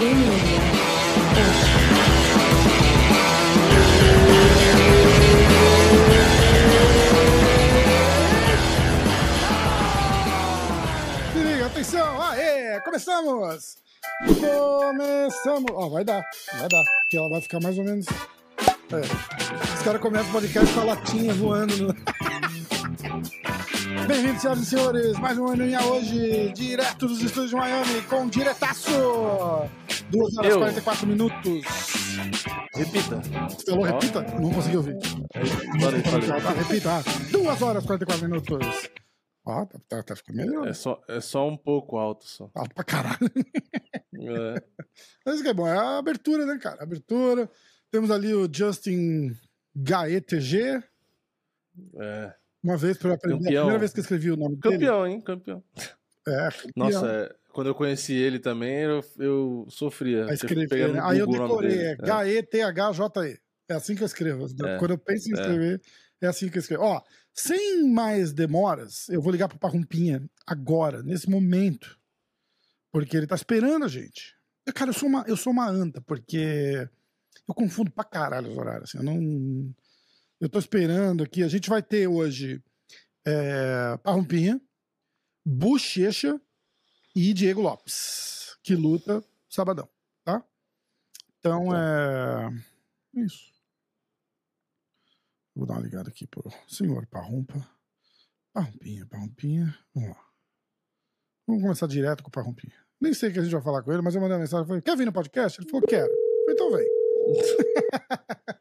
Se liga, atenção! Aê! Começamos! Começamos! Ó, vai dar, vai dar. Que ela vai ficar mais ou menos. É. Os caras começam o podcast com a latinha voando no. Bem-vindos, senhoras e senhores, mais um aninha hoje, direto dos estúdios de Miami, com diretaço! 2 horas e Eu. 44 minutos. Repita. Falou, repita? Não consegui ouvir. Falei, falei. Tá, repita. 2 horas e 44 minutos. Ó, tá, tá, tá ficando melhor. É só, é só um pouco alto só. Alto pra caralho. É. Mas isso que é bom, é a abertura, né, cara? Abertura. Temos ali o Justin Gaetg. É. Uma vez para aprender. A Campeão. primeira vez que escrevi o nome dele. Campeão, hein? Campeão. É, campeão. Nossa, é, quando eu conheci ele também, eu, eu sofria. Escrevi, pegar né? Aí eu decorei, é G-E-T-H-J-E. É assim que eu escrevo. É, Quando eu penso em é. escrever, é assim que eu escrevo. Ó, sem mais demoras, eu vou ligar pro Parrumpinha agora, nesse momento. Porque ele tá esperando a gente. Eu, Cara, eu sou uma, eu sou uma anta, porque eu confundo pra caralho os horários. Assim, eu não. Eu tô esperando aqui. A gente vai ter hoje é, Parrumpinha, Bochecha e Diego Lopes, que luta sabadão, tá? Então é. é Isso. Vou dar uma ligada aqui pro senhor Parrumpa. Parrumpinha, Parrumpinha. Vamos lá. Vamos começar direto com o Parrumpinha. Nem sei o que a gente vai falar com ele, mas eu mandei uma mensagem. Falei, quer vir no podcast? Ele falou, quero. Então vem.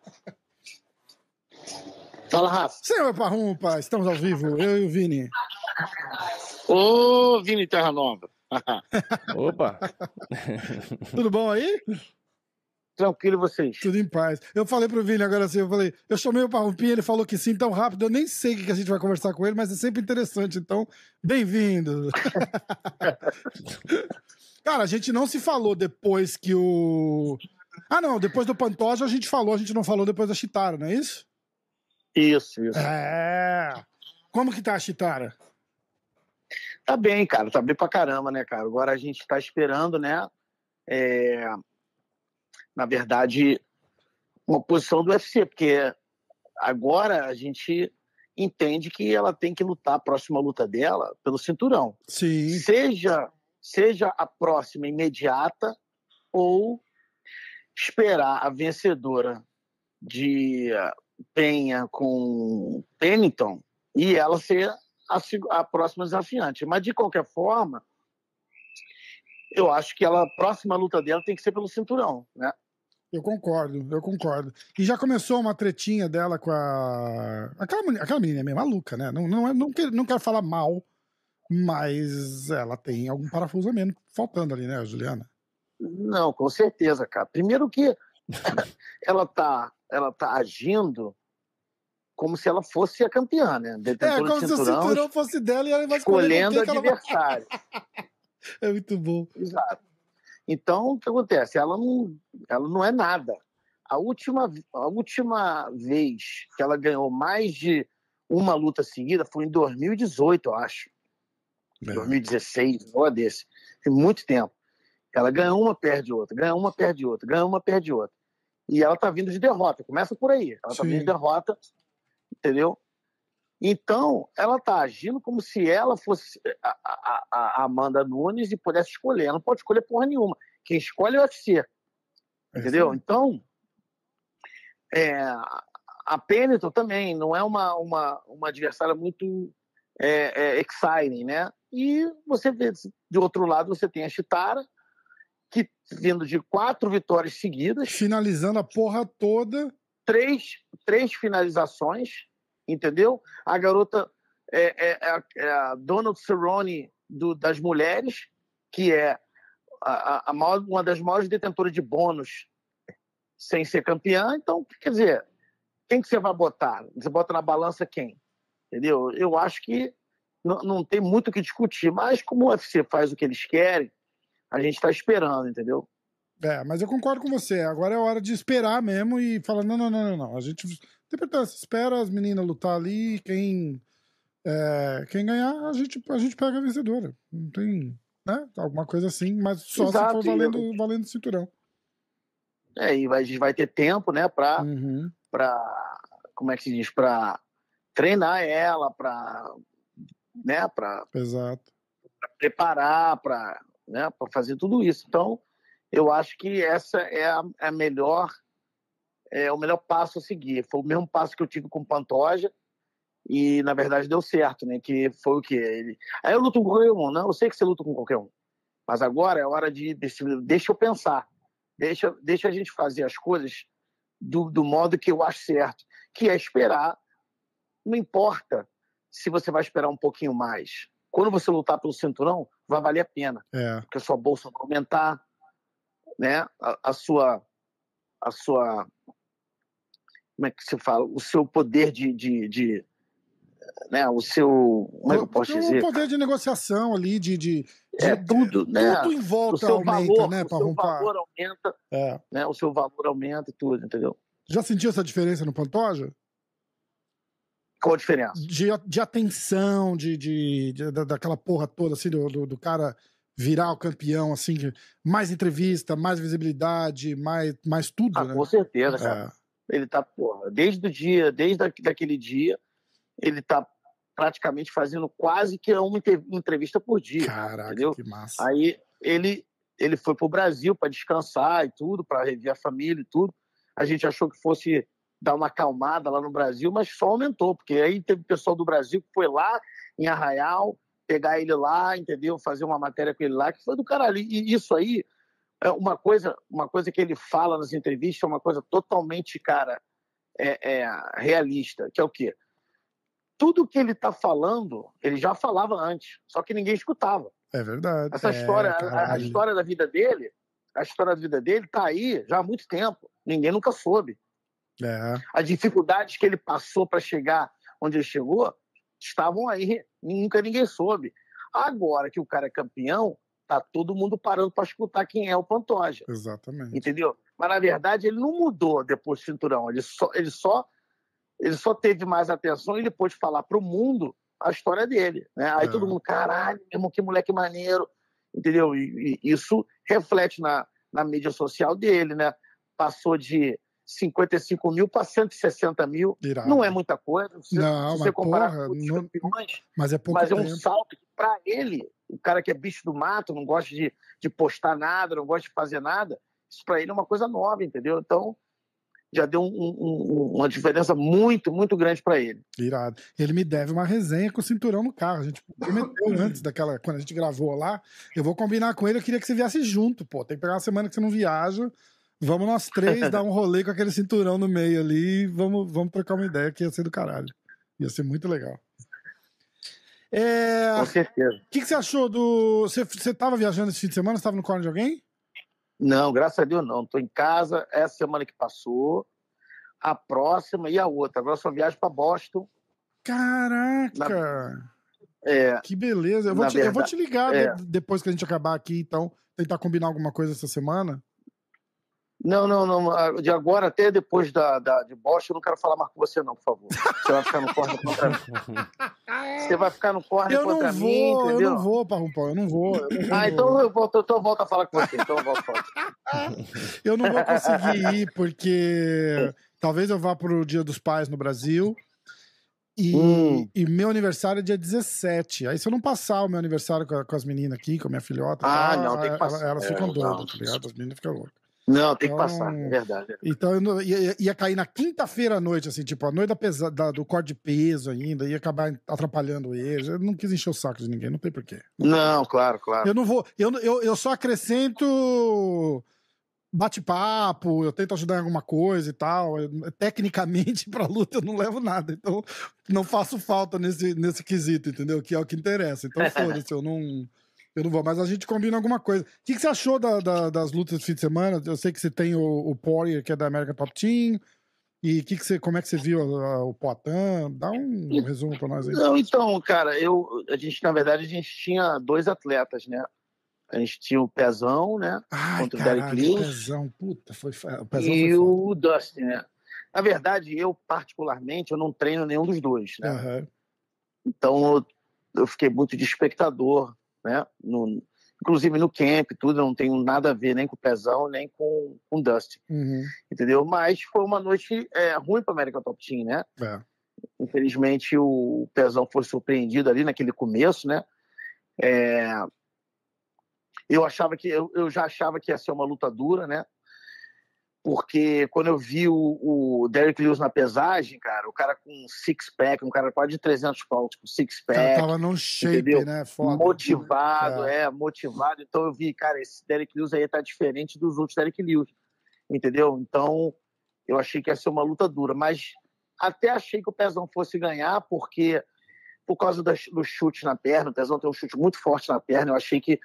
Fala, Rafa. Senhor Parrumpa, estamos ao vivo, eu e o Vini. Ô, Vini Terra Nova. Opa! Tudo bom aí? Tranquilo vocês? Tudo em paz. Eu falei pro Vini agora assim, eu falei, eu chamei o Parrumpinha, ele falou que sim tão rápido, eu nem sei o que que a gente vai conversar com ele, mas é sempre interessante, então, bem-vindo. Cara, a gente não se falou depois que o... Ah, não, depois do Pantoja a gente falou, a gente não falou depois da Chitara, não é isso? Isso, isso. É. Como que tá a Chitara? Tá bem, cara. Tá bem pra caramba, né, cara? Agora a gente tá esperando, né? é, Na verdade, uma posição do UFC, porque agora a gente entende que ela tem que lutar a próxima luta dela pelo cinturão. Sim. seja seja a próxima imediata ou esperar a vencedora de Penha com Pennington e ela ser a, a próxima desafiante. Mas de qualquer forma, eu acho que ela, a próxima luta dela tem que ser pelo cinturão, né? Eu concordo, eu concordo. E já começou uma tretinha dela com a. Aquela, meni- aquela menina é meio maluca, né? Não, não, é- não, quero, não quero falar mal, mas ela tem algum parafuso a menos faltando ali, né, Juliana? Não, com certeza, cara. Primeiro que ela tá, ela tá agindo como se ela fosse a campeã, né? É, Detentora como de se o cinturão, cinturão fosse dela e ela vai escolhendo ela vai- adversário. É muito bom. Exato. Então, o que acontece? Ela não, ela não é nada. A última, a última vez que ela ganhou mais de uma luta seguida foi em 2018, eu acho. É. 2016, ou desse. Tem muito tempo. Ela ganhou uma, perde outra, ganha uma, perde outra, ganha uma, perde outra. E ela tá vindo de derrota. Começa por aí. Ela tá Sim. vindo de derrota, entendeu? Então, ela tá agindo como se ela fosse a, a- a- Amanda Nunes e pudesse escolher. Ela não pode escolher porra nenhuma. Quem escolhe é o UFC. Entendeu? Então, é, a Pennington também não é uma, uma, uma adversária muito é, é, exciting, né? E você vê, de outro lado, você tem a Chitara, que vindo de quatro vitórias seguidas, Finalizando a porra toda. três, três finalizações, entendeu? A garota é, é- é a- é a Donald Cerrone do- das mulheres, que é a, a- maior- uma das maiores detentoras de bônus sem ser campeã. Então, quer dizer, quem que você vai botar? Você bota na balança quem? Entendeu? Eu acho que não, não tem muito o que discutir, mas como o UFC faz o que eles querem, a gente está esperando, entendeu? É, mas eu concordo com você. Agora é hora de esperar mesmo e falar: não, não, não, não, não. A gente importância. Espera as meninas lutar ali. Quem, é, quem ganhar, a gente, a gente pega a vencedora. Não tem. né? Alguma coisa assim, mas só Exato, se for valendo, valendo cinturão. É, e a gente vai ter tempo, né, para Uhum. para como é que se diz, para treinar ela, para né, para Exato. preparar, para né, para fazer tudo isso. Então, eu acho que essa é a, é a melhor é o melhor passo a seguir. Foi o mesmo passo que eu tive com o Pantoja e na verdade deu certo, né? Que foi o que ele. Aí eu luto com qualquer um, não? Eu sei que você luta com qualquer um, mas agora é hora de deixa eu pensar, deixa deixa a gente fazer as coisas do, do modo que eu acho certo, que é esperar. Não importa se você vai esperar um pouquinho mais. Quando você lutar pelo cinturão, vai valer a pena É. porque a sua bolsa vai aumentar, né? A, a sua, a sua, como é que se fala? O seu poder de, de, de né? O seu, como é que eu posso dizer? um poder de negociação ali, de. de, de- É de- tudo, né? Tudo em O volta seu aumenta, valor, né? o seu romper. valor aumenta, É. né? O seu valor aumenta e tudo, entendeu? Já sentiu essa diferença no Pantoja? Qual a diferença? De, de atenção, de, de, de- da- daquela porra toda, assim, do, do, do cara virar o campeão, assim, mais entrevista, mais visibilidade, mais, mais tudo, Ah, né? com certeza, cara. É. Ele tá, porra, desde o dia, desde a- daquele dia, ele tá praticamente fazendo quase que uma entre- entrevista por dia. Caraca, entendeu? que massa. Aí ele, ele foi para o Brasil para descansar e tudo, para rever a família e tudo. A gente achou que fosse dar uma acalmada lá no Brasil, mas só aumentou, porque aí teve pessoal do Brasil que foi lá em Arraial, pegar ele lá, entendeu? Fazer uma matéria com ele lá, que foi do caralho. E isso aí é uma coisa, uma coisa que ele fala nas entrevistas, é uma coisa totalmente, cara, é, é realista, que é o quê? Tudo que ele está falando, ele já falava antes, só que ninguém escutava. É verdade. Essa É, história, a- a, história da vida dele, a história da vida dele tá aí já há muito tempo. Ninguém nunca soube. É, As dificuldades que ele passou para chegar onde ele chegou estavam aí, nunca ninguém soube. Agora que o cara é campeão, tá todo mundo parando para escutar quem é o Pantoja, exatamente. entendeu? Mas na verdade ele não mudou depois do cinturão, ele só ele só ele só teve mais atenção e ele pôde falar para o mundo a história dele, né? Aí É. todo mundo, caralho, meu irmão, que moleque maneiro, entendeu? E, e isso reflete na, na mídia social dele, né? Passou de 55 mil para 160 mil. Irado. Não é muita coisa, se, Não, se você comparar porra, com os não- campeões, Mas é pouco mas é um tempo. salto que, para ele, o cara que é bicho do mato, não gosta de, de postar nada, não gosta de fazer nada, isso para ele é uma coisa nova, entendeu? Então, já deu um- um- uma diferença muito, muito grande para ele. Irado. Ele me deve uma resenha com o cinturão no carro. A gente prometeu antes daquela. Quando a gente gravou lá. Eu vou combinar com ele. Eu queria que você viesse junto, pô. Tem que pegar uma semana que você não viaja. Vamos nós três dar um rolê com aquele cinturão no meio ali. e Vamos, vamos trocar uma ideia que ia ser do caralho. Ia ser muito legal. É, Com O certeza. que, que você achou do. Você, você tava viajando esse fim de semana? Você tava no corno de alguém? Não, graças a Deus não. Estou em casa essa semana que passou, a próxima e a outra. Agora só viagem para Boston. Caraca! É, Que beleza. Eu vou, Na te, eu vou te ligar é. de- depois que a gente acabar aqui, então. Tentar combinar alguma coisa essa semana. Não, não, não. De agora até depois da, da, de Boston, eu não quero falar mais com você, não, por favor. Você vai ficar no corner contra mim. Você vai ficar no corner Eu contra não mim, vou, eu entendeu? não vou, Parrumpão, eu não vou. Eu não Ah, vou. então eu volto, então eu volto a falar com você. Então eu volto a falar. Eu não vou conseguir ir porque talvez eu vá pro Dia dos Pais no Brasil. E, Hum. e meu aniversário é dia 17. Aí, se eu não passar o meu aniversário com, a- com as meninas aqui, com a minha filhota, Ah, tal, não, tem que passar. elas É, ficam doidas, tá ligado? As meninas ficam loucas. Não, tem que Então- passar, é verdade. Então eu não- ia, ia cair na quinta-feira à noite, assim, tipo, a noite da pesa, da- do corte de peso ainda, ia acabar atrapalhando eles. Eu não quis encher o saco de ninguém, não tem porquê. Não, claro, claro. Eu não vou. Eu, eu, eu só acrescento bate-papo, eu tento ajudar em alguma coisa e tal. Eu- tecnicamente, pra luta, eu não levo nada. Então, não faço falta nesse, nesse quesito, entendeu? Que é o que interessa. Então, foda-se, eu não. Eu não vou, mas a gente combina alguma coisa. O que, que você achou da- da- das lutas do fim de semana? Eu sei que você tem o, o Poirier, que é da American Top Team. E que que você, como é que você viu a- o Poitin? Dá um resumo pra nós aí. Não, então, cara, eu, a gente, na verdade, a gente tinha dois atletas, né? A gente tinha o Pezão, né? Ai, contra o Derek Lewis. Pezão, puta, foi, o Pezão e foi o Dustin, né? Na verdade, eu, particularmente, eu não treino nenhum dos dois, né? Aham. Então, eu, eu fiquei muito de espectador, né? No, inclusive no camp, tudo, não tenho nada a ver nem com o Pezão, nem com, com o Dusty, Uhum. entendeu? Mas foi uma noite é, ruim para América Top Team, né? É. Infelizmente o Pezão foi surpreendido ali naquele começo, né? É, Eu achava que eu, eu já achava que ia ser uma luta dura, né? Porque quando eu vi o, o Derek Lewis na pesagem, cara, o cara com six pack, um cara quase de 300 pounds com six O cara pack, tava num shape, entendeu? né? Foda. motivado, é. motivado. Então eu vi, cara, esse Derek Lewis aí tá diferente dos outros Derek Lewis, entendeu? Então eu achei que ia ser uma luta dura, mas até achei que o Pezão fosse ganhar, porque por causa das- do chute na perna, o Pezão tem um chute muito forte na perna, eu achei que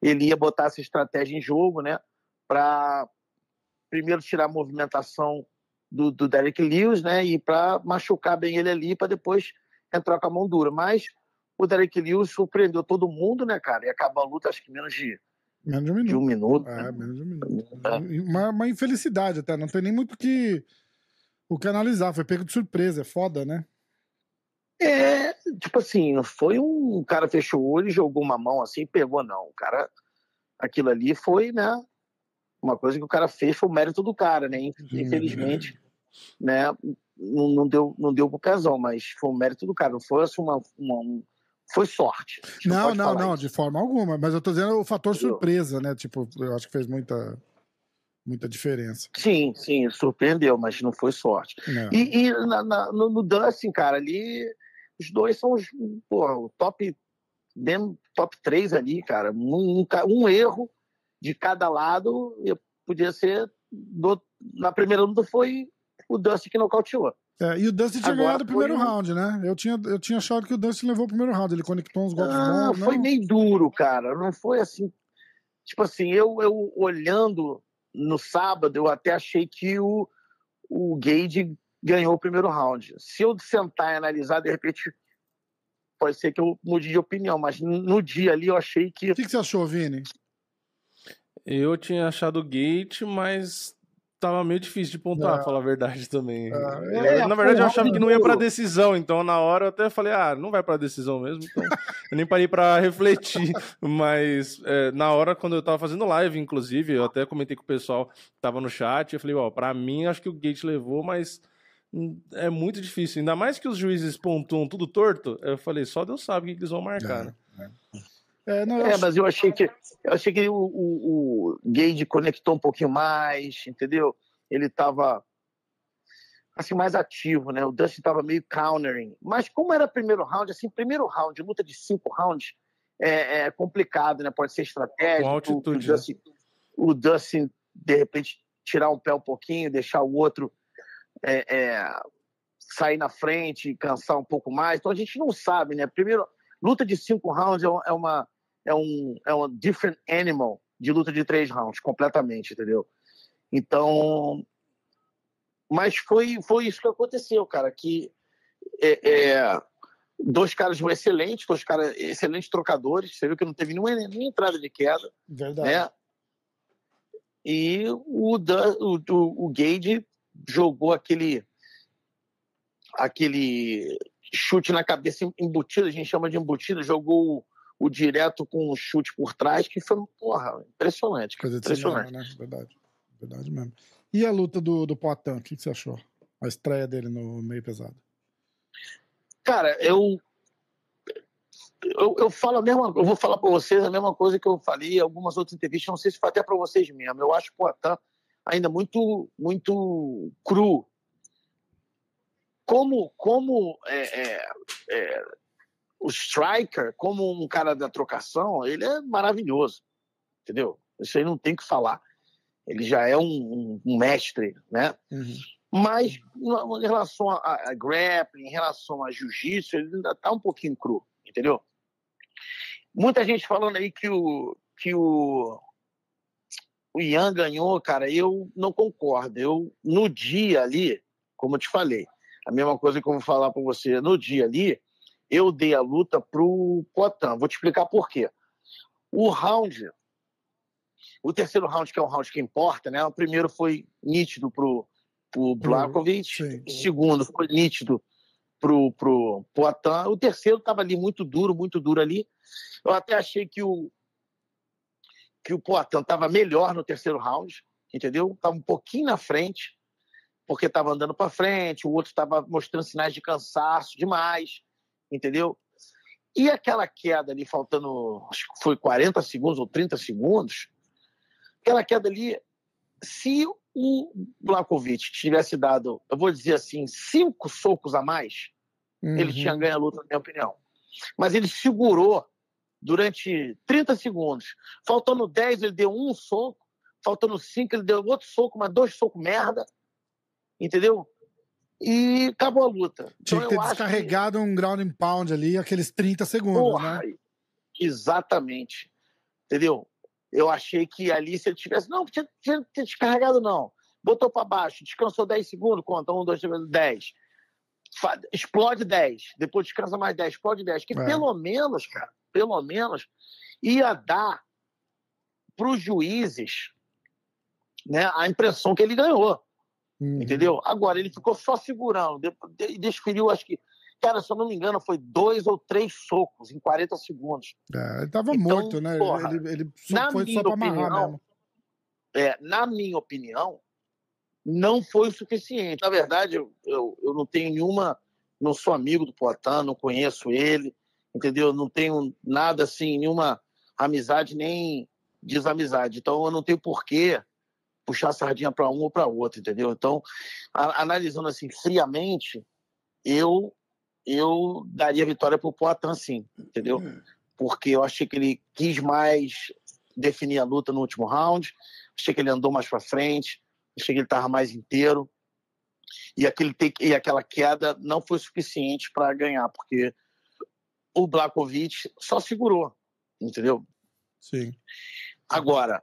ele ia botar essa estratégia em jogo, né, para primeiro tirar a movimentação do, do Derek Lewis, né, e para machucar bem ele ali, para depois entrar com a mão dura. Mas o Derek Lewis surpreendeu todo mundo, né, cara? E acabou a luta, acho que menos de, Menos de um de um minuto. minuto. É, né? menos de um minuto. É. Uma, uma infelicidade até, não tem nem muito que, o que analisar. Foi pego de surpresa, é foda, né? É, tipo assim, não foi um o cara fechou o olho e jogou uma mão assim e pegou, não. O cara, aquilo ali foi, né? Uma coisa que o cara fez foi o mérito do cara, né? Infelizmente, né? Não, não deu, não deu pro pezão, mas foi o mérito do cara. Não foi assim uma, uma um- foi sorte. Não, não, não, isso. de forma alguma. Mas eu tô dizendo o fator Entendeu? surpresa, né? Tipo, eu acho que fez muita, muita diferença. Sim, sim, surpreendeu, mas não foi sorte. né? E, e na- na- no, no Dustin, cara, ali os dois são os top top 3 ali, cara. Um, um um erro de cada lado e podia ser do- na primeira luta foi o Dustin que nocauteou. É, e o Dustin tinha Agora ganhado o primeiro foi round, né? Eu tinha, eu tinha achado que o Dustin levou o primeiro round. Ele conectou uns golpes Ah, bons. foi não? meio duro, cara. Não foi assim. Tipo assim, eu, eu olhando no sábado, eu até achei que o, o Gage ganhou o primeiro round. Se eu sentar e analisar, de repente, pode ser que eu mude de opinião, mas no dia ali eu achei que. O que, que você achou, Vini? Eu tinha achado o Gate, mas tava meio difícil de pontuar, É. falar a verdade também. É, é, na verdade, eu achava que não ia pra decisão, então na hora eu até falei, ah, não vai pra decisão mesmo, então eu nem parei pra refletir. Mas é, na hora, quando eu tava fazendo live, inclusive, eu até comentei com o pessoal que tava no chat, eu falei, ó, pra mim, acho que o Gate levou, mas é muito difícil. Ainda mais que os juízes pontuam tudo torto, eu falei, só Deus sabe o que que eles vão marcar, né? É, não, eu É, acho- mas eu achei que eu achei que o, o, o Gage conectou um pouquinho mais, entendeu? Ele estava assim mais ativo, né? O Dustin estava meio countering. Mas como era primeiro round, assim, primeiro round, luta de cinco rounds é, é complicado, né? Pode ser estratégico. Com altitude, o, Dustin, o Dustin de repente tirar um pé um pouquinho, deixar o outro é, é, sair na frente, cansar um pouco mais. Então a gente não sabe, né? Primeiro luta de cinco rounds é é uma é um é um different animal de luta de três rounds completamente, entendeu? Então, mas foi foi isso que aconteceu, cara, que é, é, dois caras excelentes, dois caras excelentes trocadores, você viu que não teve nenhuma, nenhuma entrada de queda, Verdade. né? E o, o, o, o Gage jogou aquele aquele chute na cabeça embutido, a gente chama de embutido, jogou o, direto com um chute por trás, que foi, porra, impressionante. Coisa impressionante. cinema, né? Verdade. Verdade mesmo. E a luta do, do Poitin, o que, que você achou? A estreia dele no meio pesado. Cara, eu, eu, eu falo a mesma eu vou falar para vocês a mesma coisa que eu falei em algumas outras entrevistas, não sei se foi até para vocês mesmo. Eu acho o Poitin ainda muito, muito cru. Como, como é, é, é, o striker, como um cara da trocação, ele é maravilhoso, entendeu? Isso aí não tem o que falar. Ele já é um, um- um mestre, né? Uhum. Mas em relação a, a grappling, em relação a jiu-jitsu, ele ainda está um pouquinho cru, entendeu? Muita gente falando aí que o, que o, o Ian ganhou, cara, eu não concordo. Eu, no dia ali, como eu te falei, a mesma coisa que eu vou falar para você, no dia ali, eu dei a luta pro Potan. Vou te explicar por quê. O round, o terceiro round, que é o round que importa, né? O primeiro foi nítido pro, pro Blakovic, o segundo foi nítido pro, pro Poitin, o terceiro estava ali muito duro, muito duro ali. Eu até achei que o, que o Poitin estava melhor no terceiro round, entendeu? Estava um pouquinho na frente, porque estava andando para frente, o outro estava mostrando sinais de cansaço demais, entendeu? E aquela queda ali, faltando, acho que foi 40 segundos ou 30 segundos, aquela queda ali, se o Blakovic tivesse dado, eu vou dizer assim, cinco socos a mais, uhum. ele tinha ganho a luta, na minha opinião. Mas ele segurou durante 30 segundos. Faltando 10, ele deu um soco. Faltando 5, ele deu outro soco, mas dois socos merda. Entendeu? E acabou a luta. Tinha então, que ter descarregado que... um ground and pound ali, aqueles 30 segundos, Porra, né? Exatamente. Entendeu? Eu achei que ali, se ele tivesse. Não, tinha, tinha ter descarregado, não. Botou para baixo, descansou 10 segundos, conta. 1, 2, 3, 10. Explode 10. Depois descansa mais 10, explode 10. Que é. pelo menos, cara, pelo menos, ia dar para os juízes né, a impressão que ele ganhou. Uhum. Entendeu? Agora, ele ficou só segurando. E desferiu, acho que, cara, se eu não me engano, foi dois ou três socos em 40 segundos. É, ele estava então, morto, né? Porra, ele, ele só, foi só para amarrar mesmo. É, na minha opinião, não foi o suficiente. Na verdade, eu, eu, eu não tenho nenhuma. Não sou amigo do Poitin, não conheço ele entendeu? Não tenho nada assim, nenhuma amizade nem desamizade. Então eu não tenho porquê puxar a sardinha para um ou para outro, entendeu? Então, a, analisando assim friamente, eu eu daria vitória para o Poitin, sim, entendeu? Porque eu achei que ele quis mais definir a luta no último round, achei que ele andou mais para frente, achei que ele estava mais inteiro. E, aquele, e aquela queda não foi suficiente para ganhar, porque o Blakovic só segurou, entendeu? Sim. Agora,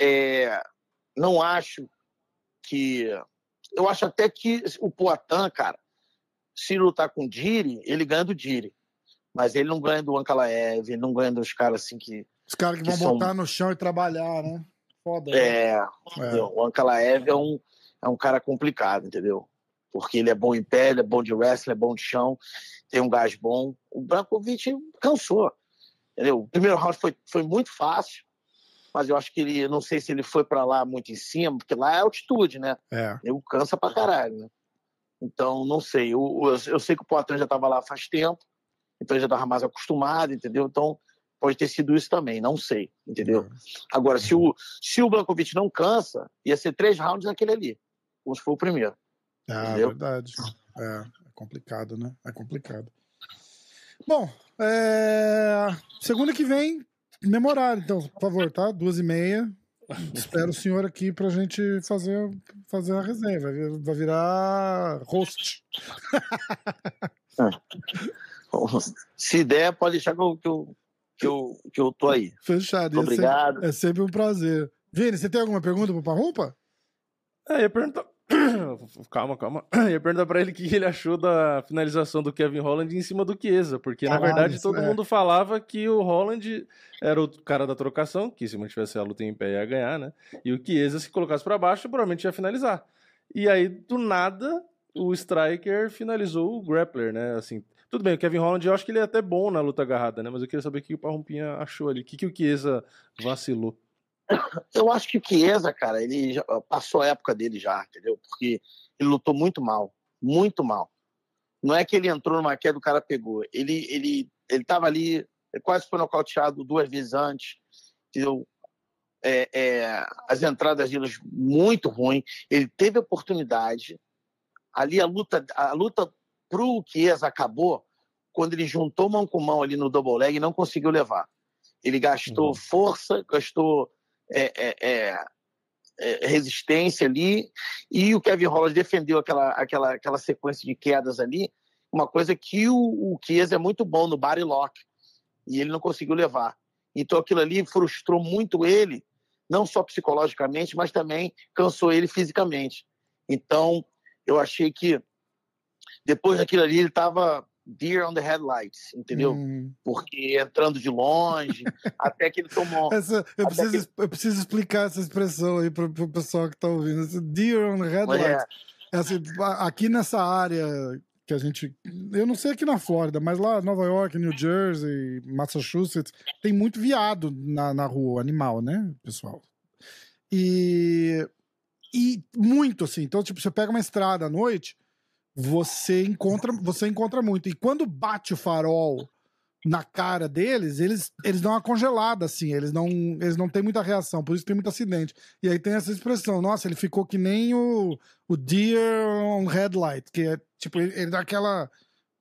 é, não acho que. Eu acho até que o Poatan, cara, se lutar com o Diri, ele ganha do Diri. Mas ele não ganha do Ankalaev, ele não ganha dos caras assim que. Os caras que, que, vão são... botar no chão e trabalhar, né? Foda. É, é. o Ankalaev é um, é um cara complicado, entendeu? Porque ele é bom em pé, ele é bom de wrestling, é bom de chão tem um gás bom. O Brankovic cansou. Entendeu? O primeiro round foi, foi muito fácil, mas eu acho que ele, não sei se ele foi para lá muito em cima, porque lá é altitude, né? É. Ele cansa pra caralho, né? Então, não sei. Eu, eu, eu sei que o Poitin já estava lá faz tempo, então ele já estava mais acostumado, entendeu? Então, pode ter sido isso também, não sei, entendeu? É. Agora, se o, se o Blankovic não cansa, ia ser três rounds naquele ali, como se foi o primeiro. Ah, entendeu? verdade. É complicado, né? É complicado. Bom, é... segunda que vem, memorário, então, por favor, tá? Duas e meia. Espero o senhor aqui pra gente fazer, fazer a resenha. Vai, vai virar host. Se der, pode deixar que eu, que eu, que eu, que eu tô aí. Fechado. É obrigado. É sempre, é sempre, um prazer. Vini, você tem alguma pergunta pro Parrumpa? É, eu ia perguntar. calma, calma. Eu ia perguntar pra ele o que ele achou da finalização do Kevin Holland em cima do Chiesa, porque Caralho, na verdade todo é. mundo falava que o Holland era o cara da trocação, que se mantivesse a luta em pé ia ganhar, né? E o Chiesa, se colocasse para baixo, provavelmente ia finalizar. E aí, do nada, o Striker finalizou o Grappler, né? Assim, tudo bem, o Kevin Holland, eu acho que ele é até bom na luta agarrada, né? Mas eu queria saber o que o Parrumpinha achou ali. O que, que o Chiesa vacilou? Eu acho que o Chiesa, cara, ele passou a época dele já, entendeu? Porque ele lutou muito mal, muito mal. Não é que ele entrou numa queda o cara pegou. Ele, ele, ele tava ali, quase foi nocauteado duas vezes antes, entendeu? É, é, as entradas dele muito ruins. Ele teve oportunidade. Ali a luta, a luta pro Chiesa acabou quando ele juntou mão com mão ali no double leg e não conseguiu levar. Ele gastou uhum. força, gastou é, é, é, é, resistência ali, e o Kevin Holland defendeu aquela, aquela, aquela sequência de quedas ali, uma coisa que o, o Chiesa é muito bom no body lock, e ele não conseguiu levar. Então aquilo ali frustrou muito ele, não só psicologicamente, mas também cansou ele fisicamente. Então eu achei que depois daquilo ali ele estava deer on the headlights, entendeu? Hum. Porque entrando de longe, até que ele tomou. Essa, eu, preciso, eu preciso explicar essa expressão aí para o pessoal que está ouvindo. Esse deer on the headlights. É. É assim, aqui nessa área que a gente. Eu não sei aqui na Flórida, mas lá Nova York, New Jersey, Massachusetts, tem muito viado na, na rua, animal, né, pessoal? E. E muito assim. Então, tipo, você pega uma estrada à noite, você encontra, você encontra muito. E quando bate o farol na cara deles, eles, eles dão uma congelada, assim, eles não, eles não têm muita reação, por isso tem muito acidente. E aí tem essa expressão, nossa, ele ficou que nem o, o deer on headlight, que é tipo, ele, ele dá aquela.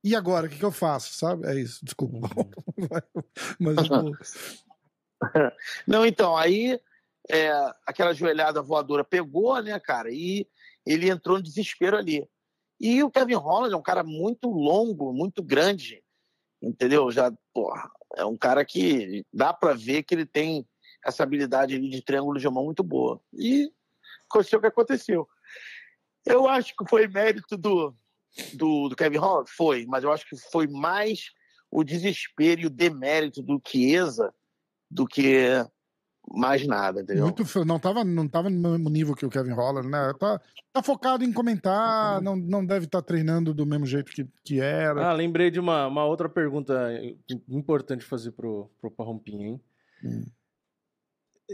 E agora, o que, que eu faço, sabe? É isso, desculpa. Mas eu... Não, então, aí é, aquela joelhada voadora pegou, né, cara, e ele entrou no desespero ali. E o Kevin Holland é um cara muito longo, muito grande, entendeu? Já, porra, é um cara que dá para ver que ele tem essa habilidade de triângulo de mão muito boa. E aconteceu o que aconteceu. Eu acho que foi mérito do, do, do Kevin Holland? Foi, mas eu acho que foi mais o desespero e o demérito do Chiesa do que mais nada, entendeu? Muito, não tava, não tava no mesmo nível que o Kevin Holland, né? Tá, tá focado em comentar, não, não deve estar tá treinando do mesmo jeito que, que era. Ah, lembrei de uma, uma outra pergunta importante fazer pro, pro Parrompinho, hein? Hum.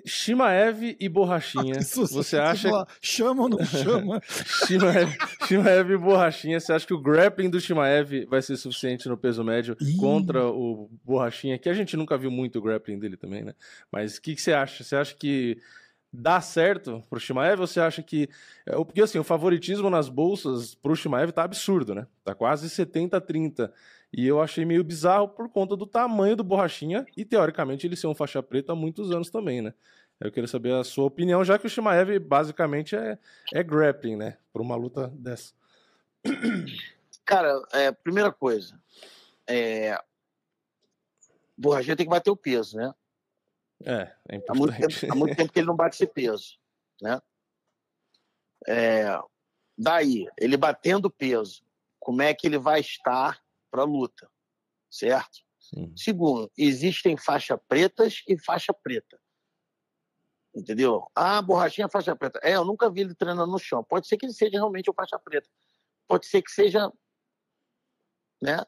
Shimaev e Borrachinha. Isso, você acha. Falar, chama ou não chama? Shimaev, Shimaev e Borrachinha. Você acha que o grappling do Shimaev vai ser suficiente no peso médio Ih. contra o Borrachinha? Que a gente nunca viu muito o grappling dele também, né? Mas o que, que você acha? Você acha que dá certo pro Shimaev ou você acha que. É, porque assim, o favoritismo nas bolsas pro Shimaev tá absurdo, né? Tá quase 70-30. E eu achei meio bizarro por conta do tamanho do Borrachinha e, teoricamente, ele ser um faixa preta há muitos anos também, né? Eu queria saber a sua opinião, já que o Shimaev basicamente é, é grappling, né? Por uma luta dessa. Cara, é, primeira coisa, é, Borrachinha tem que bater o peso, né? É, é importante. Há muito, tempo, há muito tempo que ele não bate esse peso, né? É, daí, ele batendo peso, como é que ele vai estar para a luta, certo? Sim. Segundo, existem faixa pretas e faixa preta. Entendeu? Ah, borrachinha faixa preta. É, eu nunca vi ele treinando no chão. Pode ser que ele seja realmente o faixa preta. Pode ser que seja, né?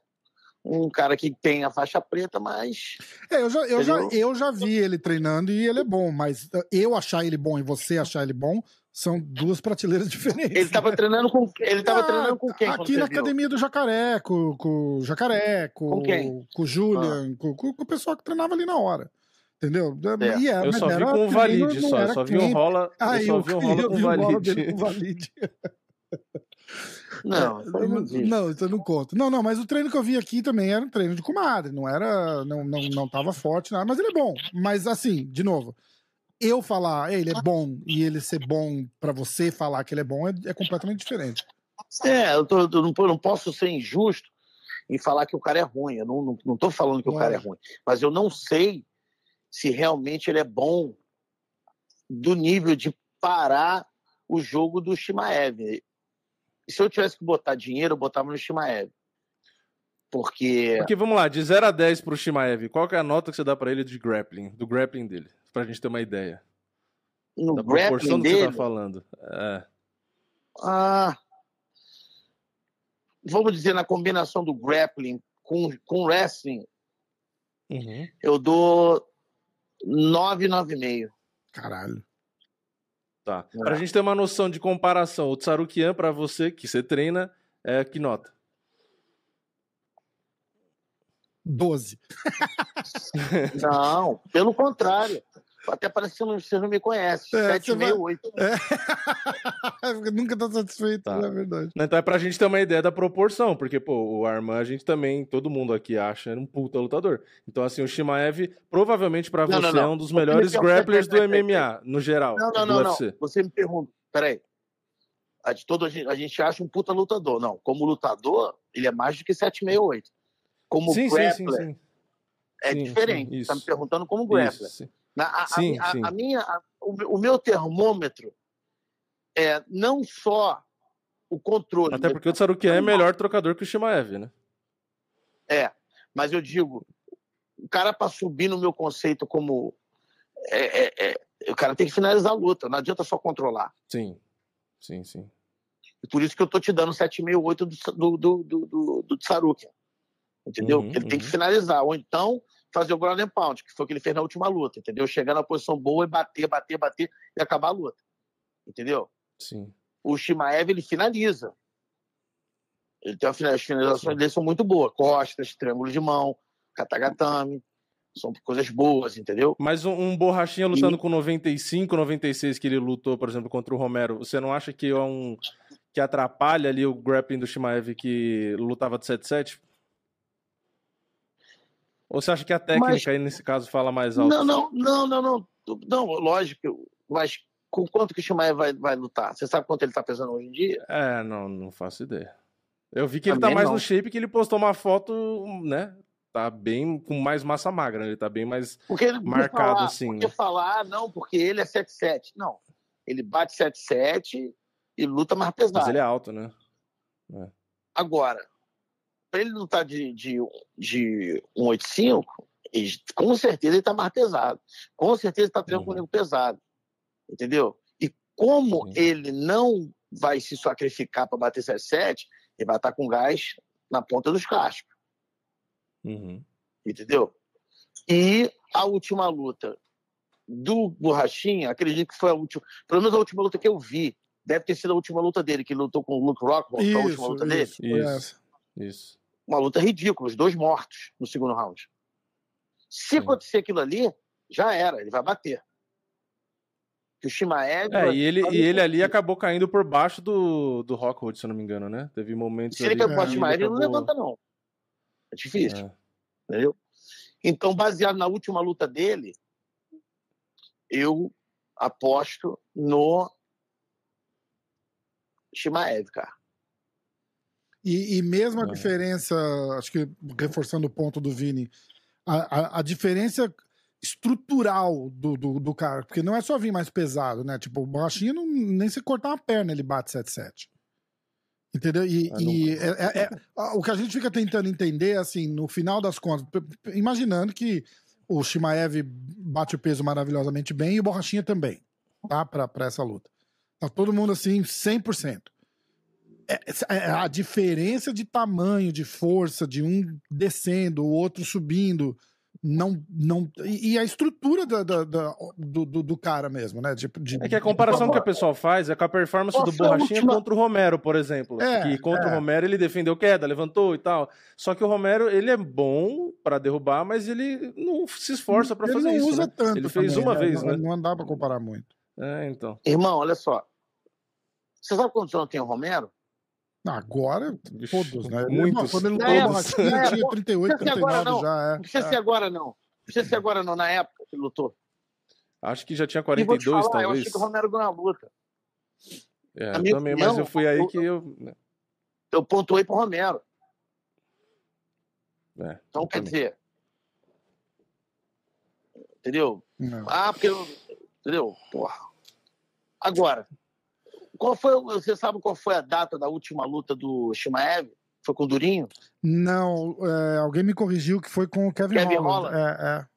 Um cara que tem a faixa preta, mas. É, eu já, eu, já, eu já vi ele treinando e ele é bom, mas eu achar ele bom e você achar ele bom são duas prateleiras diferentes. Ele estava treinando com ele tava ah, treinando com quem? Aqui na academia do Jacaré, com, com o Jacaré, com, com, quem? com o Julian, ah. com, com, o pessoal que treinava ali na hora. Entendeu? É. E era, eu só vi com o Valide, só. Eu só vi o rola. Ah, eu só vi o rola com o Valide. Não, não, eu não conto. Não, não, mas o treino que eu vi aqui também era um treino de comadre, não era, não, não, não tava forte nada, mas ele é bom. Mas assim, de novo, eu falar ele é bom e ele ser bom para você falar que ele é bom é, é completamente diferente. É, eu, tô, eu não, não, posso ser injusto em falar que o cara é ruim. Eu não, não, não tô falando que o cara é ruim, mas eu não sei se realmente ele é bom do nível de parar o jogo do Shimaev. Se eu tivesse que botar dinheiro, eu botava no Shimaev. Porque. Porque vamos lá, de 0 a 10 pro Shimaev, qual é a nota que você dá para ele de grappling, do grappling dele? Pra gente ter uma ideia. No da proporção do que você tá falando. É. Ah, vamos dizer, na combinação do grappling com, com wrestling, uhum. eu dou 9, 9,5. Caralho. Tá. É. Pra gente ter uma noção de comparação, o Tsarukian, pra você, que você treina, é que nota? 12. Não, pelo contrário. Até parece que você não me conhece. É, 7,68. É. Nunca tá satisfeito, tá. é verdade. Então é pra gente ter uma ideia da proporção, porque, pô, o Arman, a gente também, todo mundo aqui acha um puta lutador. Então, assim, o Shimaev, provavelmente pra não, você, não, não. é um dos melhores grapplers do MMA, no geral. Não, não, não, não. Você me pergunta, peraí. A, de todo, a, gente, a gente acha um puta lutador. Não, como lutador, ele é mais do que 768. Como sim, grappler, sim, sim, sim. é diferente. Sim, tá me perguntando como grappler. Isso, a, sim, a, sim. a, minha, a, o, meu termômetro é não só o controle. Até porque o Tsarukian é melhor trocador que o Shimaev, né? É, mas eu digo, o cara para subir no meu conceito como é, é, é, o cara tem que finalizar a luta, não adianta só controlar. Sim, sim, sim. E por isso que eu tô te dando 7,5, 8 do, do, do, do, do Sarukian. Entendeu? Uhum, ele tem que uhum. finalizar. Ou então fazer o ground and pound, que foi o que ele fez na última luta, entendeu? Chegar na posição boa e bater, bater, bater e acabar a luta. Entendeu? Sim. O Shimaev, ele finaliza. Ele tem uma, as finalizações dele são muito boas. Costas, triângulo de mão, katagatame. São coisas boas, entendeu? Mas um, um borrachinha lutando com 95, 96 que ele lutou, por exemplo, contra o Romero, você não acha que é um que atrapalha ali o grappling do Shimaev que lutava de 7-7? Ou você acha que a técnica aí nesse caso fala mais alto? Não, não, não, não, não. Não, lógico. Mas com quanto que o Shimaev vai, vai lutar? Você sabe quanto ele tá pesando hoje em dia? É, não, não faço ideia. Eu vi que ele tá Também mais não. no shape que ele postou uma foto, né? Tá bem com mais massa magra, né? ele tá bem mais. Porque ele Marcado, falar, assim, Porque né? falar, ah, não, porque ele é 7-7. Não. Ele bate 7-7 e luta mais Mas pesado. ele é alto, né? Agora, para ele lutar de, de, de 185, ele- com certeza ele tá mais pesado. Com certeza ele tá treinando com Uhum. o nego pesado. Entendeu? E como Sim. ele não vai se sacrificar para bater 7-7, ele vai estar com gás na ponta dos cascos. Uhum. entendeu? E a última luta do Borrachinha, acredito que foi a última, pelo menos a última luta que eu vi, deve ter sido a última luta dele, que lutou com o Luke Rockhold, foi a última luta dele. isso, foi Isso. Isso. Uma luta ridícula, os dois mortos no segundo round. Se Sim. acontecer aquilo ali, já era, ele vai bater. Que o Shimaev... É, e ele, e ele ali acabou caindo por baixo do, do Rockhold, se eu não me engano, né? Teve momentos Se ele É, o Shimaev, ele não acabou- levanta, não. É difícil, É. entendeu? Então, baseado na última luta dele, eu aposto no Shimaev, cara. E, e mesmo a É. diferença, acho que reforçando o ponto do Vini, a, a, a diferença estrutural do, do, do cara, porque não é só vir mais pesado, né? Tipo, o Borrachinha não, nem se cortar uma perna ele bate 7-7. Entendeu? E, Ah, e é- é- é- o que a gente fica tentando entender, assim, no final das contas, imaginando que o Shimaev bate o peso maravilhosamente bem e o Borrachinha também, tá? Pra, pra essa luta. Tá todo mundo assim, 100%. É, é a diferença de tamanho, de força, de um descendo, o outro subindo, não. não e, e a estrutura da, da- da- do, do, do cara mesmo, né? Tipo, de, É que a comparação que o pessoal faz é com a performance Qual do Borrachinha última- contra o Romero, por exemplo. É, que contra é. o Romero ele defendeu queda, levantou e tal. Só que o Romero, ele é bom pra derrubar, mas ele não se esforça pra ele fazer não isso. usa né? tanto. Ele fez também, uma vez, não, né? Não dá pra comparar muito. É, então. Irmão, olha só. Você sabe quantos anos tem o Romero? Agora, todos, né? Muitos. quando ele época, tinha época, 38, não precisa ser agora, 39 não. já. É. Não precisa ser agora, não. Não precisa ser agora, não. Na época que ele lutou. Acho que já tinha E vou te 42, falar, eu talvez. achei que o Romero ganhou a luta. É, também, opinião, mas eu fui aí eu- que eu. né, Eu pontuei pro Romero. É, Então, eu quer também. dizer. Entendeu? Não. Ah, porque. eu- Entendeu? Porra. Agora, qual foi. Você sabe qual foi a data da última luta do Shimaev? Foi com o Durinho? Não, é, alguém me corrigiu que foi com o Kevin, Kevin Holland. Holland? É, é.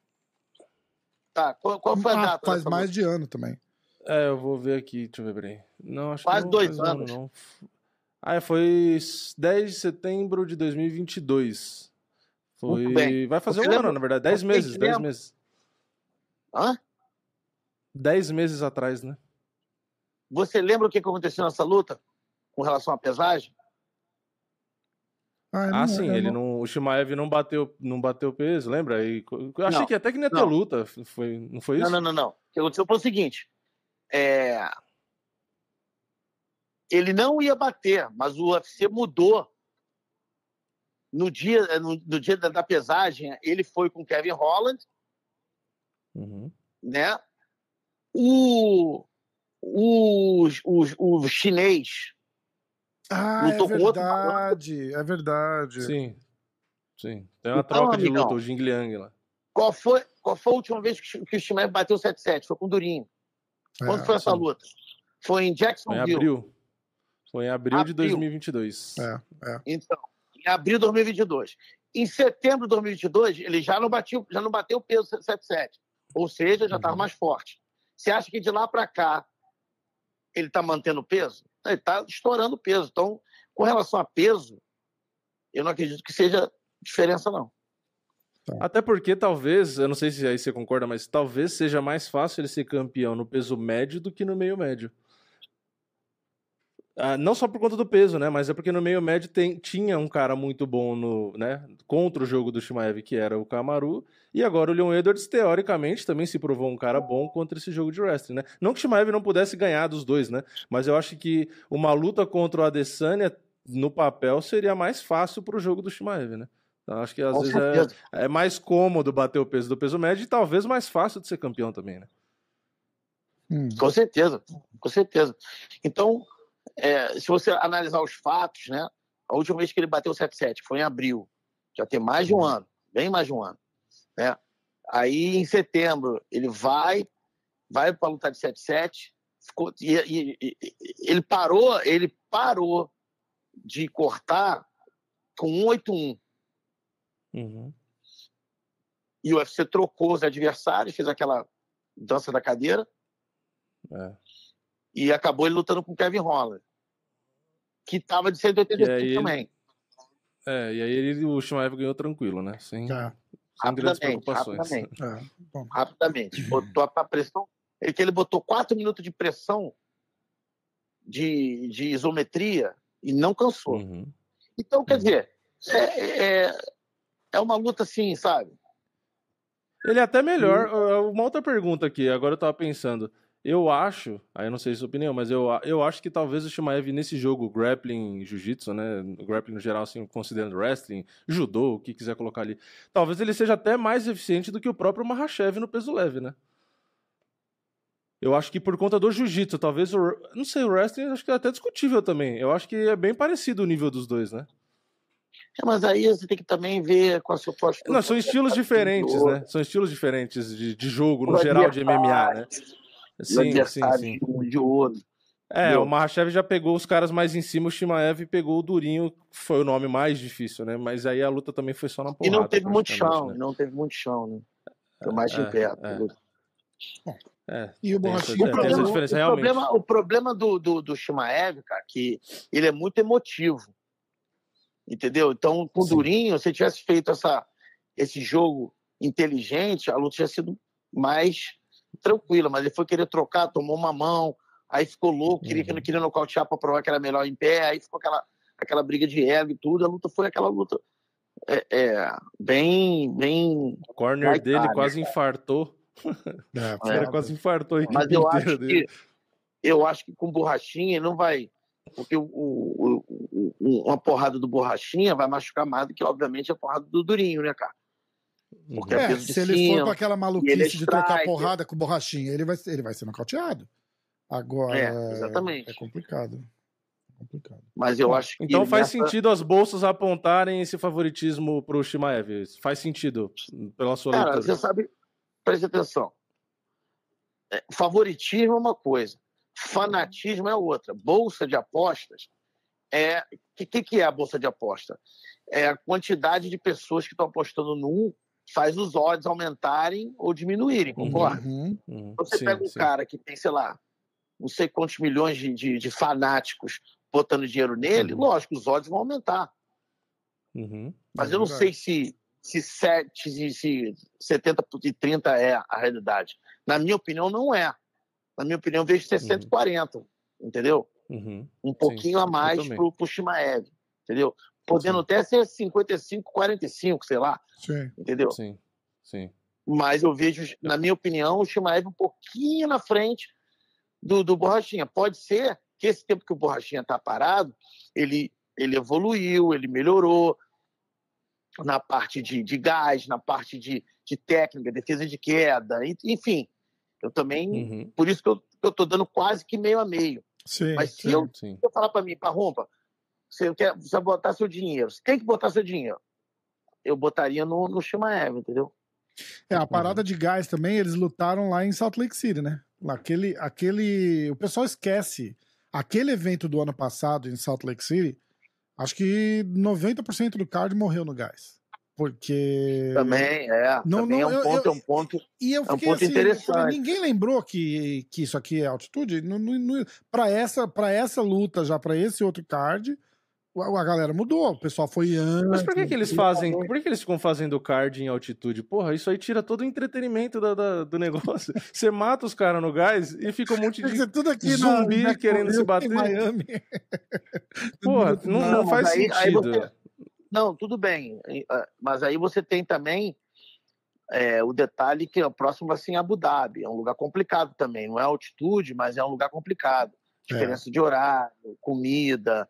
Tá. Qual, qual foi a Ah, data? faz dessa mais luta? de ano também. É, eu vou ver aqui, deixa eu ver, peraí. Não, acho Quase que não dois faz um ano, anos. não. Ah, foi 10 de setembro de 2022. Foi. Vai fazer um ano, na verdade. 10 você meses, 10 lembra- meses. Hã? 10 meses atrás, né? Você lembra o que aconteceu nessa luta? Com relação à pesagem? Ah, Ah, não- sim, ele não- não, o Shimaev não bateu, não bateu peso, lembra? E, eu achei Não, que até que não ia ter luta, foi, não foi isso? Não, não, não, não. O que aconteceu foi o seguinte: é, ele não ia bater, mas o UFC mudou. No dia, no, no dia da, da pesagem, ele foi com Kevin Holland, Uhum. né? O, o, o, o chinês Ah, é com outro verdade, é verdade. Sim, sim. Tem uma Então, troca de amigão, luta, o Jing Liang lá. Qual foi, qual foi a última vez que, que o Shimaev bateu 7-7? Foi com o Durinho. Quando É, foi essa sim. luta? Foi em Foi em Jacksonville. abril. Foi em abril, de Abril. 2022. É, é. Então, em abril de 2022. Em setembro de 2022, ele já não bateu, já não bateu o peso 77. Ou seja, já estava Uhum. mais forte. Você acha que de lá para cá ele está mantendo peso? Ele está estourando peso. Então, com relação a peso, eu não acredito que seja diferença, não. Até porque talvez, eu não sei se aí você concorda, mas talvez seja mais fácil ele ser campeão no peso médio do que no meio médio. Ah, não só por conta do peso, né? Mas é porque no meio médio tem, tinha um cara muito bom no, né, contra o jogo do Shimaev, que era o Kamaru, e agora o Leon Edwards, teoricamente, também se provou um cara bom contra esse jogo de wrestling, né? Não que o Shimaev não pudesse ganhar dos dois, né? Mas eu acho que uma luta contra o Adesanya, no papel, seria mais fácil pro jogo do Shimaev, né? Então, acho que às Com vezes é, é mais cômodo bater o peso do peso médio e talvez mais fácil de ser campeão também, né? Hum. Com certeza, com certeza. Então, é, se você analisar os fatos, né? A última vez que ele bateu o 7-7 foi em abril. Já tem mais de um ano, bem mais de um ano. Né? Aí, em setembro, ele vai, vai para lutar de 7-7. ficou- E, e- e- ele parou, ele parou de cortar com 181. Uhum. E o UFC trocou os adversários, fez aquela dança da cadeira. É. E acabou ele lutando com o Kevin Holland, que estava de 185 E aí ele- também. É, e aí ele, o Shimaev ganhou tranquilo, né? Sem, Tá. sem grandes Rapidamente, preocupações. rapidamente, É, bom. rapidamente. Botou a pressão. Ele, que ele botou quatro minutos de pressão de, de isometria e não cansou. Uhum. Então, quer Uhum. dizer, é, é, é uma luta assim, sabe? Ele é até melhor. uh, Uma outra pergunta aqui, agora eu tava pensando. Eu acho, aí eu não sei a sua opinião, mas eu, eu acho que talvez o Shimaev nesse jogo, grappling, jiu-jitsu, né? Grappling no geral, assim, considerando wrestling, judô, o que quiser colocar ali. Talvez ele seja até mais eficiente do que o próprio Mahashev no peso leve, né? Eu acho que por conta do jiu-jitsu, talvez o. Não sei, o wrestling acho que é até discutível também. Eu acho que é bem parecido o nível dos dois, né? É, mas aí você tem que também ver com a sua postura. Não, são estilos diferentes, né? São estilos diferentes de, de jogo, no geral, de MMA, né? Sim, sim, adversário sim. de um de outro. É, Entendeu? o Mahashev já pegou os caras mais em cima, o Shimaev pegou o Durinho, que foi o nome mais difícil, né? Mas aí a luta também foi só na E porrada. não teve muito chão, né? não teve muito chão, né? Foi mais É, de pé. é. É, E o Borrachinha é, o, diferença, o problema, o problema do, do, do Shimaev, cara, que ele é muito emotivo. Entendeu? Então, com o Sim. Durinho, se tivesse feito essa, esse jogo inteligente, a luta tinha sido mais tranquila. Mas ele foi querer trocar, tomou uma mão, aí ficou louco, queria, Uhum. queria nocautear para provar que era melhor em pé, aí ficou aquela, aquela briga de ego e tudo. A luta foi aquela luta é, é, bem, bem. O corner Vai, dele cara. quase infartou. É, O cara quase infartou a equipe Mas eu inteira acho dele. que eu acho que com borrachinha ele não vai. Porque o- o- o- uma porrada do borrachinha vai machucar mais do que, obviamente, a porrada do durinho, né, cara? Porque é É, se ele for cima, com aquela maluquice é de trocar porrada com borrachinha, ele vai, ele vai ser nocauteado. Agora. É, exatamente. É complicado. É complicado. Mas eu acho que. Então faz nessa- sentido as bolsas apontarem esse favoritismo pro Shimaev. Faz sentido, pela sua Cara, leitura. você sabe, preste atenção. É, favoritismo é uma coisa, fanatismo é outra. Bolsa de apostas é. O que, que, que é a bolsa de aposta? É a quantidade de pessoas que estão apostando num faz os odds aumentarem ou diminuírem, Uhum. concorda? Uhum. Uhum, Você sim, pega um sim. cara que tem, sei lá, não sei quantos milhões de, de, de fanáticos botando dinheiro nele, Uhum. lógico, os odds vão aumentar. Uhum. Mas É eu não verdade. sei se, se, 7, se, se 70 e 30 é a realidade. Na minha opinião, não é. Na minha opinião, eu vejo 60 e 40, entendeu? Uhum. Um pouquinho a mais pro, pro Shimaev, entendeu? Podendo Sim. até ser 55, 45, sei lá, Sim. entendeu? Sim, sim. Mas eu vejo, na minha opinião, o Shimaev um pouquinho na frente do, do Borrachinha. Pode ser que esse tempo que o Borrachinha está parado, ele, ele evoluiu, ele melhorou na parte de, de gás, na parte de, de técnica, defesa de queda, en- enfim. Eu também, Uhum. por isso que eu, eu tô dando quase que meio a meio. Sim. Mas se sim. eu, Sim. se eu falar para mim, Parrompa, você quer botar seu dinheiro, você tem que botar seu dinheiro. Eu botaria no, no Shimaev, entendeu? É, a parada de gás também, eles lutaram lá em Salt Lake City, né? Aquele, aquele. O pessoal esquece. Aquele evento do ano passado em Salt Lake City, acho que 90% do card morreu no gás. Porque. Também, é. Não, também não, é um ponto, eu- é um ponto. E eu É um fiquei ponto assim, interessante. falei, ninguém lembrou que, que isso aqui é altitude? No, no, no, pra, essa, pra essa luta, já pra esse outro card, a, a galera mudou. O pessoal foi antes. Mas por que, que eles fazem? Por que, que eles ficam fazendo card em altitude? Porra, isso aí tira todo o entretenimento da- da- do negócio. Você mata os caras no gás e fica um monte de. tudo aqui zumbi na, na querendo se em bater. Miami. Porra, não, na- não faz aí- aí sentido. você- Não, tudo bem. ah, Mas aí você tem também é, o detalhe que o próximo vai ser em Abu Dhabi. É um lugar complicado também. Não é altitude, mas é um lugar complicado. É. Diferença de horário, comida,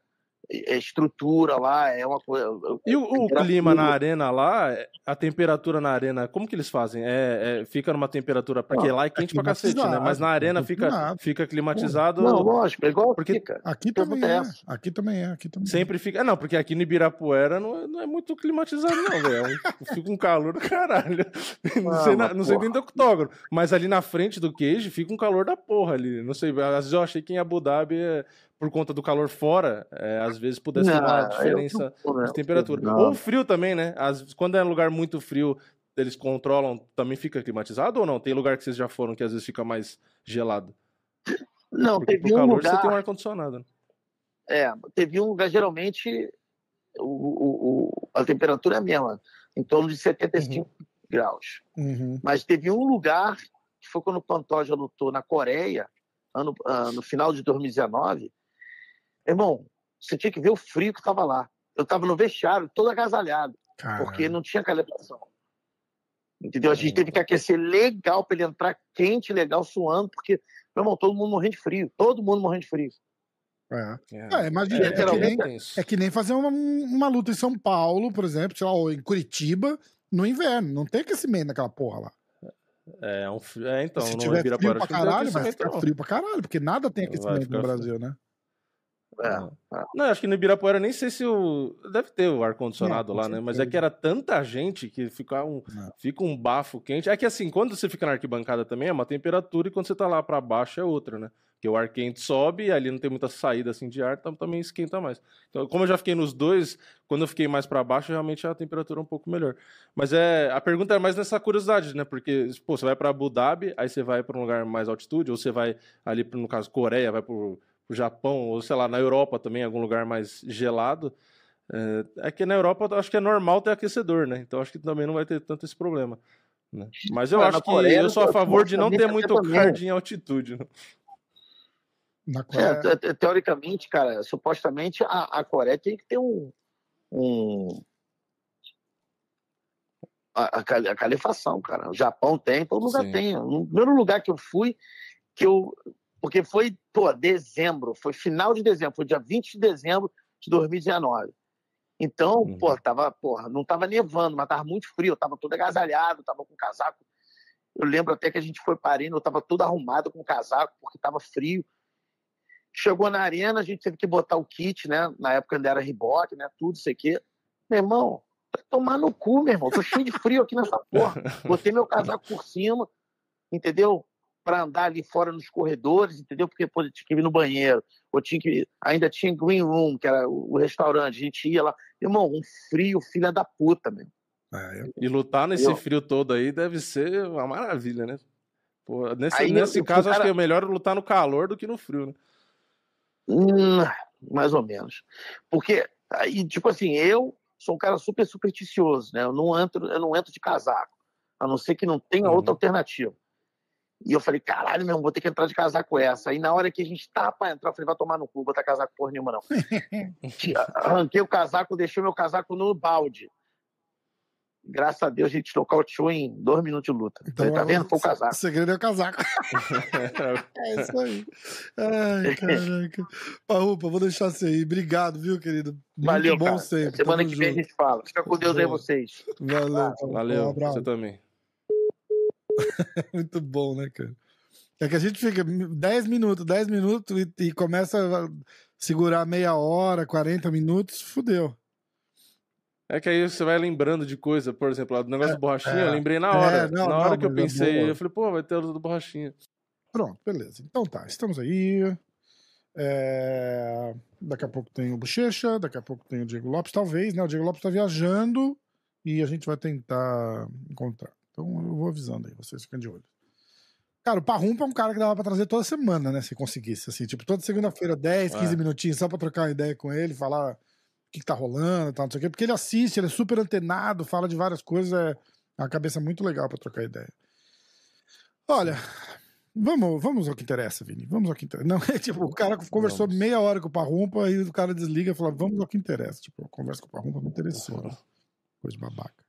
estrutura lá é uma coisa. E o, o clima na arena lá, a temperatura na arena, como que eles fazem? É, é- fica numa temperatura. Porque Não, lá é é quente pra cacete, né? Mas na arena é fica, climatizado. fica climatizado. Não, lógico, é igual Porque- fica. Aqui também é. Aqui também é. Aqui também é. Sempre fica. Não, porque aqui no Ibirapuera não é, não é muito climatizado, não, velho. É Fica um calor do caralho. Não sei, na- não sei dentro do octógono. Mas ali na frente do queijo fica um calor da porra ali. Não sei. Às vezes eu achei que em Abu Dhabi, é, por conta do calor fora, é, às vezes pudesse ter uma diferença não- de temperatura. não. Ou frio também, né? Às, quando é lugar muito frio, eles controlam, também fica climatizado ou não? Tem lugar que vocês já foram que às vezes fica mais gelado? Não, Porque teve um calor lugar. você tem um ar-condicionado. né? É, teve um lugar, geralmente, o, o- o- a temperatura é a mesma, em torno de 75 graus. Uhum. Mas teve um lugar, que foi quando o Pantoja lutou na Coreia, ano, ah, no final de 2019. Irmão, você tinha que ver o frio que estava lá. Eu estava no vestiário, todo agasalhado, Caralho. porque não tinha calefação. Entendeu? A gente teve que aquecer legal para ele entrar quente, legal, suando, porque, meu irmão, todo mundo morrendo de frio. Todo mundo morrendo de frio. É. É, É, imagina, é que nem-. É que nem fazer uma, uma luta em São Paulo, por exemplo, sei lá, ou em Curitiba, no inverno. Não tem aquecimento naquela porra lá. É, um frio- é, então, Se não tiver frio pra caralho, vai ficar não. frio pra caralho, porque nada tem aquecimento no frio. Brasil, né? É. Não, acho que no Ibirapuera nem sei se o. Deve ter o ar-condicionado lá, né? Mas é que era tanta gente que fica um, fica um bafo quente. É que assim, quando você fica na arquibancada também é uma temperatura e quando você tá lá pra baixo é outra, né? Porque o ar quente sobe e ali não tem muita saída assim de ar, então também esquenta mais. Então, como eu já fiquei nos dois, quando eu fiquei mais pra baixo, realmente a temperatura é um pouco melhor. Mas é, a pergunta é mais nessa curiosidade, né? Porque, pô, você vai pra Abu Dhabi, aí você vai pra um lugar mais altitude, ou você vai ali, no caso, Coreia, vai pro, pro Japão, ou sei lá, na Europa também, algum lugar mais gelado. É, é que na Europa eu acho que é normal ter aquecedor, né? Então acho que também não vai ter tanto esse problema. né? Mas eu acho que Coreia, eu sou a favor de não ter muito card em altitude. né? Na É, te- teoricamente, cara, supostamente a, a Coreia tem que ter um. um a, a calefação, cara. O Japão tem, todo lugar Sim. tem. No primeiro lugar que eu fui, que eu. Porque foi, pô, dezembro, foi final de dezembro, foi dia 20 de dezembro de 2019. Então, Uhum. pô, tava, porra, não tava nevando, mas tava muito frio, eu tava todo agasalhado, tava com casaco. Eu lembro até que a gente foi parindo, eu tava todo arrumado com casaco, porque tava frio. Chegou na arena, a gente teve que botar o kit, né? Na época ainda era Reebok, né? Tudo isso aqui. Meu irmão, vai tomar no cu, meu irmão. Tô cheio de frio aqui nessa porra. Botei meu casaco por cima, entendeu? Para andar ali fora nos corredores, entendeu? Porque pô, tinha que ir no banheiro. Ou tinha que... Ainda tinha Green Room, que era o restaurante. A gente ia lá. Irmão, um frio, filha da puta, meu. É, eu- E lutar nesse Eu- frio todo aí deve ser uma maravilha, né? Pô, nesse Aí nesse eu- caso, o acho cara- que é melhor lutar no calor do que no frio, né? Hum, mais ou menos. Porque, aí, tipo assim, eu sou um cara super supersticioso, né? Eu não entro, eu não entro de casaco, a não ser que não tenha Uhum. outra alternativa. E eu falei, caralho, meu, vou ter que entrar de casaco essa. Aí na hora que a gente tá pra entrar, eu falei, vai tomar no cu, botar casaco porra nenhuma, não. Arranquei o casaco, deixei meu casaco no balde. Graças a Deus a gente nocauteou em dois minutos de luta. Falei, tá vendo? Foi o casaco. O segredo é o casaco. É isso aí. Ai, caraca. Parrupa, vou deixar você aí. Obrigado, viu, querido? Muito Valeu, bom cara. sempre. Semana Tamo que vem a junto. gente fala. Fica com Deus aí vocês. Valeu. Parrupa. Valeu, Um abraço. você também. Muito bom, né, cara? É que a gente fica 10 minutos, 10 minutos e, e começa a segurar meia hora, 40 minutos, fudeu. É que aí você vai lembrando de coisa, por exemplo, o negócio do borrachinha, é. eu lembrei na hora. É, não, na hora não, que eu é pensei, eu falei, pô, vai ter o do borrachinha. Pronto, beleza. Então tá, estamos aí. É, Daqui a pouco tem o Bochecha, daqui a pouco tem o Diego Lopes, talvez, né? O Diego Lopes tá viajando e a gente vai tentar encontrar. Então eu vou avisando aí, vocês ficam de olho. Cara, o Parrumpa é um cara que dava pra trazer toda semana, né? Se conseguisse, assim, tipo, toda segunda-feira, 10, 15 É. minutinhos, só pra trocar uma ideia com ele, falar o que, que tá rolando e tal, não sei o quê. Porque ele assiste, ele é super antenado, fala de várias coisas, é uma cabeça muito legal pra trocar ideia. Olha, vamos, vamos ao que interessa, Vini. Vamos ao que interessa. Não, é tipo, o cara conversou Vamos. meia hora com o Parrumpa e o cara desliga e fala, vamos ao que interessa. Tipo, conversa com o Parrumpa não interessou, né? Coisa babaca.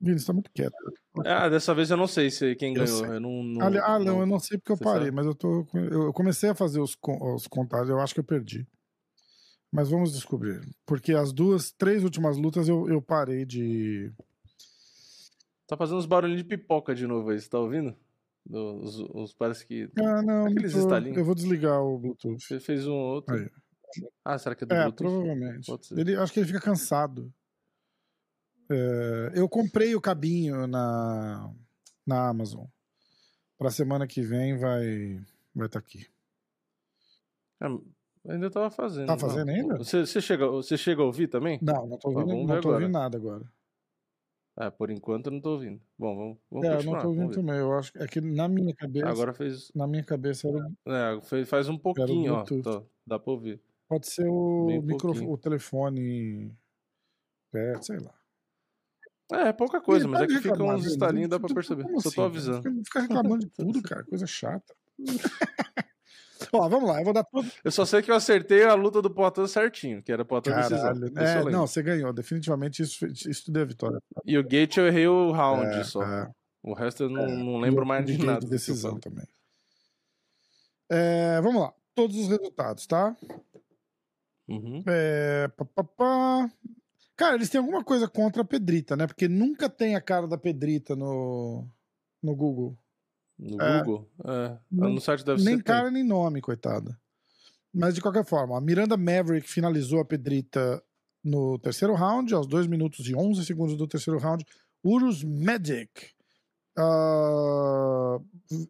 Vini, você tá muito quieto. Ah, dessa vez eu não sei se quem Eu ganhou. Eu não, não, ah, não, eu não sei porque eu Você parei, sabe? mas eu tô. Eu comecei a fazer os, os contatos, eu acho que eu perdi. Mas vamos descobrir. Porque as duas, três últimas lutas eu, eu parei de. Tá fazendo uns barulhinhos de pipoca de novo aí, você tá ouvindo? Do- Os, os- parece que. Ah, não. não Aqueles tô- estalinhos. Eu vou desligar o Bluetooth. Você fez um outro. Aí. Ah, será que é do É, Bluetooth? provavelmente. Ele, acho que ele fica cansado. É, eu comprei o cabinho na, na Amazon. Pra semana que vem vai vai estar aqui. Ah, ainda tava fazendo. Tá fazendo Não. ainda? Você, você, chega, você chega a ouvir também? Não, não tô ouvindo, vamos não tô ouvindo nada agora. Ah, por enquanto eu não tô ouvindo. Bom, vamos, vamos é, eu continuar. não tô ouvindo também. Eu acho que é que na minha cabeça. Agora fez. Na minha cabeça era, É, fez- faz um pouquinho, ó. Tá- dá pra ouvir. pode ser o, micro, o telefone perto, sei lá. É, é pouca coisa, mas é que fica uns estalinhos, dá pra perceber. como Só assim, tô cara? avisando. Fica, fica reclamando de tudo, cara. Coisa chata. Ó, vamos lá, eu vou dar todo. Eu só sei que eu acertei a luta do Poitin certinho, que era Poitin decisão. É, não, você ganhou. Definitivamente isso, isso tudo é vitória. E o Gate eu errei o round É, só. é. O resto eu não, não lembro mais de nada. de decisão também. É, vamos lá. Todos os resultados, tá? Uhum. É, pá, pá, pá. Cara, eles têm alguma coisa contra a Pedrita, né? Porque nunca tem a cara da Pedrita no, no Google. No É. Google? É. Não- no site deve nem ser. cara nem nome, coitada. Mas de qualquer forma, a Miranda Maverick finalizou a Pedrita no terceiro round, aos 2 minutos e 11 segundos do terceiro round. Urus Magic ah,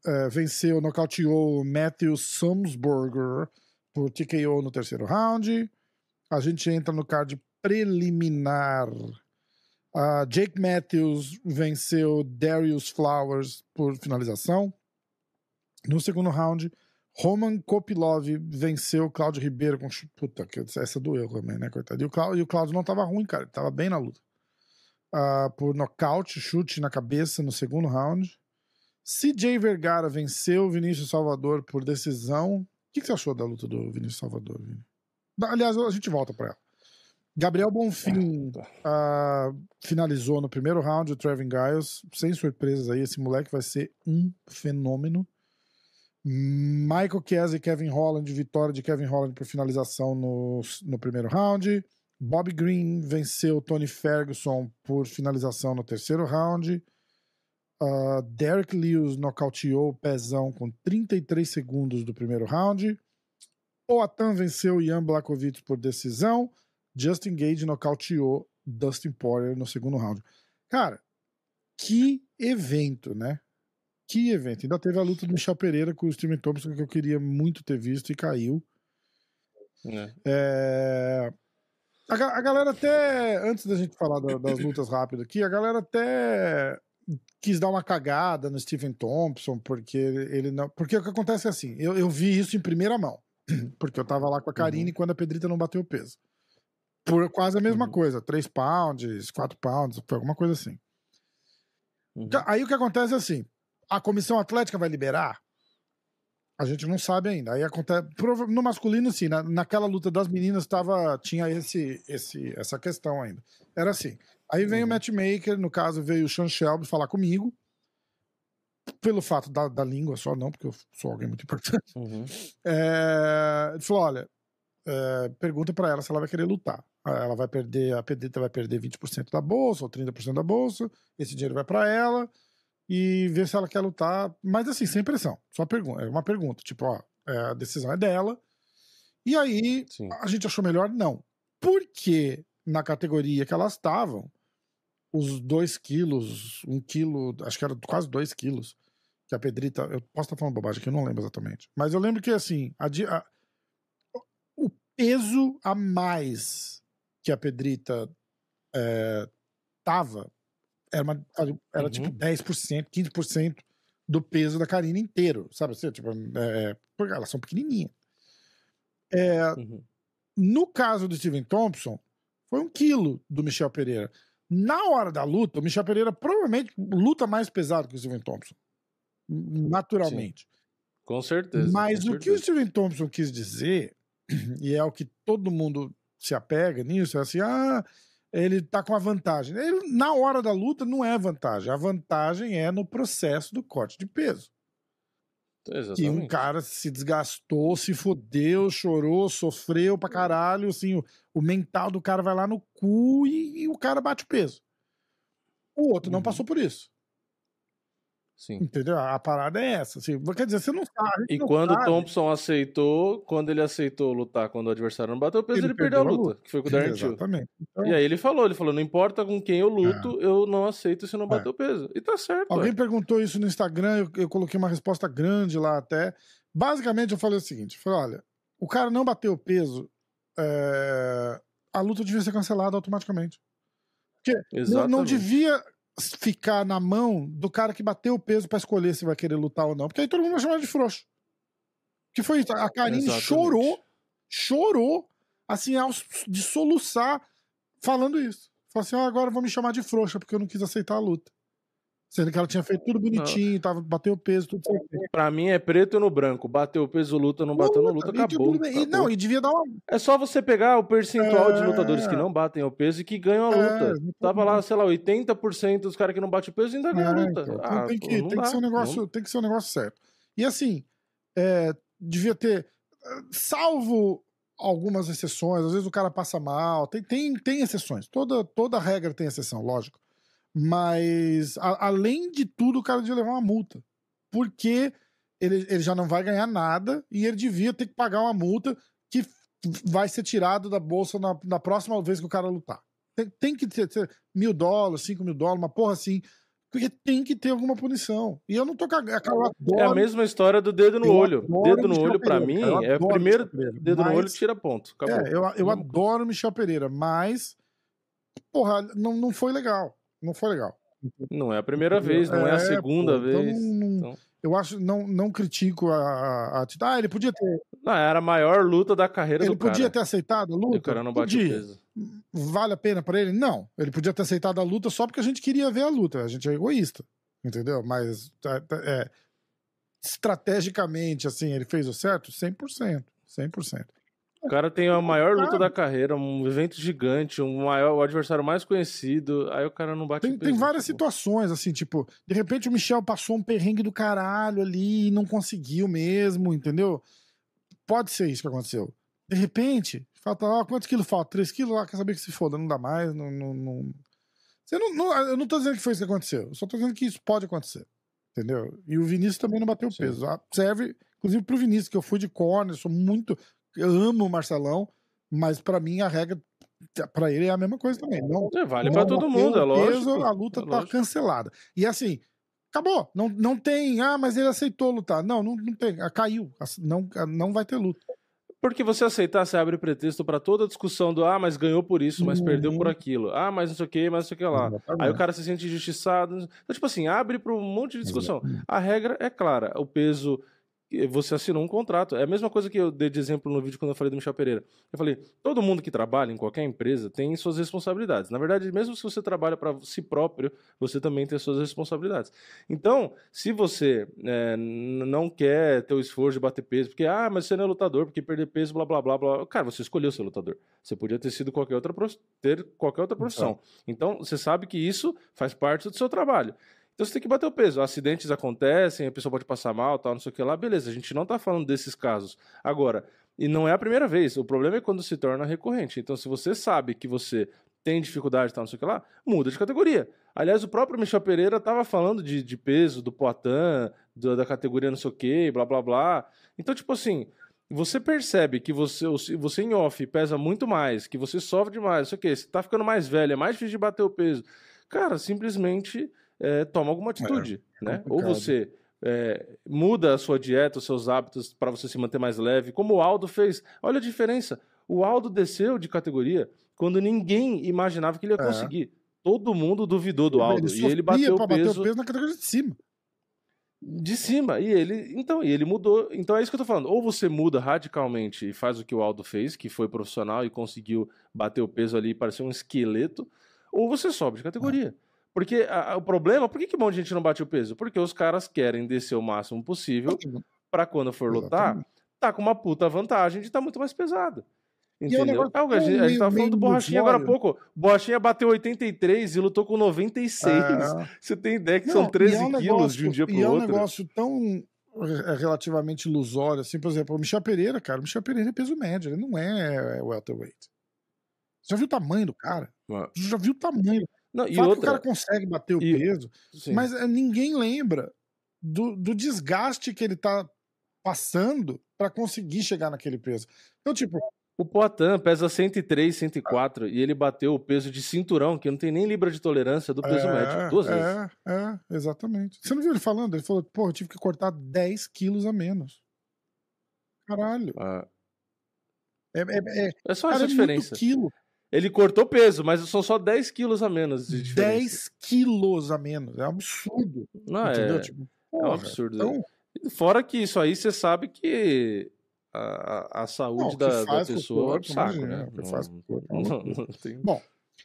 é, venceu, nocauteou Matthew Sumsburger por TKO no terceiro round. A gente entra no card preliminar. Ah, Jake Matthews venceu Darius Flowers por finalização. No segundo round, Roman Kopilov venceu Cláudio Ribeiro com. Puta, essa doeu também, né, coitado? E o Cláudio, não tava ruim, cara. Ele tava bem na luta. Ah, por nocaute, chute na cabeça no segundo round. CJ Vergara venceu Vinícius Salvador por decisão. O que, que você achou da luta do Vinícius Salvador, Vini? Aliás, a gente volta pra ela. Gabriel Bonfim ah, finalizou no primeiro round o Trevin Giles. Sem surpresas aí, esse moleque vai ser um fenômeno. Michael Chiesa e Kevin Holland, vitória de Kevin Holland por finalização no, no primeiro round. Bob Green venceu Tony Ferguson por finalização no terceiro round. Ah, Derek Lewis nocauteou o Pezão com 33 segundos do primeiro round. Poatan venceu Ian Blakovic por decisão. Justin Gage nocauteou Dustin Poirier no segundo round. Cara, que evento, né? Que evento. Ainda teve a luta do Michel Pereira com o Steven Thompson que eu queria muito ter visto e caiu. É. É, A, a galera até, antes da gente falar da- das lutas rápidas aqui, a galera até quis dar uma cagada no Stephen Thompson, porque ele não. Porque o que acontece é assim, eu, eu vi isso em primeira mão. Porque eu tava lá com a Karine quando a Pedrita não bateu o peso. Por quase a mesma Uhum. coisa, 3 pounds, 4 pounds, foi alguma coisa assim. Uhum. Aí o que acontece é assim: a comissão atlética vai liberar? A gente não sabe ainda. Aí acontece. No masculino, sim. Na, naquela luta das meninas tava, tinha esse, esse, essa questão ainda. Era assim. Aí vem o Uhum. matchmaker, no caso veio o Sean Shelby falar comigo. Pelo fato da, da língua só, não, porque eu sou alguém muito importante. Uhum. É, ele falou: olha, é, pergunta pra ela se ela vai querer lutar. Ah, Ela vai perder, a Pedrita vai perder 20% da bolsa ou 30% da bolsa. Esse dinheiro vai pra ela e ver se ela quer lutar. Mas assim, sem pressão. Só pergunta, é uma pergunta. Tipo, ó, é, a decisão é dela. E aí, Sim. a gente achou melhor não. Porque na categoria que elas estavam, os 2 quilos, um quilo, acho que era quase 2 quilos, que a Pedrita, eu posso estar falando bobagem aqui, eu não lembro exatamente. Mas eu lembro que, assim, a a- o peso a mais que a Pedrita é, matava, era, uma, era Uhum. tipo 10%, 15% do peso da Karine inteiro, sabe? Assim, tipo, é, porque elas são pequenininhas. É, Uhum. no caso do Steven Thompson, foi um quilo do Michel Pereira. Na hora da luta, o Michel Pereira provavelmente luta mais pesado que o Steven Thompson. Naturalmente. Com certeza. Mas com o que o certeza. Steven Thompson quis dizer, e é o que todo mundo se apega nisso, é assim: ah, ele tá com a vantagem. Ele, na hora da luta não é vantagem. A vantagem é no processo do corte de peso. Que um Exatamente. cara se desgastou, se fodeu, chorou, sofreu pra caralho. Assim, o, o mental do cara vai lá no cu e, e o cara bate o peso. O outro não Uhum. passou por isso. Sim. Entendeu? A parada é essa. Assim, quer dizer, você não sabe. E não quando o. Thompson aceitou, quando ele aceitou lutar quando o adversário não bateu o peso, Ele ele, perdeu a perdeu a luta, que foi com o Darren. Exatamente. Então, E aí ele falou, ele falou, não importa com quem eu luto, eu não aceito se não bater o peso. E tá certo. Alguém ué. perguntou isso no Instagram, eu, eu coloquei uma resposta grande lá até. Basicamente, eu falei o seguinte: eu falei, olha, o cara não bateu o peso, é, a luta devia ser cancelada automaticamente. Porque não, não devia ficar na mão do cara que bateu o peso pra escolher se vai querer lutar ou não. Porque aí todo mundo vai chamar de frouxo. Que foi isso. A Karine Exatamente. chorou, chorou, assim, de soluçar, falando isso. Falou assim: ó, agora vão me chamar de frouxa, porque eu não quis aceitar a luta. Sendo que ela tinha feito tudo bonitinho, tava, bateu o peso, tudo certinho. Pra mim é preto no branco. Bateu o peso, luta, não bateu, não luta, tipo, acabou. E, acabou. não, e devia dar uma. É só você pegar o percentual de É. lutadores que não batem o peso e que ganham a É, luta. exatamente. Tava lá, sei lá, 80% dos caras que não batem o peso ainda ganham a É, luta. então, Ah, tem que, ser um negócio, tem que ser um negócio certo. E assim, é, devia ter. eh, Salvo algumas exceções, às vezes o cara passa mal, tem, tem, tem exceções. Toda, toda regra tem exceção, lógico. Mas, a- além de tudo, o cara devia levar uma multa. Porque ele, ele já não vai ganhar nada e ele devia ter que pagar uma multa que vai ser tirado da bolsa na, na próxima vez que o cara lutar. Tem, tem que ter, ter mil dólares, cinco mil dólares, uma porra assim. Porque tem que ter alguma punição. E eu não tô cagando. É a mesma história do dedo no olho. Dedo no olho, pra mim, é o primeiro dedo no olho, tira ponto. Acabou. É, eu, eu adoro Michel Pereira, mas. Porra, não, não foi legal. Não foi legal. Não é a primeira vez, não é, a É, segunda pô, então vez. não- não- Então- Eu acho, não, não critico a, a, a atitude. Ah, ele podia ter. Não, era a maior luta da carreira Ele do cara. podia ter aceitado a E luta? o cara não bate podia. peso. Vale a pena pra ele? Não. Ele podia ter aceitado a luta só porque a gente queria ver a luta. A gente é egoísta. Entendeu? Mas tá- tá- é, estrategicamente, assim, ele fez o certo? 100%. 100%. O cara tem a maior luta da carreira, um evento gigante, um maior, o adversário mais conhecido, aí o cara não bate Tem, peso. tem várias acabou. situações, assim, tipo, de repente o Michel passou um perrengue do caralho ali e não conseguiu mesmo, entendeu? Pode ser isso que aconteceu. De repente, falta, ó, quantos quilos falta? 3 quilos? lá quer saber que se foda, não dá mais, não. não, não... Você não, não- eu não tô dizendo que foi isso que aconteceu, eu só tô dizendo que isso pode acontecer, entendeu? E o Vinícius também não bateu Sim. peso. Ah, Serve, inclusive, pro Vinícius, que eu fui de corner, sou muito. Eu amo o Marcelão, mas pra mim a regra, pra ele é a mesma coisa também. Não, É, vale pra todo mundo, é o lógico. peso, a luta é tá lógico. cancelada. E assim, acabou. Não, não tem. Ah, mas ele aceitou lutar. Não, não, não tem. Ah, Caiu. Não, ah, não vai ter luta. Porque você aceitar, você abre pretexto pra toda a discussão do ah, mas ganhou por isso, mas perdeu por Uhum. aquilo. Ah, mas não sei o que, mas não sei o que lá. Aí o cara se sente injustiçado. Então, tipo assim, abre para um monte de discussão. A regra é clara. O peso. Você assinou um contrato. É a mesma coisa que eu dei de exemplo no vídeo quando eu falei do Michel Pereira. Eu falei: todo mundo que trabalha em qualquer empresa tem suas responsabilidades. Na verdade, mesmo se você trabalha para si próprio, você também tem suas responsabilidades. Então, se você é, não quer ter o esforço de bater peso, porque, ah, mas você não é lutador, porque perder peso, blá, blá, blá, blá. Cara, você escolheu ser lutador. Você podia ter sido qualquer outra, ter qualquer outra profissão. Então, você sabe que isso faz parte do seu trabalho. Então você tem que bater o peso. Acidentes acontecem, a pessoa pode passar mal, tal, não sei o que lá. Beleza, a gente não tá falando desses casos. Agora, e não é a primeira vez. O problema é quando se torna recorrente. Então, se você sabe que você tem dificuldade, tal, não sei o que lá, muda de categoria. Aliás, o próprio Michel Pereira estava falando de, de peso, do Poitin, do- da categoria não sei o que, blá, blá, blá. Então, tipo assim, você percebe que você, você em off pesa muito mais, que você sofre demais, não sei o que, você tá ficando mais velho, é mais difícil de bater o peso. Cara, simplesmente é, toma alguma atitude, né? Ou complicado. você é, muda a sua dieta, os seus hábitos para você se manter mais leve, como o Aldo fez. Olha a diferença. O Aldo desceu de categoria quando ninguém imaginava que ele ia É. conseguir. todo mundo duvidou do Aldo. Ele e ele bateu o bater peso o peso na categoria de cima. de cima. E ele, então, e ele mudou. Então é isso que eu tô falando. Ou você muda radicalmente e faz o que o Aldo fez, que foi profissional e conseguiu bater o peso ali e parecer um esqueleto, ou você sobe de categoria. Porque a- o problema, por que, que um monte de gente não bate o peso? Porque os caras querem descer o máximo possível pra quando for lutar, tá com uma puta vantagem de estar muito mais pesado. é Entendeu? É a gente, a gente tava falando do Borrachinha agora há pouco. Borrachinha bateu 83 e lutou com 96. É. Você tem ideia que Não, são e 13 é um quilos negócio- de um dia pro E é um outro. negócio tão relativamente ilusório, assim, por exemplo, o Michel Pereira, cara, o Michel Pereira é peso médio, ele não é welterweight. Você já viu o tamanho do cara? Você já viu o tamanho? Não, O e fato que o outra. cara consegue bater o e- peso, sim. mas é, ninguém lembra do, do desgaste que ele tá passando pra conseguir chegar naquele peso. Então, tipo, O Poitin pesa 103, 104 e ele bateu o peso de cinturão, que não tem nem libra de tolerância do peso é, médio, duas vezes. É, é, exatamente. Você não viu ele falando? Ele falou, pô, eu tive que cortar 10 quilos a menos. Caralho. Ah, É, é, é, É só cara, essa é diferença. quilo. Ele cortou peso, mas são só 10 quilos a menos de diferença. 10 quilos a menos. É um absurdo. Não, entendeu? é, Tipo, é um porra, absurdo. Então, Fora que isso aí, você sabe que a, a- saúde Não, da, da faz com o pessoa é um corpo, saco, imagina, né? corpo é Não- não- tem- Bom,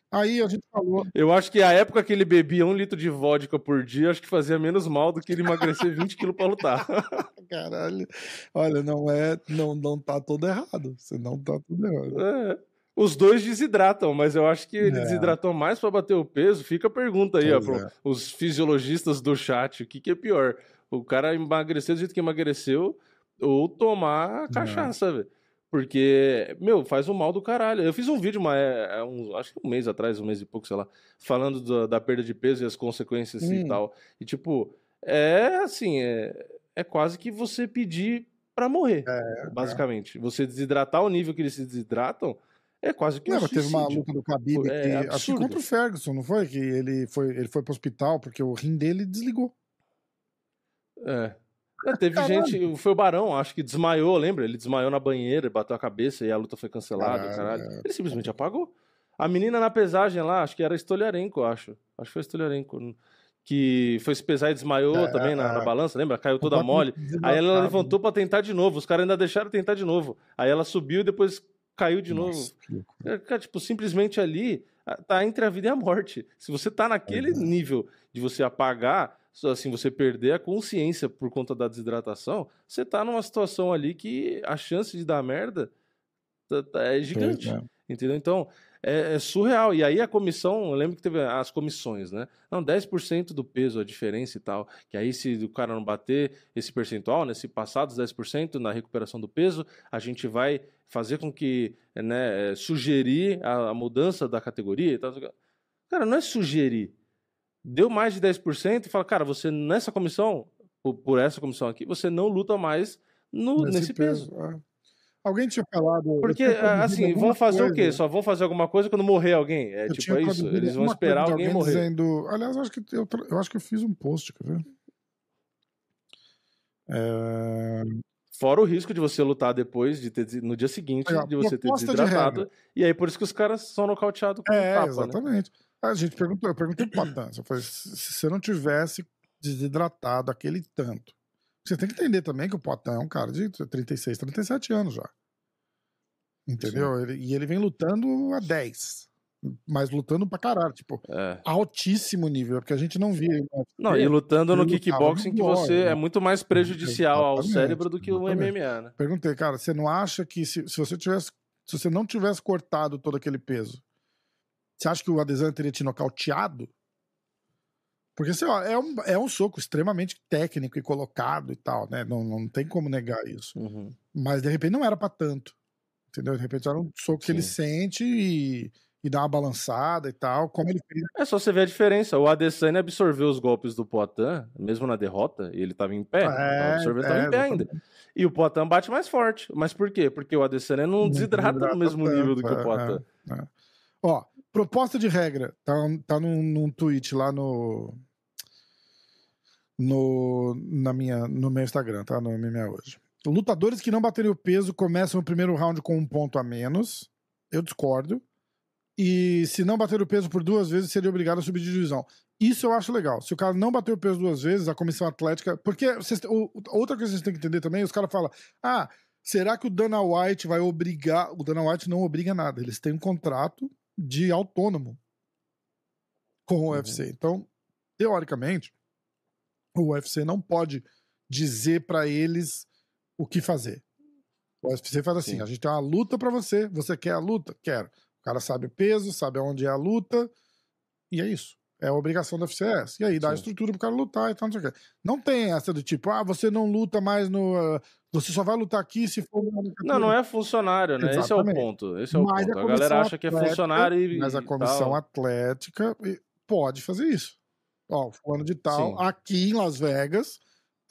aí a gente falou. Eu acho que a época que ele bebia um litro de vodka por dia, acho que fazia menos mal do que ele emagrecer 20 quilos pra lutar. Caralho. Olha, não é. Não, não tá todo errado. Você não tá tudo errado. É. Os dois desidratam, mas eu acho que ele É. desidratou mais pra bater o peso. Fica a pergunta aí, ó, Pois pro- é. os fisiologistas do chat, o que, que é pior? O cara emagrecer do jeito que emagreceu ou tomar cachaça, velho. Porque, meu, faz um mal do caralho. Eu fiz um vídeo, uma, é, é um, acho que um mês atrás, um mês e pouco, sei lá, falando da- da perda de peso e as consequências e Hum. tal. E, tipo, é assim, é, é quase que você pedir pra morrer, basicamente. Você desidratar ao nível que eles se desidratam é quase que um Não, mas teve uma luta do Khabib É que, acho que absurdo. contra o Ferguson, não foi? Que ele foi, ele foi pro hospital porque o rim dele desligou. É. É, teve Caralho. gente, foi o Barão, acho que desmaiou, lembra? Ele desmaiou na banheira, bateu a cabeça e a luta foi cancelada, Caralho, caralho. é. Ele simplesmente apagou. A menina na pesagem lá, acho que era Stoliarenko, acho. Acho que foi Stoliarenko. Que foi se pesar e desmaiou É, também na, é. na balança, lembra? Caiu toda mole. Aí ela desidratado. levantou pra tentar de novo. Os caras ainda deixaram tentar de novo. Aí ela subiu e depois caiu de novo. Nossa, loucura. É, Cara, tipo, simplesmente ali tá entre a vida e a morte. Se você tá naquele é. nível de você apagar, assim, você perder a consciência por conta da desidratação, você tá numa situação ali que a chance de dar merda tá- tá- é gigante. É. Entendeu? Então, é, é surreal. E aí a comissão, eu lembro que teve as comissões, né? Não, 10% do peso, a diferença e tal. Que aí, se o cara não bater esse percentual, né? Se passar dos 10% na recuperação do peso, a gente vai fazer com que, né, é, sugerir a, a mudança da categoria e tal. Cara, não é sugerir. Deu mais de 10% e fala, cara, você nessa comissão, por, por essa comissão aqui, você não luta mais no- nesse, peso. é. Alguém tinha falado. Porque, produzido assim, vão fazer o quê? coisa. Só vão fazer alguma coisa quando morrer alguém? É Eu tipo, é isso. Eles vão coisa esperar de alguém alguém morrer. Dizendo, aliás, eu acho, que eu, eu acho que eu fiz um post, quer ver? É, Fora o risco de você lutar depois, de ter, no dia seguinte, ó, de você ter de desidratado. regra. E aí, por isso que os caras são nocauteados com É, tapa, né? exatamente. A gente perguntou, eu perguntei pro Patan, eu falei, se você não tivesse desidratado aquele tanto. Você tem que entender também que o Potan é um cara de 36, 37 anos já. Entendeu? Ele- e ele vem lutando há 10. Mas lutando pra caralho, tipo, É. altíssimo nível, porque a gente não via. ele no Não, e lutando no ele kickboxing que você né? é muito mais prejudicial ao Exatamente, cérebro do que o exatamente. MMA, né? Perguntei, cara, você não acha que se, se você tivesse. Se você não tivesse cortado todo aquele peso, você acha que o Adesanya teria te nocauteado? Porque sei lá, é um, é um soco extremamente técnico e colocado e tal, né? Não, não tem como negar isso. Uhum. Mas de repente não era pra tanto. Entendeu? De repente era um soco que ele Sim. sente e, e dá uma balançada e tal. Como ele fez. É só você ver a diferença. O Adesanya absorveu os golpes do Poitin, mesmo na derrota, e ele tava em pé. tava É, absorvendo, é, tava em pé ainda. E o Poitin bate mais forte. Mas por quê? Porque o Adesanya não Não desidrata no mesmo nível do que tanto, o Poitin. é. Ó, proposta de regra. Tá, tá num, num tweet lá no. No, na minha, no meu Instagram, tá? No MMA hoje. Lutadores que não baterem o peso começam o primeiro round com um ponto a menos. Eu discordo. E se não bater o peso por duas vezes, seria obrigado a subir de divisão. Isso eu acho legal. Se o cara não bater o peso duas vezes, a comissão atlética. Porque vocês, outra coisa que vocês têm que entender também, os caras falam: ah, será que o Dana White vai obrigar. O Dana White não obriga nada. Eles têm um contrato de autônomo com o UFC. Então, teoricamente, o UFC não pode dizer pra eles o que fazer. O UFC faz assim: Sim. a gente tem uma luta pra você. Você quer a luta? Quero. O cara sabe o peso, sabe aonde é a luta, e é isso. É a obrigação da FCS. E aí dá a Sim. estrutura pro cara lutar e tal, não sei o quê. Não tem essa do tipo, ah, você não luta mais no. ah, você só vai lutar aqui se for. no- Não, não é funcionário, né? Esse é o Exatamente. ponto. Esse é o Mas ponto. A, comissão galera acha que é funcionário e. Mas a comissão tal. atlética pode fazer isso. Ó, fulano de tal, Sim. aqui em Las Vegas,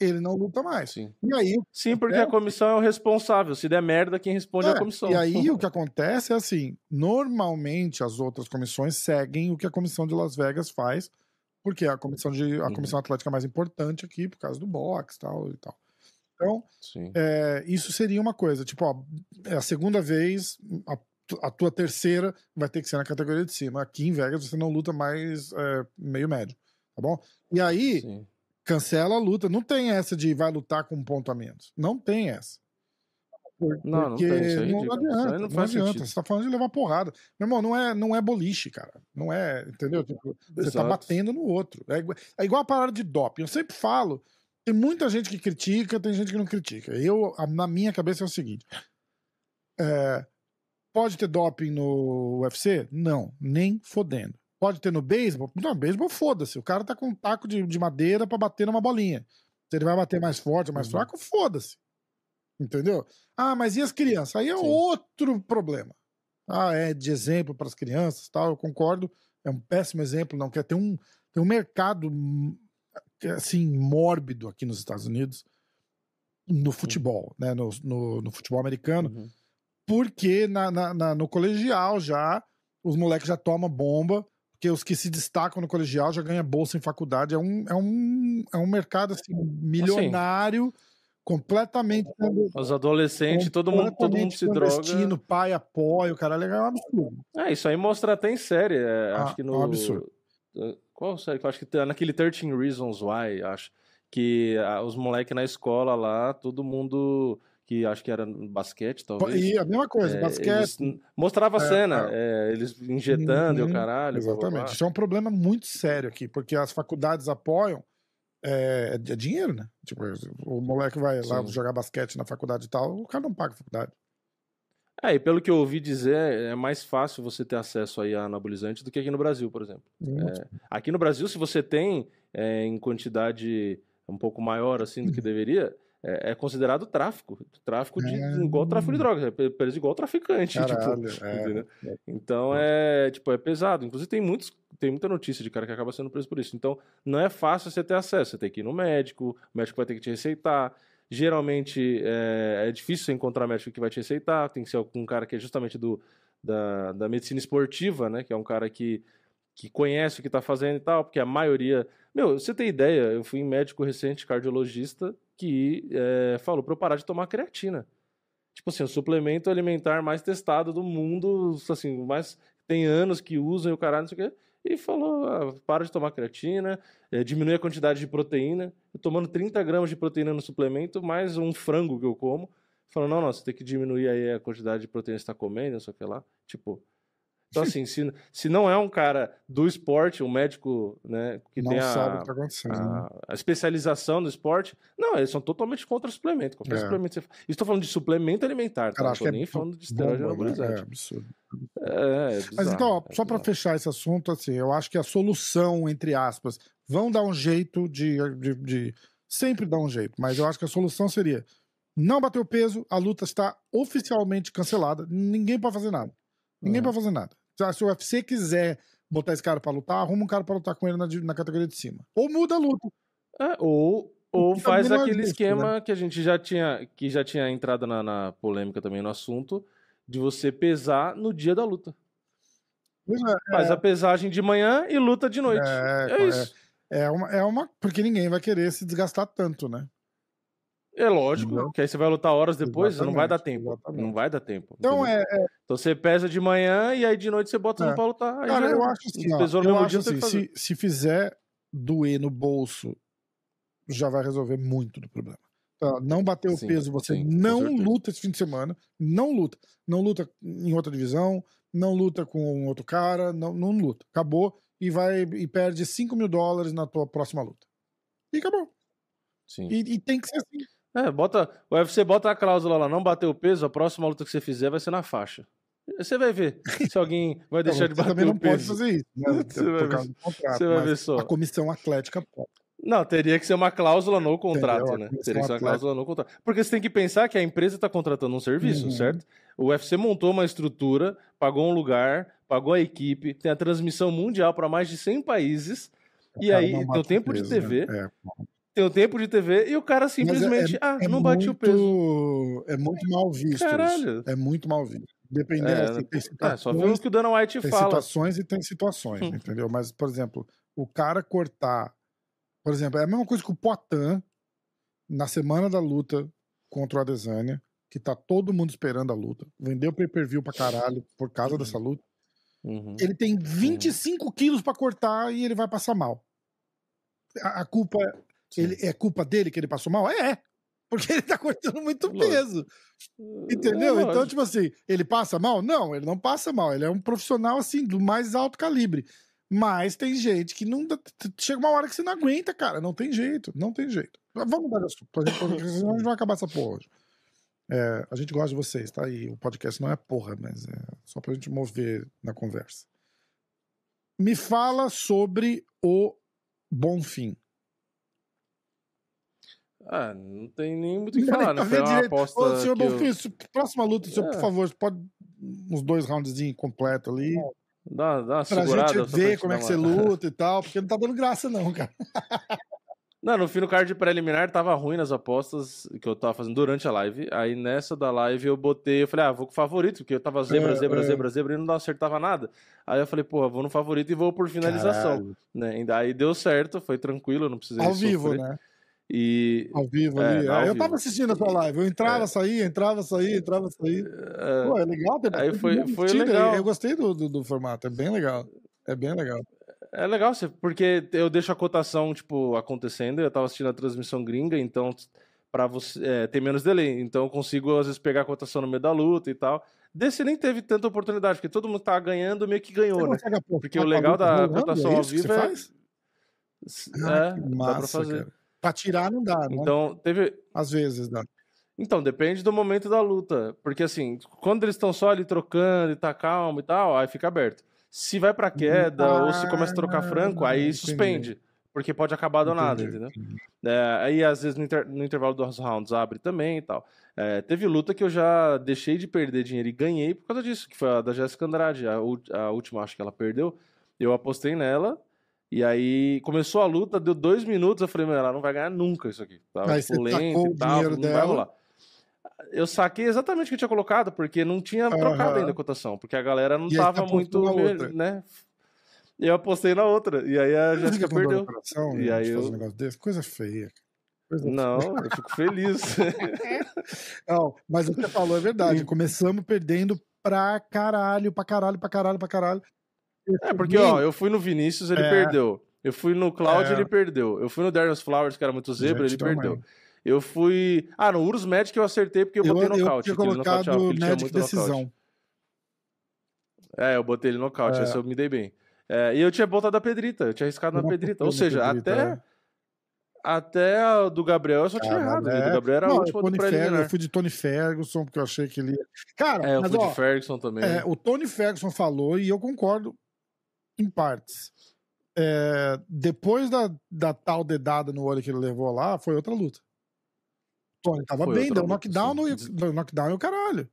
ele não luta mais. Sim. E aí, Sim, porque a comissão é o responsável. Se der merda, quem responde é, É, a comissão. E aí o que acontece é assim: normalmente as outras comissões seguem o que a comissão de Las Vegas faz, porque é a comissão de a Uhum. comissão atlética mais importante aqui por causa do boxe tal e tal. Então é, isso seria uma coisa, tipo, ó, é a segunda vez, a, a tua terceira vai ter que ser na categoria de cima. Aqui em Vegas você não luta mais é, meio médio, tá bom? E aí Sim. Cancela a luta. Não tem essa de vai lutar com um ponto a menos. Não tem essa. Por- Não, não porque tem, é não. Isso aí adianta, não não, adianta. sentido. Você tá falando de levar porrada. Meu irmão, não é, não é boliche, cara. Não é, entendeu? Tipo, você tá batendo no outro. É, igual- é igual a parada de doping. Eu sempre falo, tem muita gente que critica, tem gente que não critica. Eu, na minha cabeça é o seguinte. é, pode ter doping no UFC? Não, nem fodendo. Pode ter no beisebol? Não, beisebol foda-se. O cara tá com um taco de, de madeira pra bater numa bolinha. Se ele vai bater mais forte ou mais Uhum. fraco, foda-se. Entendeu? Ah, mas e as crianças? Aí é Sim. outro problema. Ah, é de exemplo para as crianças, tal, eu concordo. É um péssimo exemplo, não quer ter um tem um mercado é, assim mórbido aqui nos Estados Unidos no futebol, né, no, no, no futebol americano, Uhum. porque na, na- na- no colegial já os moleques já tomam bomba, porque os que se destacam no colegial já ganham bolsa em faculdade. É um, é um, é um mercado assim, milionário, completamente. Os adolescentes, todo mundo, todo mundo completamente se droga. pai apoia, o caralho é um absurdo. É, isso aí mostra até em série. é, Ah, acho que é no. um absurdo. Qual série? eu Acho que naquele 13 Reasons Why, acho. Que ah, os moleques na escola lá, todo mundo. Que acho que era no basquete, talvez. E a mesma coisa, é, basquete. mostrava a É, cena, é, eles injetando e o Uhum, caralho. blá, blá, blá. Exatamente. Isso é um problema muito sério aqui, porque as faculdades apoiam. É, é dinheiro, né? Tipo, o moleque vai lá Sim. jogar basquete na faculdade e tal, o cara não paga a faculdade. É, e pelo que eu ouvi dizer, é mais fácil você ter acesso aí a anabolizante do que aqui no Brasil, por exemplo. Muito. Aqui no Brasil, se você tem é, em quantidade um pouco maior assim do que deveria, é, é considerado tráfico. Tráfico de É. igual tráfico de drogas, é preso igual traficante. tipo, Caralho, é. entendeu? Então é tipo é pesado. Inclusive tem muitos tem muita notícia de cara que acaba sendo preso por isso. Então não é fácil você ter acesso. Você tem que ir no médico, o médico vai ter que te receitar. Geralmente é, é difícil você encontrar médico que vai te receitar. Tem que ser um cara que é justamente do da, da medicina esportiva, né? Que é um cara que que conhece o que tá fazendo e tal, porque a maioria. Meu, você tem ideia, eu fui em médico recente, cardiologista, que é, falou pra eu parar de tomar creatina. Tipo assim, o suplemento alimentar mais testado do mundo, assim, mais tem anos que usam e o caralho, não sei o quê. E falou: ah, para de tomar creatina, eh, diminui a quantidade de proteína. Eu tomando 30 gramas de proteína no suplemento, mais um frango que eu como. Falou: não, não, você tem que diminuir aí a quantidade de proteína que você está comendo, não sei o que lá. Tipo. Então, assim, se, se não é um cara do esporte, um médico, né, que não tem a, sabe o que tá acontecendo. né? a, a especialização no esporte. Não, eles são totalmente contra o suplemento. Qualquer É. suplemento você Estou falando de suplemento alimentar, tá? Não que é nem bu- falando de esteroide né? É anabolizante. absurdo. É, é Mas bizarro, então, ó, é só para bizarro. fechar esse assunto, assim, eu acho que a solução, entre aspas, vão dar um jeito de, de, de- Sempre dar um jeito, mas eu acho que a solução seria não bater o peso, a luta está oficialmente cancelada, ninguém pode fazer nada. Ninguém Uhum. pode fazer nada. Se- Se o UFC quiser botar esse cara pra lutar, arruma um cara pra lutar com ele na, na categoria de cima. Ou muda a luta. É, ou ou que faz é aquele esquema que a gente já tinha, que já tinha entrado na, na polêmica também no assunto, de você pesar no dia da luta. É, Faz a pesagem de manhã e luta de noite. É, É, é. isso. É uma, é uma. Porque ninguém vai querer se desgastar tanto, né? É lógico, Entendeu? que aí você vai lutar horas depois, não vai dar tempo. exatamente. Não vai dar tempo. Então é, é, Então você pesa de manhã e aí de noite você bota É. no pra lutar. Aí cara, já eu acho assim, ó, eu acho assim, se, se fizer doer no bolso, já vai resolver muito do problema. Então, não bater o Sim, peso, você sim, não luta esse fim de semana, não luta. Não luta em outra divisão, não luta com outro cara, não, não luta. Acabou e vai e perde 5 mil dólares na tua próxima luta. E acabou. Sim. E, e tem que ser assim. É, bota, o UFC bota a cláusula lá, não bater o peso, a próxima luta que você fizer vai ser na faixa. Você vai ver se alguém vai deixar de você bater também não o pode peso. fazer isso, né? Você vai ver- contrato. Você vai ver só. A comissão atlética pode. Não, teria que ser uma cláusula no contrato, né? Teria que ser uma cláusula no contrato. Porque você tem que pensar que a empresa está contratando um serviço, Uhum. certo? O UFC montou uma estrutura, pagou um lugar, pagou a equipe, tem a transmissão mundial para mais de 100 países. O E aí não tem bate o tempo de peso, TV, né? É. tem o tempo de TV e o cara Mas é- simplesmente, ah, é não bate o peso. É muito mal visto Caralho. isso. É muito mal visto. Dependendo, É, assim, tem É, situações, só ver o que o Dana White tem fala. situações e tem situações, Hum. entendeu? Mas, por exemplo, o cara cortar... Por exemplo, é a mesma coisa que o Poitin, na semana da luta contra o Adesanya, que tá todo mundo esperando a luta, vendeu pay-per-view pra caralho por causa dessa luta, Uhum. ele tem 25 quilos pra cortar e ele vai passar mal. A, a culpa. Ele, é culpa dele que ele passou mal? É, porque ele tá cortando muito Lógico. peso. Entendeu? É, então, tipo assim, ele passa mal? Não, ele não passa mal. Ele é um profissional, assim, do mais alto calibre. Mas tem gente que não. Chega uma hora que você não aguenta, cara. Não tem jeito. Não tem jeito. Mas Vamos mudar de assunto, senão a gente vai acabar essa porra hoje. É, a gente gosta de vocês, tá aí. O podcast não é porra, mas é só pra gente mover na conversa. Me fala sobre o Bonfim. Ah, não tem nem muito o que falar, né? Foi uma direito. aposta. Ô, senhor eu- Bonfim, se- próxima luta, senhor, por É. favor, você pode uns dois roundzinhos completo ali. Dá, dá uma Pra segurada. gente pra ver gente como é que você luta e tal, porque não tá dando graça, não, cara. Não, no fim do card preliminar tava ruim nas apostas que eu tava fazendo durante a live. Aí nessa da live eu botei, eu falei, ah, vou com o favorito, porque eu tava zebra, É, zebra, é. zebra, zebra e não acertava nada. Aí eu falei, porra, vou no favorito e vou por finalização. Caralho. Né? E daí deu certo, foi tranquilo, eu não precisei Ao vivo, sofrer. né? E Ao vivo É, ali. ao eu vivo. tava assistindo a sua live. Eu entrava, saía, entrava, saía, entrava, saía. é, Pô, é legal, tem Aí foi- foi legal. Eu gostei do, do, do formato, é bem legal. É bem legal. É legal, porque eu deixo a cotação, tipo, acontecendo, eu tava assistindo a transmissão gringa, então para você é, tem menos delay, então eu consigo às vezes pegar a cotação no meio da luta e tal. Desse nem teve tanta oportunidade, porque todo mundo tava ganhando, meio que ganhou, né? Porque o legal da cotação é ao vivo é- faz? É, Ah, que dá pra massa, fazer. cara. Pra tirar não dá, né? Então, teve, Às vezes dá. Então, depende do momento da luta. Porque, assim, quando eles estão só ali trocando e tá calmo e tal, aí fica aberto. Se vai pra queda ou se começa a trocar franco, Ah, aí entendi. suspende. Porque pode acabar do nada, entendeu? É, aí, às vezes, no, inter- no intervalo dos rounds abre também e tal. É, teve luta que eu já deixei de perder dinheiro e ganhei por causa disso, que foi a da Jéssica Andrade. A, a última, acho que ela perdeu. Eu apostei nela. E aí começou a luta, deu dois minutos, eu falei, meu, ela não vai ganhar nunca isso aqui. Tava Aí tipo, você lento e tal, não vai dela. rolar. Eu saquei exatamente o que eu tinha colocado, porque não tinha trocado Aham. ainda a cotação, porque a galera não E aí tava muito, né? Eu apostei na outra, e aí a Jéssica perdeu. coração, E né, aí eu- um? Coisa feia. Coisa Não, eu fico feliz. Não, mas o que você falou é verdade. Sim. Começamos perdendo pra caralho, pra caralho, pra caralho, pra caralho. É, porque, ó, eu fui no Vinícius, ele É. perdeu. Eu fui no Cláudio, É. ele perdeu. Eu fui no Darius Flowers, que era muito zebra, Gente, ele perdeu. Eu fui. Ah, no Urus Magic eu acertei porque eu Eu, botei eu nocaute. tinha ele nocauteava, colocado ele tinha Magic muito nocaute. decisão. É, eu botei ele nocaute, É. esse eu me dei bem. É, e eu tinha botado a Pedrita, eu tinha arriscado na Eu não Pedrita. Ou na seja, Pedrita, até, é. até a do Gabriel eu só tinha errado. É. do Gabriel era Não, a última do Tony Ferguson, eu fui de Tony Ferguson, porque eu achei que ele. Cara, É, eu mas fui ó, de Ferguson também. é, o Tony Ferguson falou e eu concordo em partes. É, depois da, da tal dedada no olho que ele levou lá, foi outra luta. Tony tava Foi bem, deu luta, knockdown, no, knockdown e o caralho.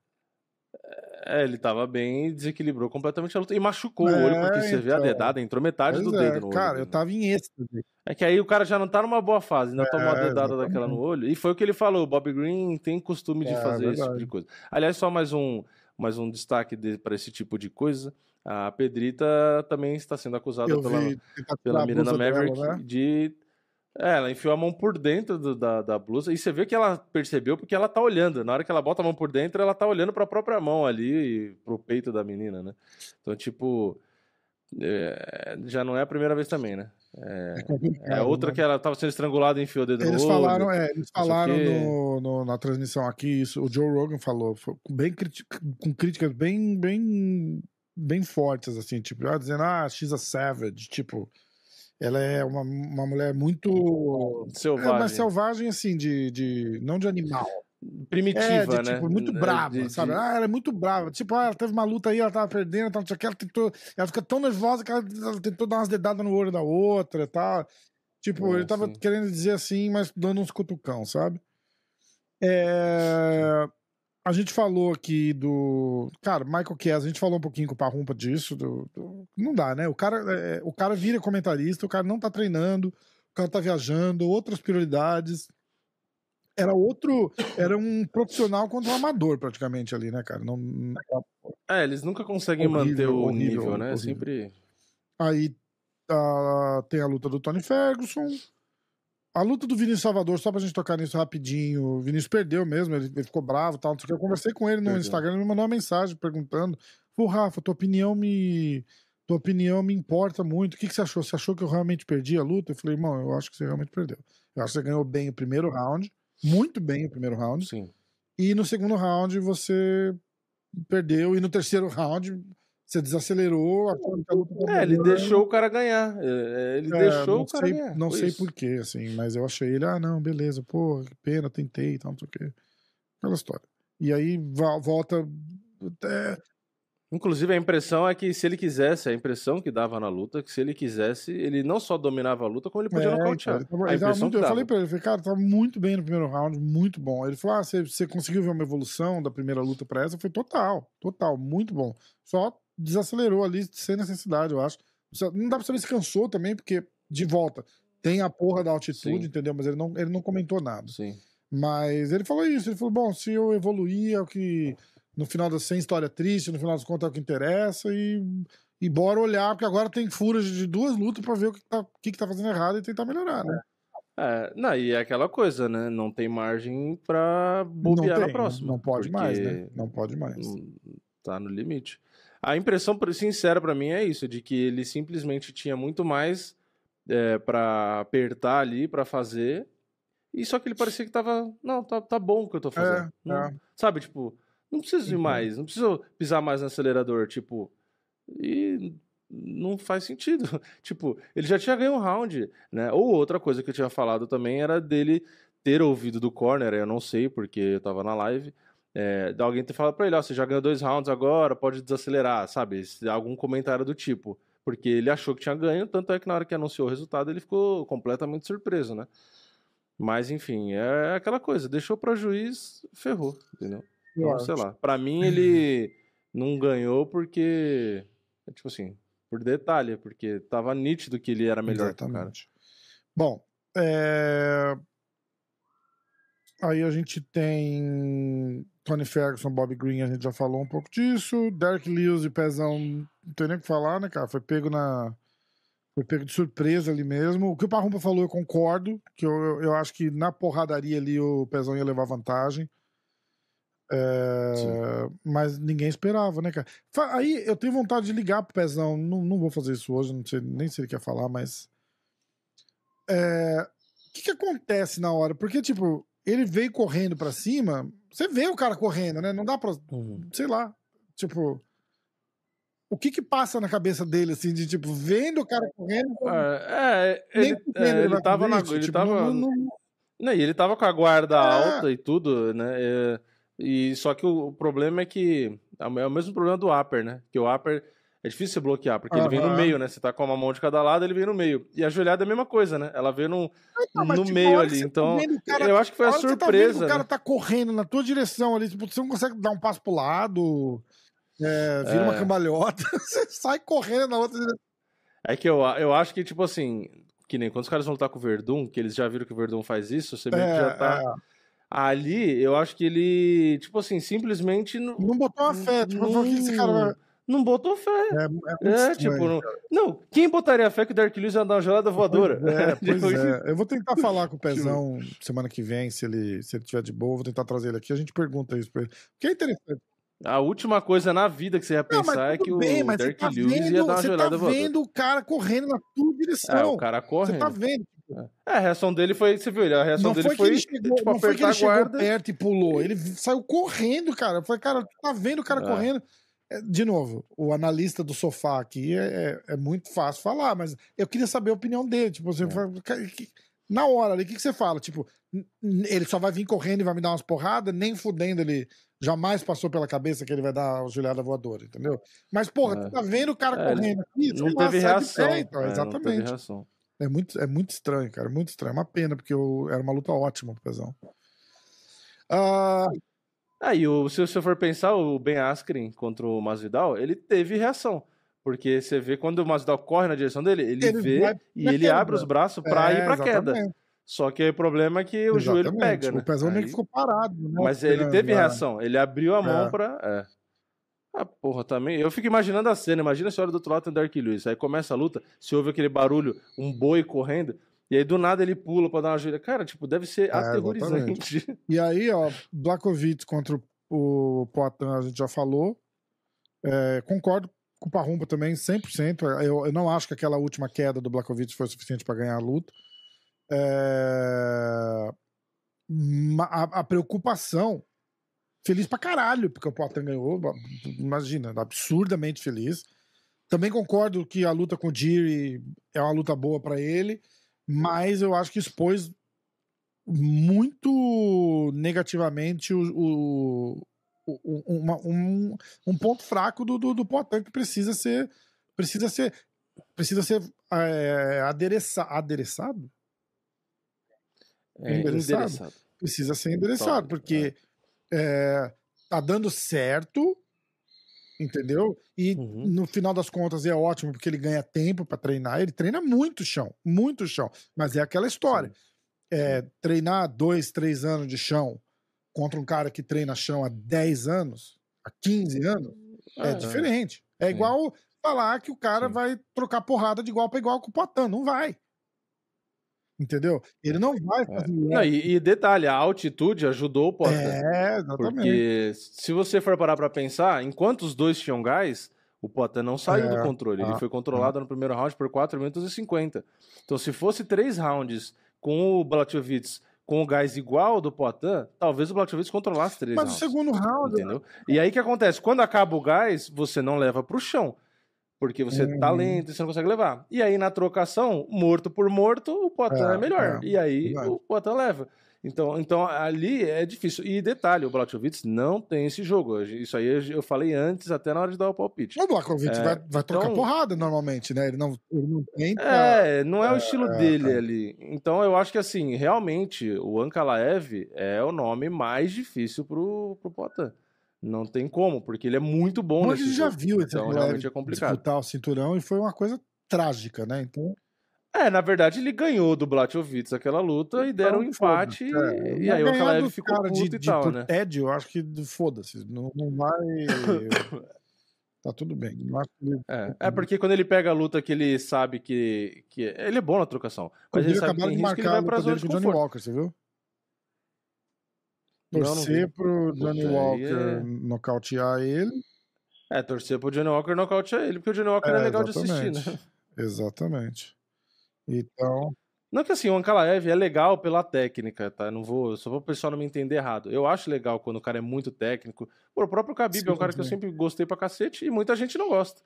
É, ele tava bem e desequilibrou completamente a luta. E machucou É, o olho, porque você vê a então. dedada, entrou metade Pois do é, dedo no olho. cara, eu né? tava em êxtase. É que aí o cara já não tá numa boa fase, ainda tomou uma É, dedada daquela no olho. E foi o que ele falou, o Bob Green tem costume de É, fazer esse tipo de coisa. Aliás, só mais um, mais um destaque para esse tipo de coisa. A Pedrita também está sendo acusada Eu pela, vi pela a Miranda blusa dela, Maverick né? de. É, ela enfiou a mão por dentro do- da, da blusa. E você vê que ela percebeu porque ela tá olhando. Na hora que ela bota a mão por dentro, ela tá olhando pra própria mão ali, pro peito da menina, né? Então, tipo. é, já não é a primeira vez também, né? É, complicado, É outra né? que ela tava sendo estrangulada e enfiou o dedo Eles no falaram, é, eles falaram quê. no, no- na transmissão aqui, isso, o Joe Rogan falou, bem com críticas bem, bem, bem fortes, assim, tipo, ah, dizendo, ah, she's a savage, tipo, ela é uma, uma mulher muito. É, Selvagem. mas selvagem, assim, de, de. Não de animal. Primitiva, É, de, né? tipo, muito É, brava, de- de- sabe? Ah, ela é muito brava. Tipo, ah, ela teve uma luta aí, ela tava perdendo, tal, não sei o que, ela tentou. Ela fica tão nervosa que ela, ela tentou dar umas dedadas no olho da outra e tal. Tipo, É, ele tava sim. querendo dizer assim, mas dando uns cutucão, sabe? É, A gente falou aqui do. Cara, Michael Chiesa, a gente falou um pouquinho com o Parrumpa disso. do- do- Não dá, né? O cara, é, o cara vira comentarista, o cara não tá treinando, o cara tá viajando, outras prioridades. Era outro. Era um profissional contra um amador, praticamente, ali, né, cara? Não, É, eles nunca conseguem Horrível, manter o horrível, nível, né? horrível. Sempre. Aí ah, tem a luta do Tony Ferguson. A luta do Vinícius Salvador, só pra gente tocar nisso rapidinho. O Vinícius perdeu mesmo, ele, ele ficou bravo e tal. não sei o que. Eu conversei com ele no Perdeu. Instagram, ele me mandou uma mensagem perguntando: Pô, Rafa, tua opinião me. Tua opinião me importa muito. O que, que você achou? Você achou que eu realmente perdi a luta? Eu falei, irmão, eu acho que você realmente perdeu. Eu acho que você ganhou bem o primeiro round, muito bem o primeiro round. Sim. E no segundo round você perdeu. E no terceiro round você desacelerou. a luta tava É, ele deixou o cara ganhar. É, Ele É, deixou o cara sei, ganhar. Não Foi sei porquê, assim, mas eu achei ele, ah, não, beleza, pô, que pena, tentei e tal, não sei o quê. Aquela história. E aí vo- volta. é, Inclusive, a impressão é que se ele quisesse, a impressão que dava na luta, que se ele quisesse, ele não só dominava a luta, como ele podia é, nocautear. então, ele tava- ele muito- eu dava. falei pra ele, falei, cara, tava muito bem no primeiro round, muito bom. Ele falou: ah, você, você conseguiu ver uma evolução da primeira luta pra essa? Falei, total, total, muito bom. Só desacelerou ali sem necessidade, eu acho. Não dá pra saber se cansou também, porque, de volta, tem a porra da altitude, Sim. entendeu? Mas ele não, ele não comentou nada. Sim. Mas ele falou isso, ele falou, bom, se eu evoluir é o que, no final das sem história triste, no final das contas é o que interessa e, e bora olhar, porque agora tem furas de duas lutas pra ver o que tá, o que que tá fazendo errado e tentar melhorar, né? É, não, e é aquela coisa, né? Não tem margem pra bobear não na tem, próxima. Não pode mais, né? Não pode mais. não- Tá no limite. A impressão sincera pra mim é isso, de que ele simplesmente tinha muito mais é, para apertar ali, pra fazer, e só que ele parecia que tava, não, tá, tá bom o que eu tô fazendo. É, Não- é. Sabe, tipo, não preciso ir Uhum. mais, não preciso pisar mais no acelerador, tipo, e não faz sentido. Tipo, ele já tinha ganho um round, né? Ou outra coisa que eu tinha falado também era dele ter ouvido do corner, eu não sei porque eu tava na live, é, alguém ter falado pra ele, ó, você já ganhou dois rounds agora, pode desacelerar, sabe? Algum comentário do tipo. Porque ele achou que tinha ganho, tanto é que na hora que anunciou o resultado ele ficou completamente surpreso, né? Mas enfim, é aquela coisa, deixou pra juiz, ferrou, entendeu? Eu Então, acho. sei lá. Pra mim, ele não ganhou porque. é Tipo assim, por detalhe, porque tava nítido que ele era melhor. Exatamente. Bom, é, aí a gente tem Tony Ferguson, Bob Green, a gente já falou um pouco disso. Derek Lewis e Pezão, não tem nem o que falar, né, cara? Foi pego na. Foi pego de surpresa ali mesmo. O que o Parrumpa falou, eu concordo. Que eu, eu, eu acho que na porradaria ali o Pezão ia levar vantagem. É, mas ninguém esperava, né, cara? Aí eu tenho vontade de ligar pro Pezão. Não, não vou fazer isso hoje, não sei nem se ele quer falar, mas. É, O que, que acontece na hora? Porque, tipo, ele veio correndo pra cima. Você vê o cara correndo, né? Não dá pra. Sei lá. Tipo. O que que passa na cabeça dele, assim, de tipo, vendo o cara correndo. É, é, ele, é, ele vai tava na. Ele tipo, tava. não- não- não- Não, e ele tava com a guarda É. alta e tudo, né? é, e só que o, o problema é que é o é o mesmo problema do upper, né? Que o upper é difícil você bloquear, porque ele vem no meio, né? Você tá com uma mão de cada lado, ele vem no meio. E a joelhada é a mesma coisa, né? Ela vem no, Ah, mas, no a meio ali. tá Então, o cara- eu acho que foi A a tá surpresa. o cara né? tá correndo na tua direção ali, tipo, você não consegue dar um passo pro lado, é, vira uma É. cambalhota, você sai correndo na outra direção. É que eu, eu acho que, tipo assim, que nem quando os caras vão lutar com o Verdun, que eles já viram que o Verdun faz isso, você meio que já tá. É, Ali, eu acho que ele, tipo assim, simplesmente. Não, Não botou uma fé, tipo, falou, o que esse cara vai. Não botou fé. É, é, É, tipo, não, não, quem botaria fé que o Dark Lewis ia dar uma gelada voadora? Pois é, pois Tipo, é. Eu vou tentar falar com o Pezão semana que vem, se ele, se ele tiver de boa, vou tentar trazer ele aqui. A gente pergunta isso pra ele. Porque é interessante. A última coisa na vida que você ia Não, pensar é tudo que o bem, mas você Dark tá Lewis ia vendo, dar uma você gelada tá voadora. vendo o cara correndo na tua direção. É, o cara Você correndo. tá vendo. É, a reação dele foi, você viu, a reação Não dele foi que foi, ele chegou, tipo, não foi que ele chegou perto e pulou. Ele saiu correndo, cara. Foi, cara, tu tá vendo o cara É. correndo. É, De novo, o analista do sofá aqui é, é, é muito fácil falar, mas eu queria saber a opinião dele. Tipo, É. você fala, cara, que- na hora ali, o que, que você fala? Tipo, ele só vai vir correndo e vai me dar umas porradas, nem fudendo ele. Jamais passou pela cabeça que ele vai dar uma joelhada voadora, entendeu? Mas, porra, É. tu tá vendo o cara É, correndo aqui? Não teve reação. pé, então, É, não teve exatamente. reação. É muito, é muito estranho, cara. Muito estranho. É uma pena, porque eu, era uma luta ótima pro Pezão. Ah, Aí, o, se você for pensar, o Ben Askren contra o Masvidal, ele teve reação. Porque você vê quando o Masvidal corre na direção dele, ele, Ele vê vai e ele abre os braços pra é, ir pra queda. Só que o problema é que o joelho exatamente. pega, né? O Pezão meio que ficou parado. Né, Mas ele teve é. reação. Ele abriu a mão É. pra. É. Ah, porra, também. Eu fico imaginando a cena. Imagina se olha do outro lado tem Dark Lewis. Aí começa a luta, se ouve aquele barulho, um boi correndo, e aí do nada ele pula pra dar uma joelha. Cara, tipo, deve ser É, aterrorizante. E aí, ó, Blakovic contra o- Poitin, a gente já falou. É, concordo com o Parrumba também, 100%. Eu, eu não acho que aquela última queda do Blakovic foi suficiente para ganhar a luta. É, a, a preocupação, feliz pra caralho, porque o Poitin ganhou, imagina, absurdamente feliz. Também concordo que a luta com o Jiri é uma luta boa para ele, mas eu acho que expôs muito negativamente o, o- o- uma- um, um ponto fraco do, do, do Poitin que precisa ser precisa ser precisa ser é, adereça, adereçado? É, Endereçado? precisa ser endereçado porque é, tá dando certo entendeu e Uhum. no final das contas é ótimo porque ele ganha tempo para treinar ele treina muito chão muito chão mas é aquela história é, treinar dois, três anos de chão contra um cara que treina chão há 10 anos, há 15 anos, é, É, diferente. É igual falar que o cara Sim. vai trocar porrada de igual para igual com o Potan. Não vai. Entendeu? Ele não vai fazer Não, e, e detalhe, a altitude ajudou o Potter. É, exatamente. Porque se você for parar pra pensar, enquanto os dois tinham gás, o Potter não saiu É, do controle. Ele ah, foi controlado no primeiro round por 4 minutos e 50. Então, se fosse três rounds com o Blachowicz com o gás igual do Poitin, talvez o Blachowicz controlasse três Mas o rounds. segundo round, Entendeu? E aí o que acontece? Quando acaba o gás, você não leva pro chão. Porque você tá Uhum. lento e você não consegue levar. E aí, na trocação, morto por morto, o Poitin É, é, melhor. é, e aí, o Poitin leva. Então, então, ali é difícil. E detalhe, o Blachowicz não tem esse jogo. Isso aí eu- falei antes, até na hora de dar o palpite. o Blakovic É, vai, vai trocar então- porrada normalmente, né? Ele não, ele não tenta. É, não é o estilo é, dele é. ali. Então eu acho que assim, realmente, o Ankalaev é o nome mais difícil pro, pro Poitin. Não tem como, porque ele é muito bom Mas nesse já jogo. viu esse Então realmente é complicado. disputar o cinturão e foi uma coisa trágica, né? Então, É, na verdade, ele ganhou do Blachowicz aquela luta e deram um Então, empate. é. E aí o dos ficou cara puto de, e de tal, né? tédio, eu acho que foda-se. Não, não vai. tá tudo bem. Que ele É, é porque quando ele pega a luta que ele sabe que. que ele é bom na trocação. Mas ele sabe que tem de risco, ele marcar a vai pra zona de o Johnny. Walker, você viu? Torcer pro Johnny Puta, Walker é- nocautear ele. É, torcer pro Johnny Walker nocautear ele, porque o Johnny Walker é, É, legal de assistir, exatamente. né? Exatamente. Então, Não que assim, o Ankalaev é legal pela técnica, tá? Não vou, só vou o pessoal não me entender errado. Eu acho legal quando o cara é muito técnico. Pô, o próprio Khabib é um Sim, cara que eu sim. sempre gostei pra cacete e muita gente não gosta.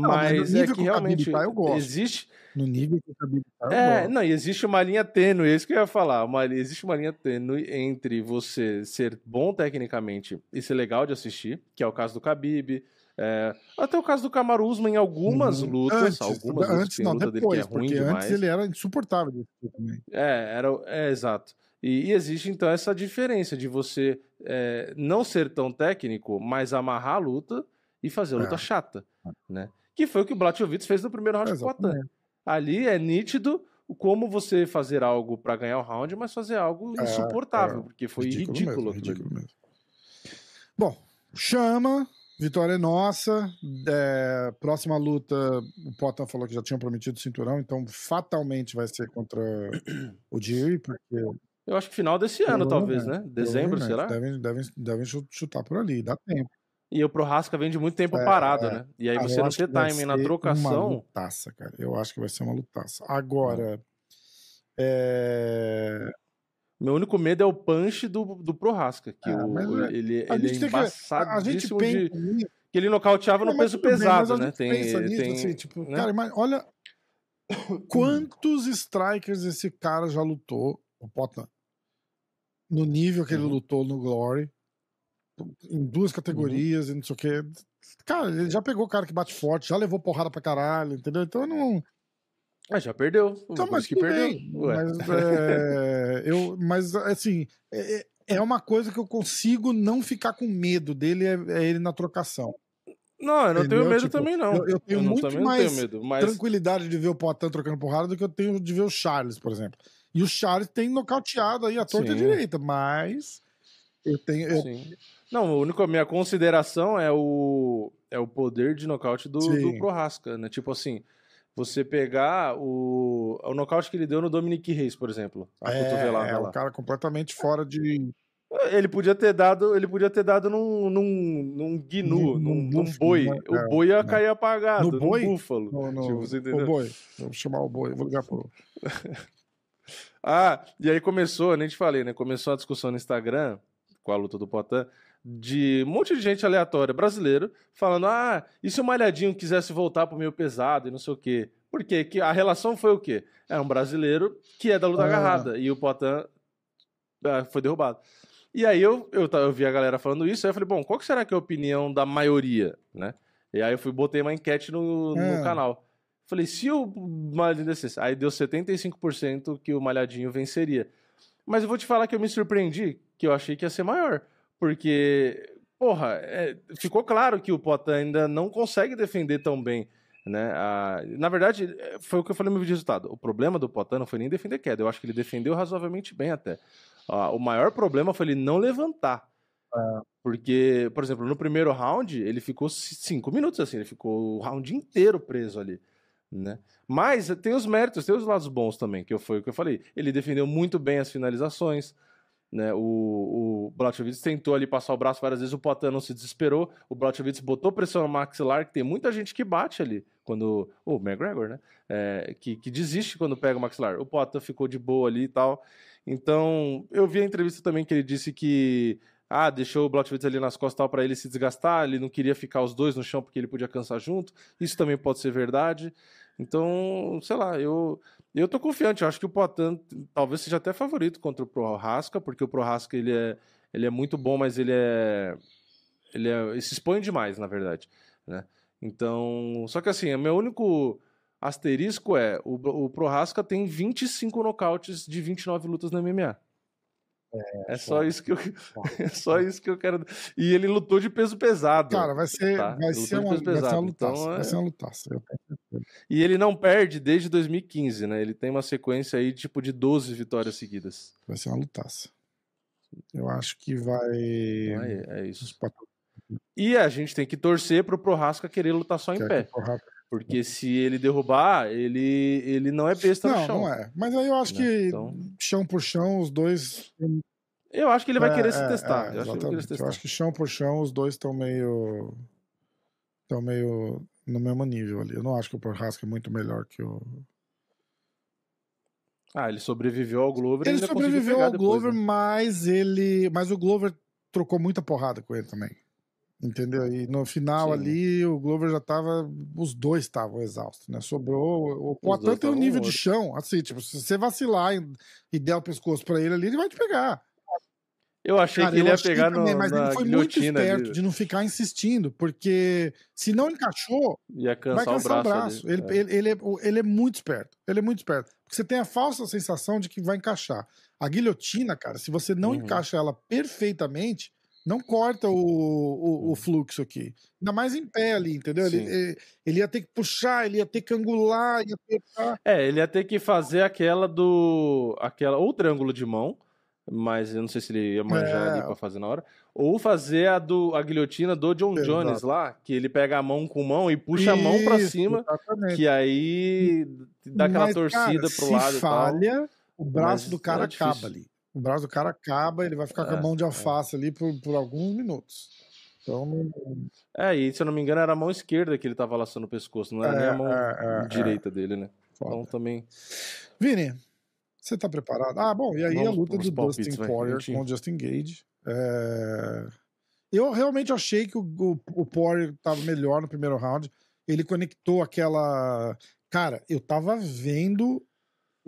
Mas é que realmente eu gosto. existe, no nível que eu é, não, e existe uma linha tênue, é isso que eu ia falar. Uma, existe uma linha tênue entre você ser bom tecnicamente e ser legal de assistir, que é o caso do Khabib. é, até o caso do Kamaru Usman em algumas Uhum. lutas, antes, algumas lutas antes não, luta depois, dele que é ruim porque demais. antes ele era insuportável também. É, era, é exato. E, e existe então essa diferença de você é, não ser tão técnico, mas amarrar a luta e fazer a luta É. chata, né? Que foi o que o Blachowicz fez no primeiro round com o. Ali é nítido como você fazer algo pra ganhar o round, mas fazer algo É, insuportável, é. porque foi ridículo, mesmo, aquilo ali. ridículo mesmo. Bom, chama Vitória é nossa. É, próxima luta, o Potan falou que já tinha prometido o cinturão, então fatalmente vai ser contra o Jerry, porque. Eu acho que final desse ano, talvez, né? Dezembro, será? Devem, devem, devem chutar por ali, dá tempo. E o Prohaska vem de muito tempo é, parado, é. né? E aí você não ter timing na trocação. Uma lutaça, cara. Eu acho que vai ser uma lutaça. Agora. É... Meu único medo é o punch do, do Prohaska, que ah, o, é, ele, ele é embaçado. A gente pensa de... que ele nocauteava no peso pesado, bem, né? Tem, pensa nisso, tem, assim, tipo, né? cara, mas olha quantos strikers esse cara já lutou, o Potan, no nível que ele uhum. lutou no Glory, em duas uhum. categorias uhum. e não sei o que. Cara, ele já pegou o cara que bate forte, já levou porrada pra caralho, entendeu? Então não. Ah, já perdeu. Então, mas que perdeu. Mas, é, eu, mas assim, é, é uma coisa que eu consigo não ficar com medo dele, é, é ele na trocação. Não, eu não Entendeu? tenho medo tipo, também, não. Eu, eu tenho eu muito mais medo, mas... tranquilidade de ver o Poitin trocando porrada do que eu tenho de ver o Charles, por exemplo. E o Charles tem nocauteado aí a torta Sim. direita, mas eu tenho. Eu... Não, a única minha consideração é o, é o poder de nocaute do, do Prohaska, né? Tipo assim, você pegar o, o nocaute que ele deu no Dominic Reis, por exemplo. A é, é um cara completamente fora de. Ele podia ter dado, ele podia ter dado num, num, num gnu, num, num, num boi. Né? o é, boi ia né? cair apagado, no boi? búfalo. No, no, tipo, você entendeu? O boi. Vou chamar o boi, vou ligar pro. ah, e aí começou, nem te falei, né? Começou a discussão no Instagram com a luta do Potan de um monte de gente aleatória brasileiro falando: ah, e se o Malhadinho quisesse voltar pro meio pesado e não sei o quê? Por quê? Que a relação foi o quê? É um brasileiro que é da luta ah. agarrada e o Potan ah, foi derrubado. E aí eu, eu, eu vi a galera falando isso, aí eu falei, bom, qual que será que é a opinião da maioria, né? E aí eu fui botei uma enquete no, no é. canal. Falei, se o Malhadinho descesse, aí deu 75% que o Malhadinho venceria. Mas eu vou te falar que eu me surpreendi, que eu achei que ia ser maior. Porque, porra, é, ficou claro que o Potan ainda não consegue defender tão bem. Né? Ah, na verdade, foi o que eu falei no meu vídeo de resultado. O problema do Potan não foi nem defender queda. Eu acho que ele defendeu razoavelmente bem até. Ah, o maior problema foi ele não levantar. É. Porque, por exemplo, no primeiro round, ele ficou cinco minutos assim, ele ficou o round inteiro preso ali. Né? Mas tem os méritos, tem os lados bons também, que foi o que eu falei. Ele defendeu muito bem as finalizações, né, o, o Blachowicz tentou ali passar o braço várias vezes, o Poitin não se desesperou, o Blachowicz botou pressão no maxilar, que tem muita gente que bate ali, quando o McGregor, né, é, que, que desiste quando pega o maxilar. O Poitin ficou de boa ali e tal. Então, eu vi a entrevista também que ele disse que ah, deixou o Blachowicz ali nas costas para ele se desgastar, ele não queria ficar os dois no chão porque ele podia cansar junto. Isso também pode ser verdade. Então, sei lá, eu eu tô confiante, eu acho que o Poitin talvez seja até favorito contra o Prohaska, porque o Prohaska ele é, ele é muito bom, mas ele é ele, é, ele se expõe demais, na verdade, né? Então, só que assim, o meu único asterisco é o, o Prohaska tem 25 nocautes de 29 lutas na MMA. É, é só isso que eu é só isso que eu quero. E ele lutou de peso pesado. Cara, vai ser, tá? vai, ser uma, vai ser uma lutaça. Então, é... Vai ser uma lutaça. E ele não perde desde 2015, né? Ele tem uma sequência aí tipo de 12 vitórias seguidas. Vai ser uma lutaça. Eu acho que vai. É, é isso. E a gente tem que torcer pro Prohasca querer lutar só em Quer pé. Porque se ele derrubar, ele, ele não é besta não, no chão. Não, é. Mas aí eu acho né? que então... chão por chão, os dois. Eu acho que ele vai é, querer se é, testar. É, eu, acho testar. eu acho que chão por chão, os dois estão meio. estão meio no mesmo nível ali. Eu não acho que o Prohaska é muito melhor que o. Ah, ele sobreviveu ao Glover. Ele sobreviveu ao depois, Glover, né? mas ele. Mas o Glover trocou muita porrada com ele também. Entendeu? E no final Sim. ali, o Glover já tava. Os dois estavam exaustos, né? Sobrou. O Poitin tem um nível de chão, assim, tipo, se você vacilar e, e der o pescoço pra ele ali, ele vai te pegar. Eu achei Cara, que ele ia pegar também, no, mas ele foi muito esperto ali. de não ficar insistindo, porque se não encaixou, ia cansar vai cansar o braço. O braço. Ele, é. Ele, ele, é, ele é muito esperto. Ele é muito esperto. Porque você tem a falsa sensação de que vai encaixar. A guilhotina, cara, se você não uhum. encaixa ela perfeitamente, não corta o, o, o, uhum. fluxo aqui. Ainda mais em pé ali, entendeu? Ele, ele, ia ter que puxar, ele ia ter que angular, ia ter É, ele ia ter que fazer aquela do. aquela ou triângulo de mão, mas eu não sei se ele ia manjar É. ali pra fazer na hora. Ou fazer a, do, a guilhotina do John Exato. Jones lá, que ele pega a mão com mão e puxa a mão pra Isso, cima, Exatamente. que aí dá aquela Mas, torcida cara, pro lado e tal. falha, o braço Mas do cara é acaba ali. O braço do cara acaba, ele vai ficar com a É, mão de é. alface ali por, por alguns minutos. Então, É, e se eu não me engano era a mão esquerda que ele tava laçando o pescoço, não era nem É, a mão é, é, direita dele, né? foda. Então também. Vini, você tá preparado? Ah, bom, e aí a Vamos luta pros do Dustin Poirier com o Justin Gage. É, Eu realmente achei que o, o, o Poirier tava melhor no primeiro round. Ele conectou aquela. Cara, eu tava vendo.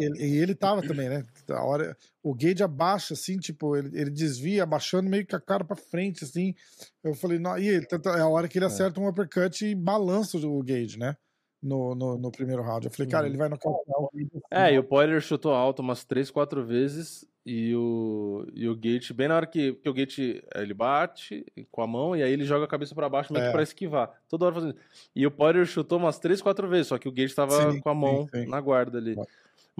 Ele- E ele tava também, né? A hora, o Gage abaixa, assim, tipo, ele, ele desvia, abaixando meio que a cara pra frente, assim. Eu falei, não, e ele, é a hora que ele acerta um uppercut e balança o Gage, né? No, no, no primeiro round. Eu falei, cara, Uhum. ele vai nocautear o Gage. É, e o Poirier chutou alto umas 3, 4 vezes e o, e o Gate, bem na hora que, que o Gate ele bate com a mão e aí ele joga a cabeça pra baixo meio É. que pra esquivar. Toda hora fazendo. E o Poirier chutou umas 3, 4 vezes, só que o Gate tava Sim, com a mão sim, sim. na guarda ali.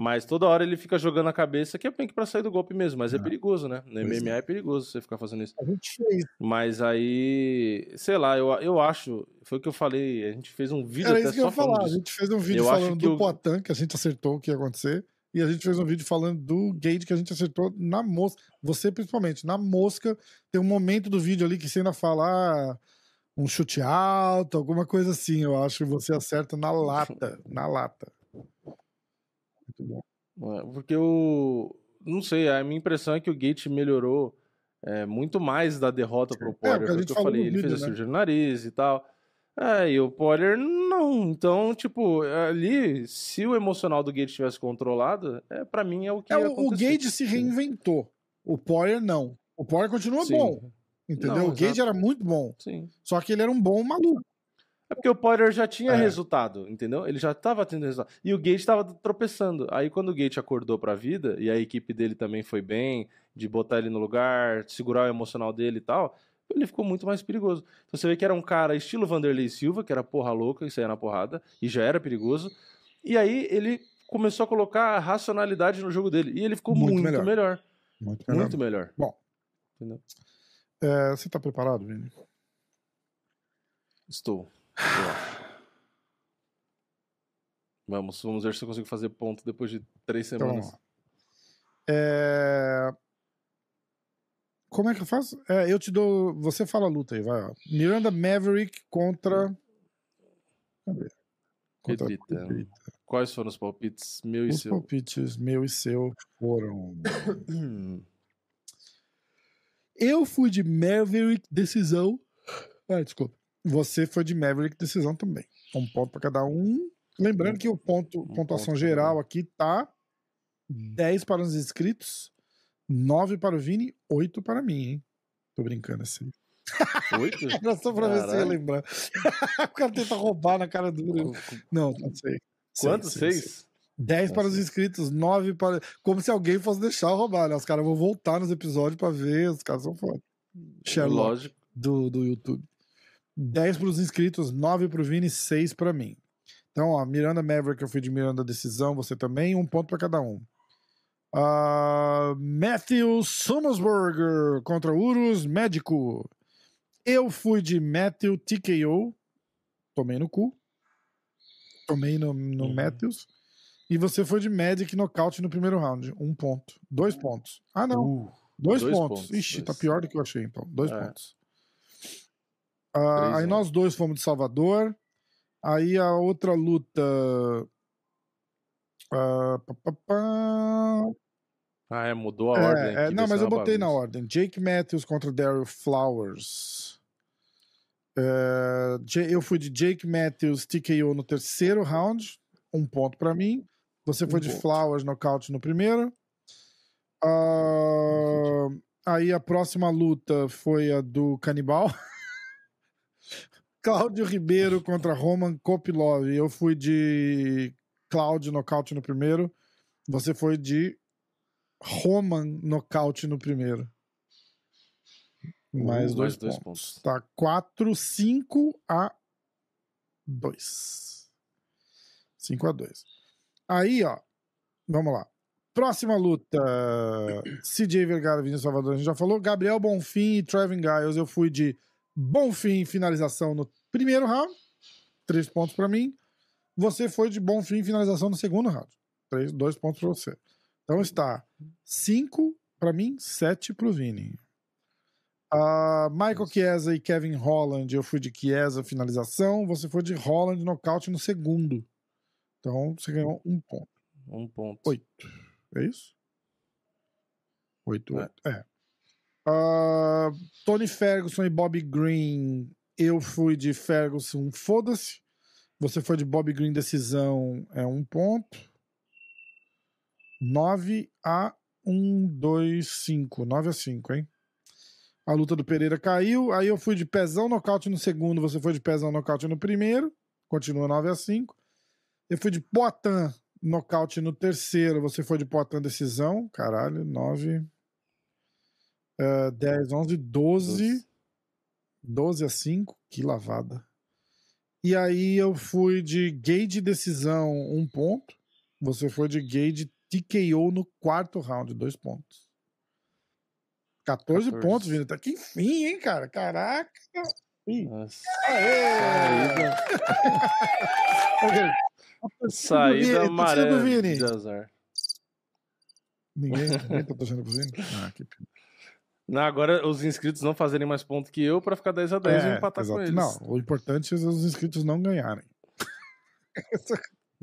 Mas toda hora ele fica jogando a cabeça, que é bem que pra sair do golpe mesmo, mas é, É. perigoso, né? No Pois MMA é. perigoso você ficar fazendo isso. A gente fez. Mas aí, sei lá, eu, eu acho, foi o que eu falei, a gente fez um vídeo Era até isso que eu ia falar. falando A disso. gente fez um vídeo Eu falando do o- Poitin, que a gente acertou o que ia acontecer. E a gente fez um vídeo falando do Gage, que a gente acertou na mosca. Você, principalmente, na mosca. Tem um momento do vídeo ali que você ainda fala ah, um chute alto, alguma coisa assim. Eu acho que você acerta na lata. Na lata. É, Porque o. Não sei, a minha impressão é que o Gate melhorou é, muito mais da derrota pro É, Poirier. porque a foi o gente que eu falei, ele fez vídeo, a né? cirurgia no nariz e tal. É, e o Poirier não. Então, tipo, ali, se o emocional do Gate tivesse controlado, é, para mim é o que É, o. Gage se reinventou. O Poirier não. O Poirier continua Sim, bom. Entendeu? Não, o exato. era muito bom. Sim. Só que ele era um bom maluco. É porque o Poirier já tinha É. resultado, entendeu? Ele já tava tendo resultado. E o Gate tava tropeçando. Aí quando o Gate acordou pra vida, e a equipe dele também foi bem, de botar ele no lugar, segurar o emocional dele e tal, ele ficou muito mais perigoso. Então você vê que era um cara estilo Vanderlei Silva, que era porra louca e saía na porrada, e já era perigoso. E aí ele começou a colocar a racionalidade no jogo dele. E ele ficou Muito muito, melhor. melhor. Muito Muito melhor. Bom. Entendeu? É, você tá preparado, Vini? Estou. Vamos, vamos ver se eu consigo fazer ponto depois de três Então, semanas. lá. É... Como é que eu faço? É, eu te dou. Você fala a luta aí, vai. Ó. Miranda Maverick contra. Cadê? Contra Pedrita. Pedrita. Quais foram os palpites meu e Os seu? palpites meu e seu foram. Eu fui de Maverick decisão. Ah, desculpa. Você foi de Maverick decisão também. Um ponto para cada um. Lembrando que o ponto, Um pontuação ponto geral aqui tá 10 para os inscritos, 9 para o Vini, 8 para mim, hein? Tô brincando assim. Oito? Era só pra ver se ia lembrar. o cara tenta roubar na cara dura. Não, não sei. Quanto? Sei, sei, Seis? sei. 10 para os inscritos, 9 para. Como se alguém fosse deixar eu roubar, né? Os caras vão voltar nos episódios pra ver, os caras são foda. Sherlock Lógico. do, do YouTube. 10 para os inscritos, 9 para o Vini, 6 para mim. Então, ó, Miranda Maverick, eu fui de Miranda Decisão, você também, um ponto para cada um. Ah, Matthew Summersberger contra Urus Médico. Eu fui de Matthew TKO, tomei no cu. Tomei no, no Uhum. Matthews. E você foi de Magic nocaute no primeiro round. Um ponto. Dois pontos. Ah, não. Uh, Dois, Dois pontos. pontos, Ixi, tá dois. pior do que eu achei, então. Dois É. pontos. Ah, aí nós dois fomos de Salvador. Aí a outra luta. ah, pá, pá, pá. Ah, é, mudou a É, ordem. é, não, mas eu botei na bagunça. ordem. Jake Matthews contra Daryl Flowers. É, eu fui de Jake Matthews TKO no terceiro round. Um ponto pra mim. Você foi Um de ponto. Flowers nocaute no primeiro. Ah, aí a próxima luta foi a do Canibal. Cláudio Ribeiro contra Roman Kopilov. Eu fui de Cláudio nocaute no primeiro. Você foi de Roman nocaute no primeiro. Mais Uh, dois, mais dois pontos. pontos. Tá 4, 5 a 2. 5 a 2. Aí, ó. Vamos lá. Próxima luta. CJ Vergara, Vinícius Salvador, a gente já falou. Gabriel Bonfim e Trevin Giles. Eu fui de Bonfim finalização no primeiro round. Três pontos para mim. Você foi de Bonfim finalização no segundo round. Três, dois pontos para você. Então está cinco para mim, sete para o Vini. Uh, Michael Chiesa e Kevin Holland, eu fui de Chiesa finalização. Você foi de Holland nocaute no segundo. Então você ganhou um ponto. Um ponto. Oito. É isso? Oito, é. oito. É. Uh, Tony Ferguson e Bob Green. Eu fui de Ferguson, foda-se. Você foi de Bob Green, decisão é um ponto. 9 a 1, 2, 5. 9 a 5, hein? A luta do Pereira caiu. Aí eu fui de pezão nocaute no segundo. Você foi de pezão nocaute no primeiro. Continua 9 a 5. Eu fui de Poitin Nocaute no terceiro, você foi de Poitin decisão. Caralho, 9. Uh, 10, 11, 12. 12 a 5. Que lavada. E aí eu fui de Gage decisão, um ponto. Você foi de Gage TKO no quarto round, dois pontos. 14, 14. pontos, Vini. Tá que enfim, hein, cara? Caraca. Nossa. Aê! Saída amarela de azar. Ninguém, ninguém tá torcendo pro Vini? Ah, que pena. Não, agora os inscritos não fazerem mais ponto que eu para ficar 10 a 10 é, e empatar exato. com eles. Não, o importante é os inscritos não ganharem.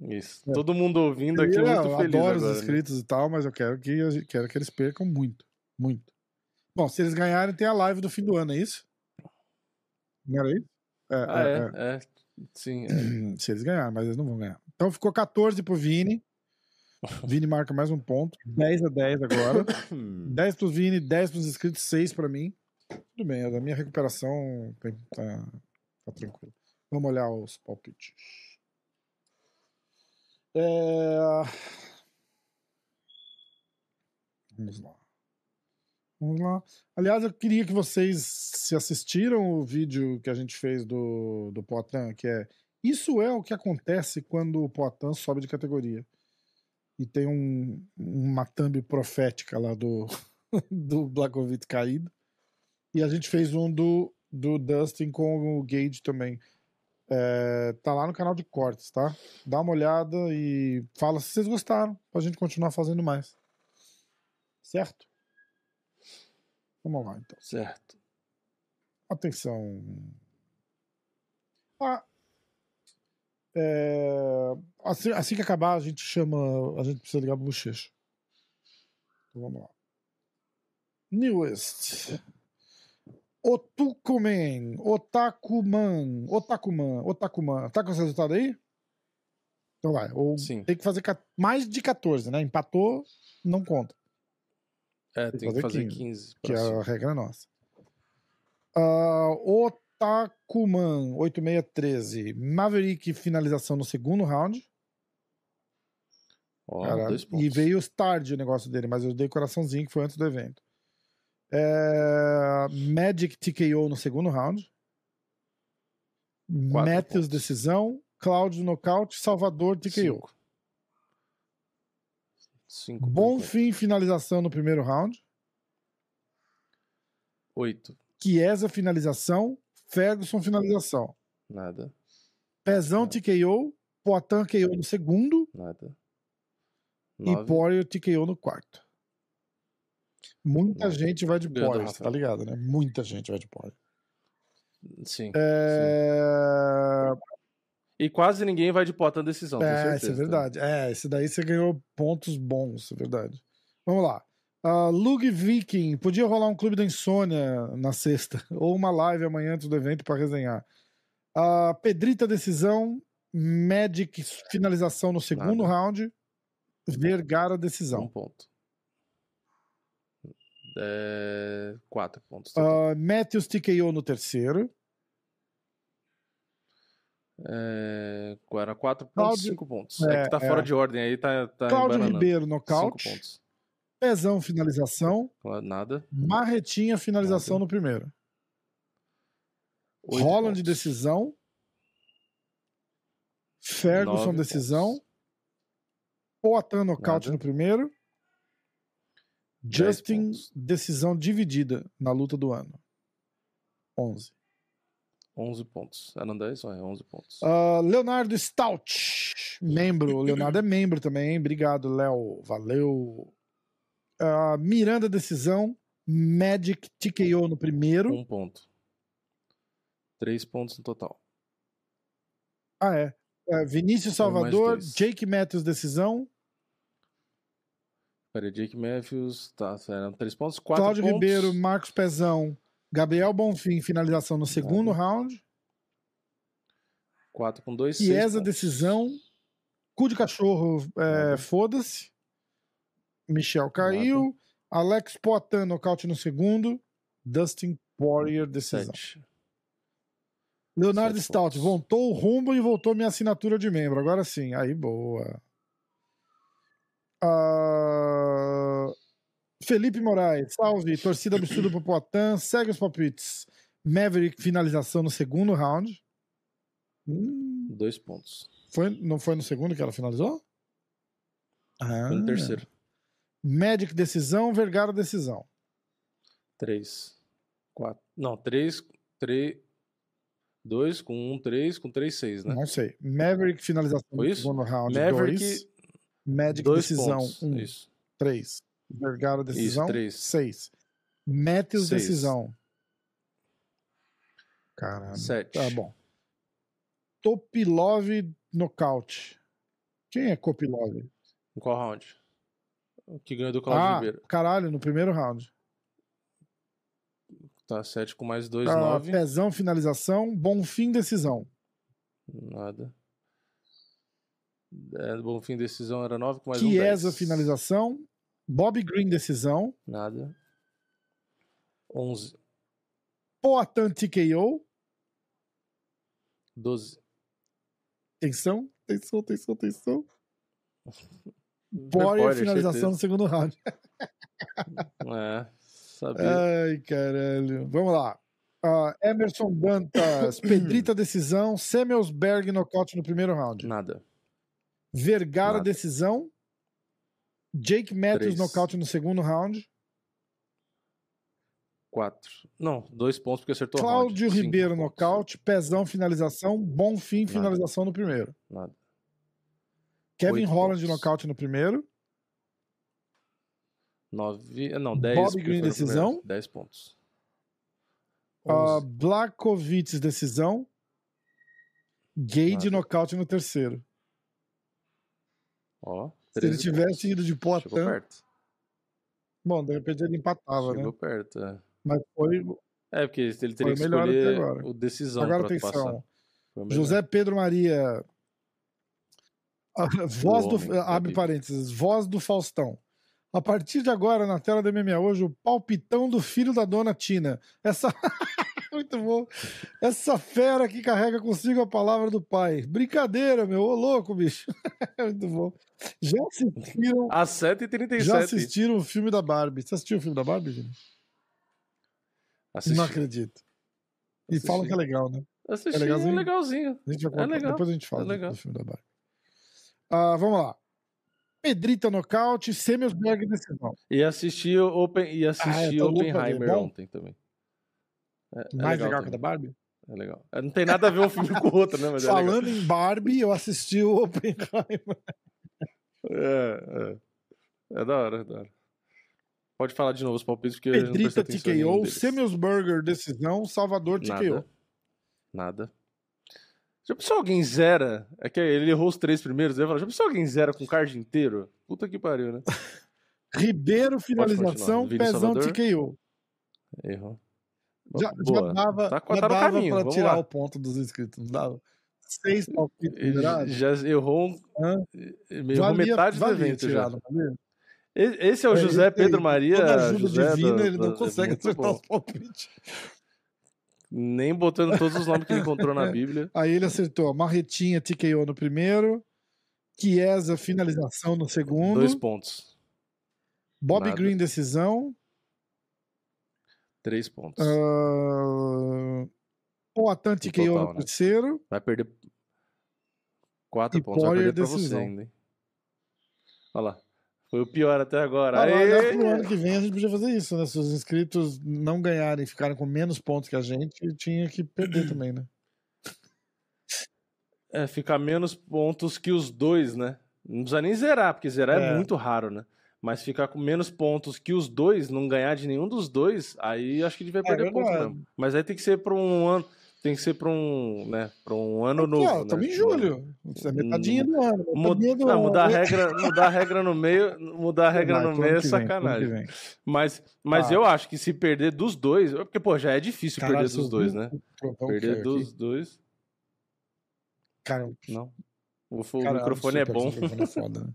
Isso. É. Todo mundo ouvindo aqui eu, muito eu feliz. Eu adoro agora, os né? inscritos né? e tal, mas eu quero que, quero que eles percam muito. Muito. Bom, se eles ganharem, tem a live do fim do ano, é isso? Não era isso? É, ah, é, é, é. Sim. É. Se eles ganharem, mas eles não vão ganhar. Então ficou 14 pro Vini. Vini marca mais um ponto. 10 a 10 agora. 10 pro Vini, 10 pros inscritos, 6 pra mim. Tudo bem, a minha recuperação tá, tá, tá tranquila. Vamos olhar os palpites. É... Vamos lá. Vamos lá. Aliás, eu queria que vocês se assistiram o vídeo que a gente fez do, do Poitin, que é isso é o que acontece quando o Poitin sobe de categoria. E tem um, uma thumb profética lá do, do Blakovic caído. E a gente fez um do, do Dustin com o Gage também. É, tá lá no canal de cortes, tá? Dá uma olhada e fala se vocês gostaram, pra gente continuar fazendo mais. Certo? Vamos lá, então. Certo. Atenção. Ah, é, assim, assim, que acabar, a gente chama. A gente precisa ligar pro bochecho. Então vamos lá. Newest. Otukumen. Otakuman. Otakuman. Otakuman. Tá com esse resultado aí? Então vai. Ou Sim. tem que fazer mais de 14, né? Empatou, não conta. É, tem, tem que fazer 15, 15 que é a regra nossa. Uh, Otakuman, 8613. Maverick, finalização no segundo round. Oh, e veio o Stard o negócio dele, mas eu dei coraçãozinho que foi antes do evento. É... Magic TKO no segundo round. Matthews decisão. Cláudio nocaute. Salvador TKO. Cinco. Cinco Bom fim, finalização no primeiro round. Oito. Chiesa, finalização. Ferguson, finalização. Nada. Pezão, Nada. TKO. Poitin, KO no segundo. Nada. Nove. E Poirier, TKO no quarto. Muita Nove. gente vai de Poirier, tá ligado, né? Muita gente vai de Poirier. Sim, é... sim. E quase ninguém vai de Poitin decisão. É, isso é verdade. É, esse daí você ganhou pontos bons, é verdade. Vamos lá. Uh, Lug Viking, podia rolar um clube da insônia na sexta, ou uma live amanhã antes do evento para resenhar. Uh, Pedrita decisão, Magic finalização no segundo Nada. round, Vergara decisão. Um ponto. É... Quatro pontos. Uh, Matthews TKO no terceiro. É, era 4 pontos, 5 pontos. É, é, que tá fora é. de ordem aí, tá. tá Cláudio Ribeiro, nocaute. pontos. Pezão, finalização. Nada. Marretinha, finalização Nada. no primeiro. Holland, pontos. decisão. Ferguson, decisão. Poatan, nocaute no primeiro. Justin, pontos. decisão dividida na luta do ano. 11. 11 pontos. Eram 10? É 11 pontos. Ah, Leonardo Stout, membro. O Leonardo é membro também, hein? Obrigado, Léo. Valeu. Ah, Miranda, decisão. Magic TKO no primeiro. Um ponto. Três pontos no total. Ah, é. É, Vinícius mais Salvador. Jake Matthews, decisão. Peraí, Jake Matthews, tá, eram três pontos. Quatro Cláudio pontos. Ribeiro, Marcos Pezão, Gabriel Bonfim, finalização no segundo round. Quatro com dois, seis Chiesa, pontos. decisão. Cu de cachorro, é, Nada. foda-se. Michel caiu. Alex Poitin, nocaute no segundo. Dustin Poirier, decisão. Sete. Leonardo Sete Stout, pontos. voltou o rumbo e voltou minha assinatura de membro. Agora sim, aí boa. Ah, Felipe Moraes, salve. Torcida absurda pro Poitin. Segue os palpites. Maverick, finalização no segundo round. Hum, Dois pontos. foi, não foi no segundo que ela finalizou? Ah, Foi no terceiro. Magic, decisão. Vergara, decisão. Três. Quatro. Não, três. Três. Dois com um, três, com três, seis, né? Não sei. Maverick, finalização Foi no isso? segundo round. Maverick, dois. Magic, dois decisão. pontos. Um. Isso. 3. Vergara, decisão. três. 6. Matthews, Seis. decisão. Caramba. Sete. Tá bom. Topilov, nocaute. Quem é Kopilov? Em qual round? Que ganhou do Claudio Ah, Ribeiro. caralho, no primeiro round. Tá, sete com mais dois, Ah, nove. Pezão, finalização. Bonfim, decisão. Nada. É, bom fim, decisão era nove com mais um Chiesa, dez. finalização. Bob Green, decisão. Nada. Onze. Poatan, TKO. Doze. Atenção, atenção, atenção, atenção. Foi Poirier, Poirier, finalização no segundo round. certeza. É, sabia. Ai, caralho. Vamos lá. Ah, Emerson Dantas, Pedrita decisão, Semelsberg nocaute no primeiro round. Nada. Vergara Nada. decisão, Jake Matthews Três. nocaute no segundo round. Quatro. Não, dois pontos porque acertou Cláudio round. Cinco Ribeiro pontos. nocaute, Pezão finalização, Bonfim Nada. finalização no primeiro. Nada. Kevin Oito Holland pontos. nocaute no primeiro. Nove. Não, dez. Bob porque Green, decisão. Dez pontos. Uh, Onze. Blakovic decisão. Gage Nada. nocaute no terceiro. Ó. Se ele 13 tivesse pontos. ido de Chegou Poitin, perto. bom, de repente ele empatava, Chegou né? perto, é. Mas foi É, porque ele teria que escolher agora. o decisão Agora atenção. José Pedro Maria. Voz do. Abre parênteses. Voz do Faustão. A partir de agora, na tela do MMA hoje, o palpitão do filho da dona Tina. Essa. Muito bom. Essa fera que carrega consigo a palavra do pai. Brincadeira, meu. Ô, louco, bicho. Muito bom. Já assistiram. Às 7h37. Já assistiram o filme da Barbie? Você assistiu o filme da Barbie? Assisti. Não acredito. E Assisti. falam que é legal, né? Assisti, É legalzinho? é legalzinho. A gente vai É legal, Depois a gente fala é do filme da Barbie. Ah, vamos lá. Pedrita nocaute, Semelsberg decisão. E assisti o Open, e assisti Ah, eu louco pra ver. Oppenheimer Bom? ontem também. É, é Mais legal, que a da Barbie? É legal. É, Não tem nada a ver um filme com o outro, né? Mas é legal. Falando em Barbie, eu assisti o Oppenheimer. É, é. É da hora, é da hora. Pode falar de novo os palpites, porque eu não Pedrita em nenhum TKO, deles. Semelsberger decisão, Salvador TKO. Nada. Nada. Já pensou alguém zera? É que ele errou os três primeiros. Eu ia falar, já pensou alguém zera com card inteiro? Puta que pariu, né? Ribeiro, finalização, Pezão? TKO. Errou. Já, já dava, Tá- já tá dava caminho, pra tirar lá. o ponto dos inscritos, não dava? Seis palpites Ele virados. já errou, Hã? ele errou Valia- metade do evento já. Esse é o É, José sei, Pedro Maria. Toda ajuda José divina, do- ele não do- consegue acertar bom. os palpites. Nem botando todos os nomes que ele encontrou na Bíblia. Aí ele acertou Marretinha, TKO no primeiro. Chiesa, finalização no segundo. Dois pontos. Bob nada. Green, decisão. Três pontos. Uh... Poatan, No TKO total, no né? terceiro. Vai perder. Quatro E pontos. Vai Poirier, perder pra você decisão. ainda, hein? Olha lá. Foi o pior até agora. Ah, Aê! pro ano que vem a gente podia fazer isso, né? Se os inscritos não ganharem e ficarem com menos pontos que a gente, tinha que perder também, né? É, ficar menos pontos que os dois, né? Não precisa nem zerar, porque zerar é, É. muito raro, né? Mas ficar com menos pontos que os dois, não ganhar de nenhum dos dois, aí acho que ele vai perder ponto É verdade. mesmo. Mas aí tem que ser pra um ano, tem que ser pra um, né, pra um ano Aqui, novo, ó, né? estamos em julho. Isso é metadinha do ano. Metadinha do não, ano. mudar a regra, mudar a regra no meio, mudar a regra no meio é que que sacanagem. vem. Mas, mas Tá. eu acho que se perder dos dois, porque pô, já é difícil perder dos dois, né? Perder que dos aqui? dois, Cara, não. O, cara, microfone é bom. microfone é foda, né?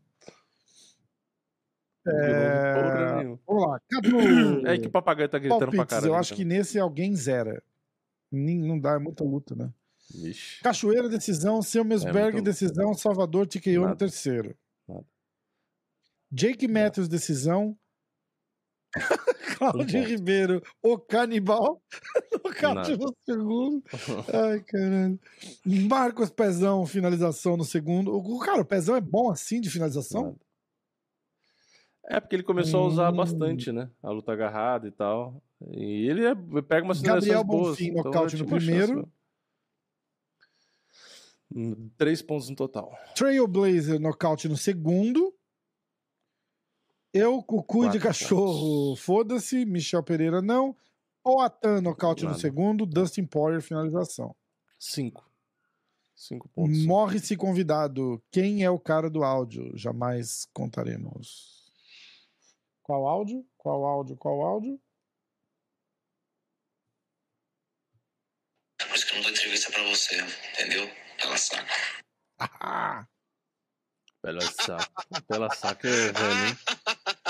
É... Vamos lá, Cadu. É que o papagaio tá gritando pra Palpites, caralho. eu acho que então. nesse alguém zera. Nem- Não dá, é muita luta, né? Vixe. Cachoeira, decisão. Selmesberg, É, decisão. Salvador, TKO no Nada. terceiro. Nada. Jake Matthews, decisão. Claudio. Ribeiro, o canibal. Nocaute Nada. no segundo. Ai, caralho. Marcos Pezão, finalização no segundo. O, cara, o Pezão é bom assim de finalização? Nada. É porque ele começou a usar Hum. bastante, né? A luta agarrada e tal. E ele é- pega umas Gabriel finalizações boas. Bonfim, então nocaute eu no uma chance, primeiro. né? Hum, Três pontos no total. Trailblazer, nocaute no segundo. Eu, Cucu de Quatro cachorro, foda-se. Michel Pereira, não. Poatan, nocaute no Nada. segundo. Dustin Poirier, finalização. Cinco. Cinco pontos. Morre-se convidado. Quem é o cara do áudio? Jamais contaremos. Qual áudio? Qual áudio? Qual áudio? Por isso que eu não dou entrevista pra você, entendeu? Ela saca. Ah, Pela saco. Pela saco é velho, hein?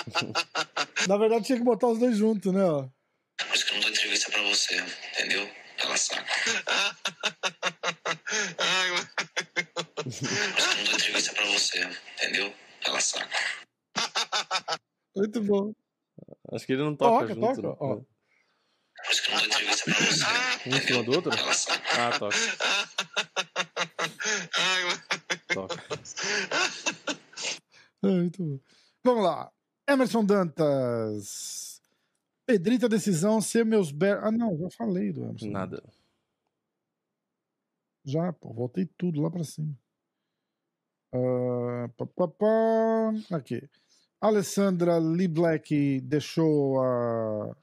na verdade, tinha que botar os dois juntos, né? ó? Por isso que eu não dou entrevista pra você, entendeu? Ela saca. Por isso que eu não dou entrevista pra você, entendeu? Ela saca. Muito bom. Acho que ele não toca, Toca, junto. toca, ó. Por isso que eu não dou entrevista pra você, Um em cima do outro? Ah, toca. Toca. É, muito bom. Vamos lá. Emerson Dantas. Pedrita decisão, ser meus ber... Ah, não, já falei do Emerson. Nada. Já, pô, voltei tudo lá pra cima. Ah, pá, pá, pá. Aqui. Alessandra Lee Black deixou a,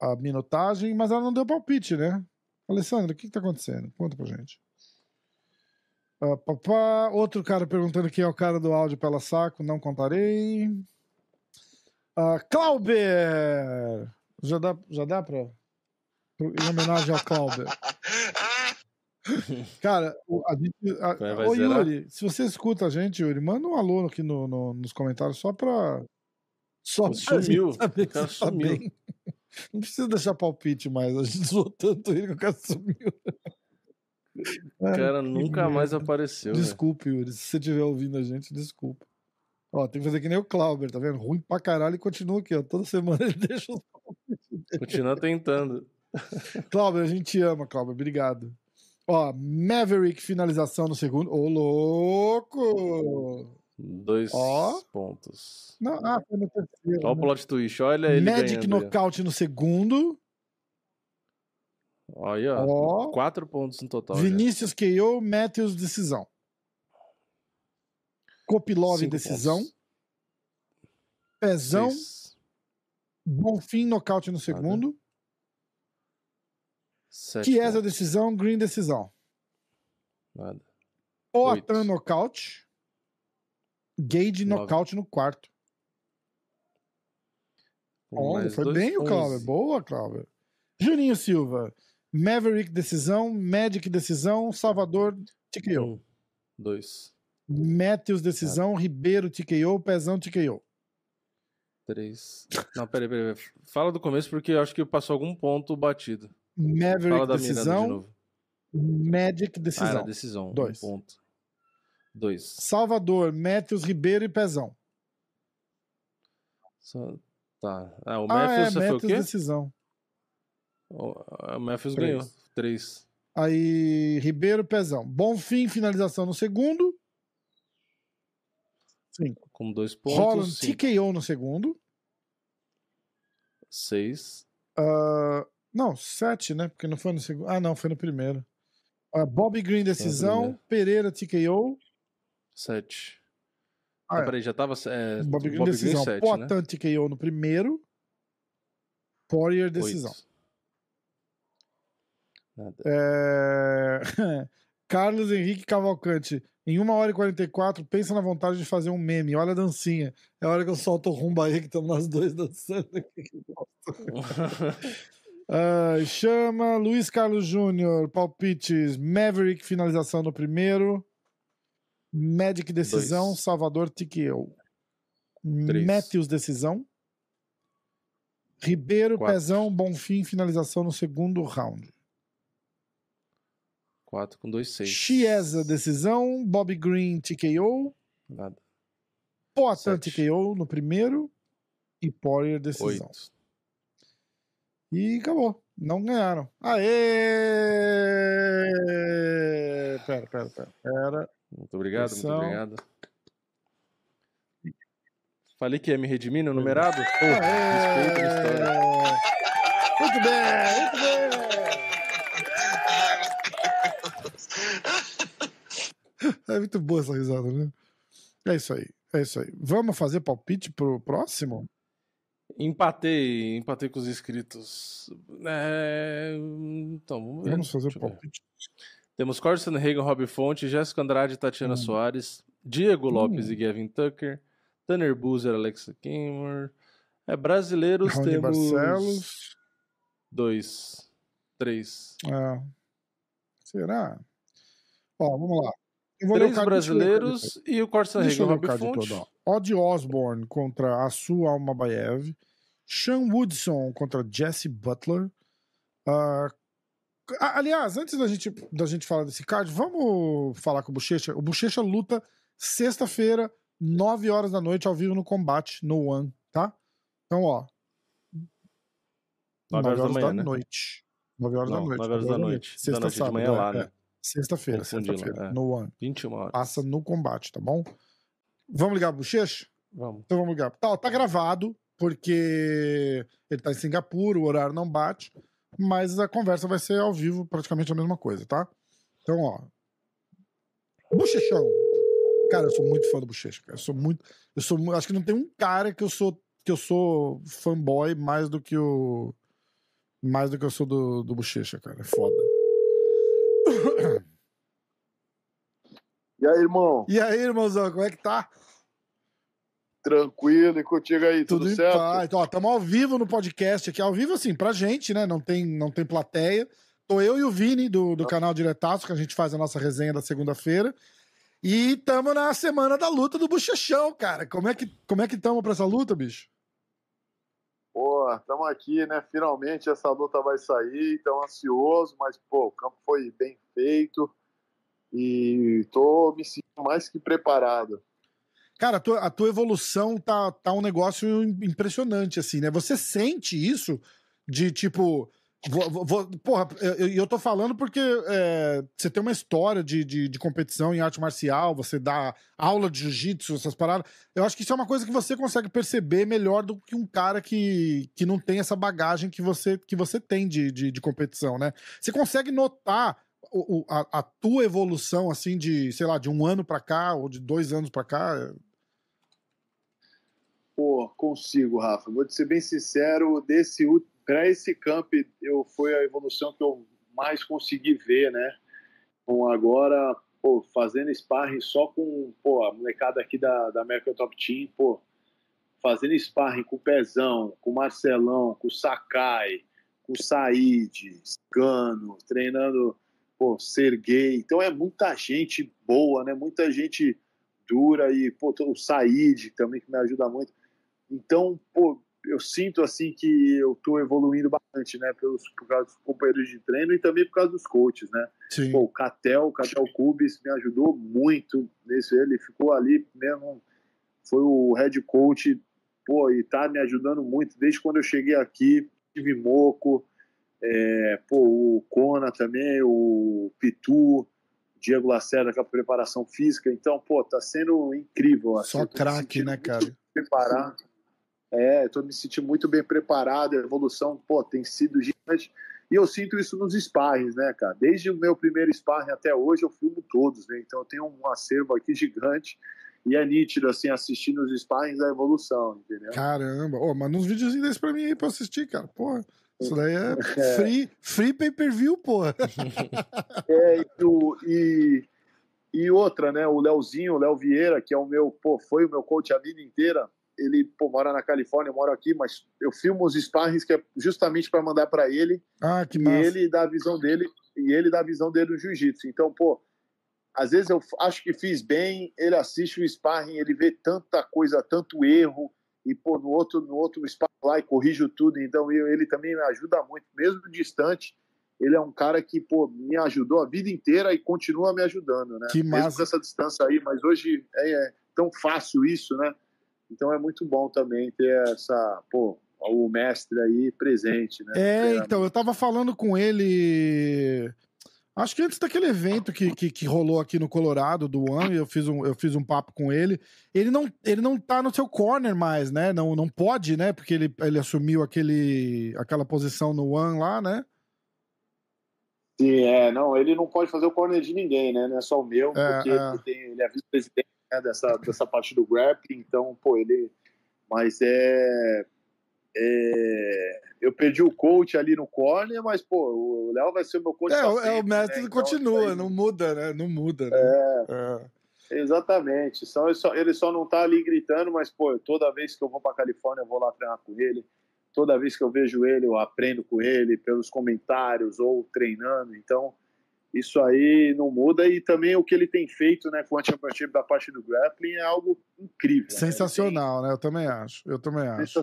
a minutagem, mas ela não deu palpite, né? Alessandra, o que, que tá acontecendo? Conta pra gente. Pá. Outro cara perguntando quem é o cara do áudio pela saco, não contarei. Ah, Clauber! Já dá, já dá pra. Em homenagem ao Clauber. Cara, a gente. A, ô? Yuri, se você escuta a gente, Yuri, manda um alô aqui no, no- nos comentários só pra. Só pra Sumiu. saber que tá sumiu. bem. Não precisa deixar palpite mais. A gente zoou tanto ele que o cara sumiu. O cara nunca mais apareceu. Desculpe, Yuri. Se você estiver ouvindo a gente, desculpa. Ó, tem que fazer que nem o Clauber, tá vendo? Ruim pra caralho e continua aqui, ó. Toda semana ele deixa os Continua tentando. Cláudio, a gente te ama, Cláudio. Obrigado. Ó, Maverick, finalização no segundo. Ô, louco! Dois Ó. pontos. Não, ah, foi no terceiro. Olha o né? plot twist. Olha ele Magic ganhando. nocaute no segundo. ó. Aí, ó. Quatro pontos no total. já. Vinícius KO, Matthews, decisão. Kopilov, Cinco decisão. pontos. Pezão, Seis. Bonfim, nocaute no segundo. Sete Chiesa, pontos. decisão. Green, decisão. Nada. Oito. nocaute. Gage, Nove. nocaute no quarto. Olha, foi dois, bem o Cláudio. Boa, Cláudio. Juninho Silva. Maverick, decisão. Magic, decisão. Salvador, TKO. Um, dois, Matthews, decisão. Ribeiro, TKO. Pezão, TKO. três. Não, peraí, peraí. Fala do começo porque eu acho que passou algum ponto batido. Fala Maverick, da mirada de decisão. novo. Magic, Ah, era decisão. decisão. Dois. Um ponto. Dois. Salvador, Matthews, Ribeiro e Pezão. Só- Tá. Ah, o ah, é, Memphis você foi o Matthews, quê? decisão. O o Memphis Três. ganhou. Três. Aí, Ribeiro, Pezão. Bonfim, finalização no segundo. Sim. Com dois pontos. Holland cinco. TKO no segundo. Seis. Ah, não, sete, né? Porque não foi no segundo. Ah, não, foi no primeiro. Ah, Bobby Green decisão. Pereira TKO. Sete. Ah, Ah, é. peraí, já tava. É, Bobby Green Bobby decisão. sete, né? Potan TKO no primeiro. Poirier decisão. Oito. Nada. É... Carlos Henrique Cavalcante. Em 1 hora e 44, pensa na vontade de fazer um meme. Olha a dancinha. É a hora que eu solto o rumba aí, que estamos nós dois dançando aqui. Ah, chama Luiz Carlos Júnior, palpites, Maverick, finalização no primeiro. Magic, decisão, Dois. Salvador, TKO. Três. Matthews, decisão. Ribeiro, Quatro. Pezão, Bonfim, finalização no segundo round. Quatro com dois, seis. Chiesa, decisão. Bobby Green, TKO. Nada. Sete. TKO no primeiro. E Poirier, decisão. Oito. E acabou. Não ganharam. Aê! Pera, pera, pera. pera. Muito obrigado, Atenção. muito obrigado. Falei que ia me redimir no numerado? Pô, respeito a história. Muito bem, muito bem. É muito boa essa risada, né? É isso aí, é isso aí. Vamos fazer palpite pro próximo? Empatei, empatei com os inscritos. É, Então, vamos ver. Vamos fazer eu ver. Temos Corson Reagan, Rob Fonte, Jéssica Andrade, Tatiana Hum. Soares, Diego Lopes Hum. e Gavin Tucker, Tanner Boozer, Alexa Kimmer. É, brasileiros temos Barcelos. dois, três. É. Será? Ó, vamos lá. Três brasileiros e o Corson Reagan, Rob Fonte. todo. ó. Odd Osborne contra Asu Almabaev. Sean Woodson contra Jesse Butler. A- aliás, antes da gente, da gente falar desse card, vamos falar com o Bochecha. O Bochecha luta sexta-feira, 9 horas da noite, ao vivo no combate, no One, tá? Então, ó. 9 horas da manhã, né? noite. 9 horas da Não, noite. 9 horas da noite. Da Sexta, noite de sábado, manhã é, lá, é. né? Sexta-feira, lá, sexta-feira, é. no One. 21 horas. Passa no combate, tá bom? Vamos ligar pro Bochecha? Vamos. Então vamos ligar. Tá, ó, tá gravado, porque ele tá em Singapura, o horário não bate, mas a conversa vai ser ao vivo, praticamente a mesma coisa, tá? Então, ó. Bochechão. Cara, eu sou muito fã do Bochecha, cara. Eu sou muito. Eu sou, acho que não tem um cara que eu sou que eu sou fanboy mais do que o. Mais do que eu sou do, do Bochecha, cara. É foda. E aí, irmão? E aí, irmãozão, como é que tá? Tranquilo e contigo aí, tudo, Tudo certo? paz. Então, ó, estamos ao vivo no podcast aqui. Ao vivo, assim, pra gente, né? Não tem, não tem plateia. Tô eu e o Vini do, do canal Diretaço, que a gente faz a nossa resenha da segunda-feira. E estamos na semana da luta do Bochechão, cara. Como é que como é que estamos pra essa luta, bicho? Pô, estamos aqui, né? Finalmente essa luta vai sair, tão ansioso, mas, pô, o campo foi bem feito e tô me sentindo mais que preparado. Cara, a tua, a tua evolução tá, tá um negócio impressionante, assim, né? Você sente isso de tipo. Vou, vou- porra, eu, eu tô falando porque é, você tem uma história de, de, de competição em arte marcial, você dá aula de jiu-jitsu, essas paradas. Eu acho que isso é uma coisa que você consegue perceber melhor do que um cara que, que não tem essa bagagem que você, que você tem de, de, de competição, né? Você consegue notar o- o- a, a tua evolução, assim, de, sei lá, de um ano pra cá, ou de dois anos pra cá? Pô, consigo, Rafa. Vou te ser bem sincero, desse para esse camp eu foi a evolução que eu mais consegui ver, né? Com agora, pô, fazendo sparring só com, pô, a molecada aqui da, da American Top Team, pô, fazendo sparring com o Pezão, com o Marcelão, com o Sakai, com o Said, Gano, treinando, pô, Sergei. Então é muita gente boa, né? Muita gente dura e, pô, o Said também que me ajuda muito. Então, pô, eu sinto assim que eu tô evoluindo bastante, né? Pelos, por causa dos companheiros de treino e também por causa dos coaches, né? Sim. Pô, o Catel, o Catel Cubis me ajudou muito nisso. Ele ficou ali mesmo, foi o head coach, pô, e tá me ajudando muito desde quando eu cheguei aqui. Tive Moco, é, pô, o Kona também, o Pitu, Diego Lacerda com a preparação física. Então, pô, tá sendo incrível. Assim, Só craque, né, cara? Preparado. É, tô me sentindo muito bem preparado. A evolução, pô, tem sido gigante. E eu sinto isso nos sparrings, né, cara? Desde o meu primeiro sparring até hoje, eu filmo todos, né? Então eu tenho um acervo aqui gigante. E é nítido, assim, assistindo os sparrings a evolução, entendeu? Caramba. Ô, manda uns videozinhos desses pra mim aí pra assistir, cara. Porra. Isso daí é free, free pay-per-view, porra. É, e, e, e outra, né? O Leozinho, o Léo Vieira, que é o meu, pô, foi o meu coach a vida inteira. Ele, pô, mora na Califórnia, eu moro aqui, mas eu filmo os sparrings que é justamente para mandar para ele Ah, que e massa. ele dá a visão dele e ele dá a visão dele no jiu-jitsu. Então, pô, às vezes eu acho que fiz bem, ele assiste o sparring, ele vê tanta coisa, tanto erro e pô, no outro no outro sparring lá e corrijo tudo. Então, eu- ele também me ajuda muito, mesmo distante. Ele é um cara que, pô, me ajudou a vida inteira e continua me ajudando, né? Que Mesmo massa. com essa distância aí, mas hoje é, é tão fácil isso, né? Então é muito bom também ter essa, pô, o mestre aí presente, né? É, então, eu tava falando com ele. Acho que antes daquele evento que, que, que rolou aqui no Colorado, do One, eu fiz um, eu fiz um papo com ele. Ele não, ele não tá no seu corner mais, né? Não, não pode, né? Porque ele, ele assumiu aquele, aquela posição no One lá, né? Sim, é, não, ele não pode fazer o corner de ninguém, né? Não é só o meu, É, porque é. Ele, tem, ele é vice-presidente né, dessa, dessa parte do grappling, então, pô, ele. Mas é, é, Eu perdi o coach ali no corner, mas, pô, o Léo vai ser o meu coach. É, o- é, o sempre, mestre né? Então, continua, não muda, né? Não muda, né? É. Exatamente. Só, ele, só, ele só não tá ali gritando, mas, pô, toda vez que eu vou pra Califórnia, eu vou lá treinar com ele. Toda vez que eu vejo ele, eu aprendo com ele, pelos comentários ou treinando. Então, isso aí não muda. E também o que ele tem feito né, com o Championship da parte do grappling é algo incrível. né? Sensacional, né? Eu também acho. Eu também acho.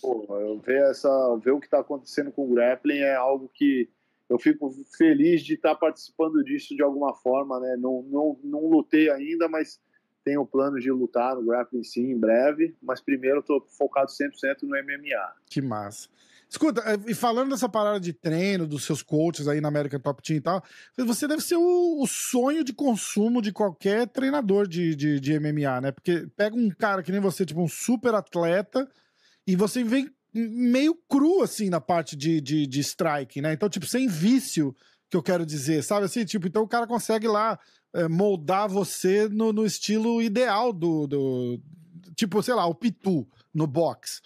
Pô, eu ver, essa, ver o que está acontecendo com o grappling é algo que eu fico feliz de estar participando disso de alguma forma. Né? Não, não, não lutei ainda, mas tenho plano de lutar no grappling sim em breve. Mas primeiro eu estou focado 100% no MMA. Que massa. Escuta, eh, e falando dessa parada de treino, dos seus coaches aí na American Top Team e tal, você deve ser o, o sonho de consumo de qualquer treinador de, de, de MMA, né? Porque pega um cara que nem você, tipo um super atleta, e você vem meio cru, assim, na parte de, de, de strike, né? Então, tipo, sem vício, que eu quero dizer, sabe assim? Tipo, então o cara consegue lá eh, moldar você no, no estilo ideal do, do. Tipo, sei lá, o Pitu no box.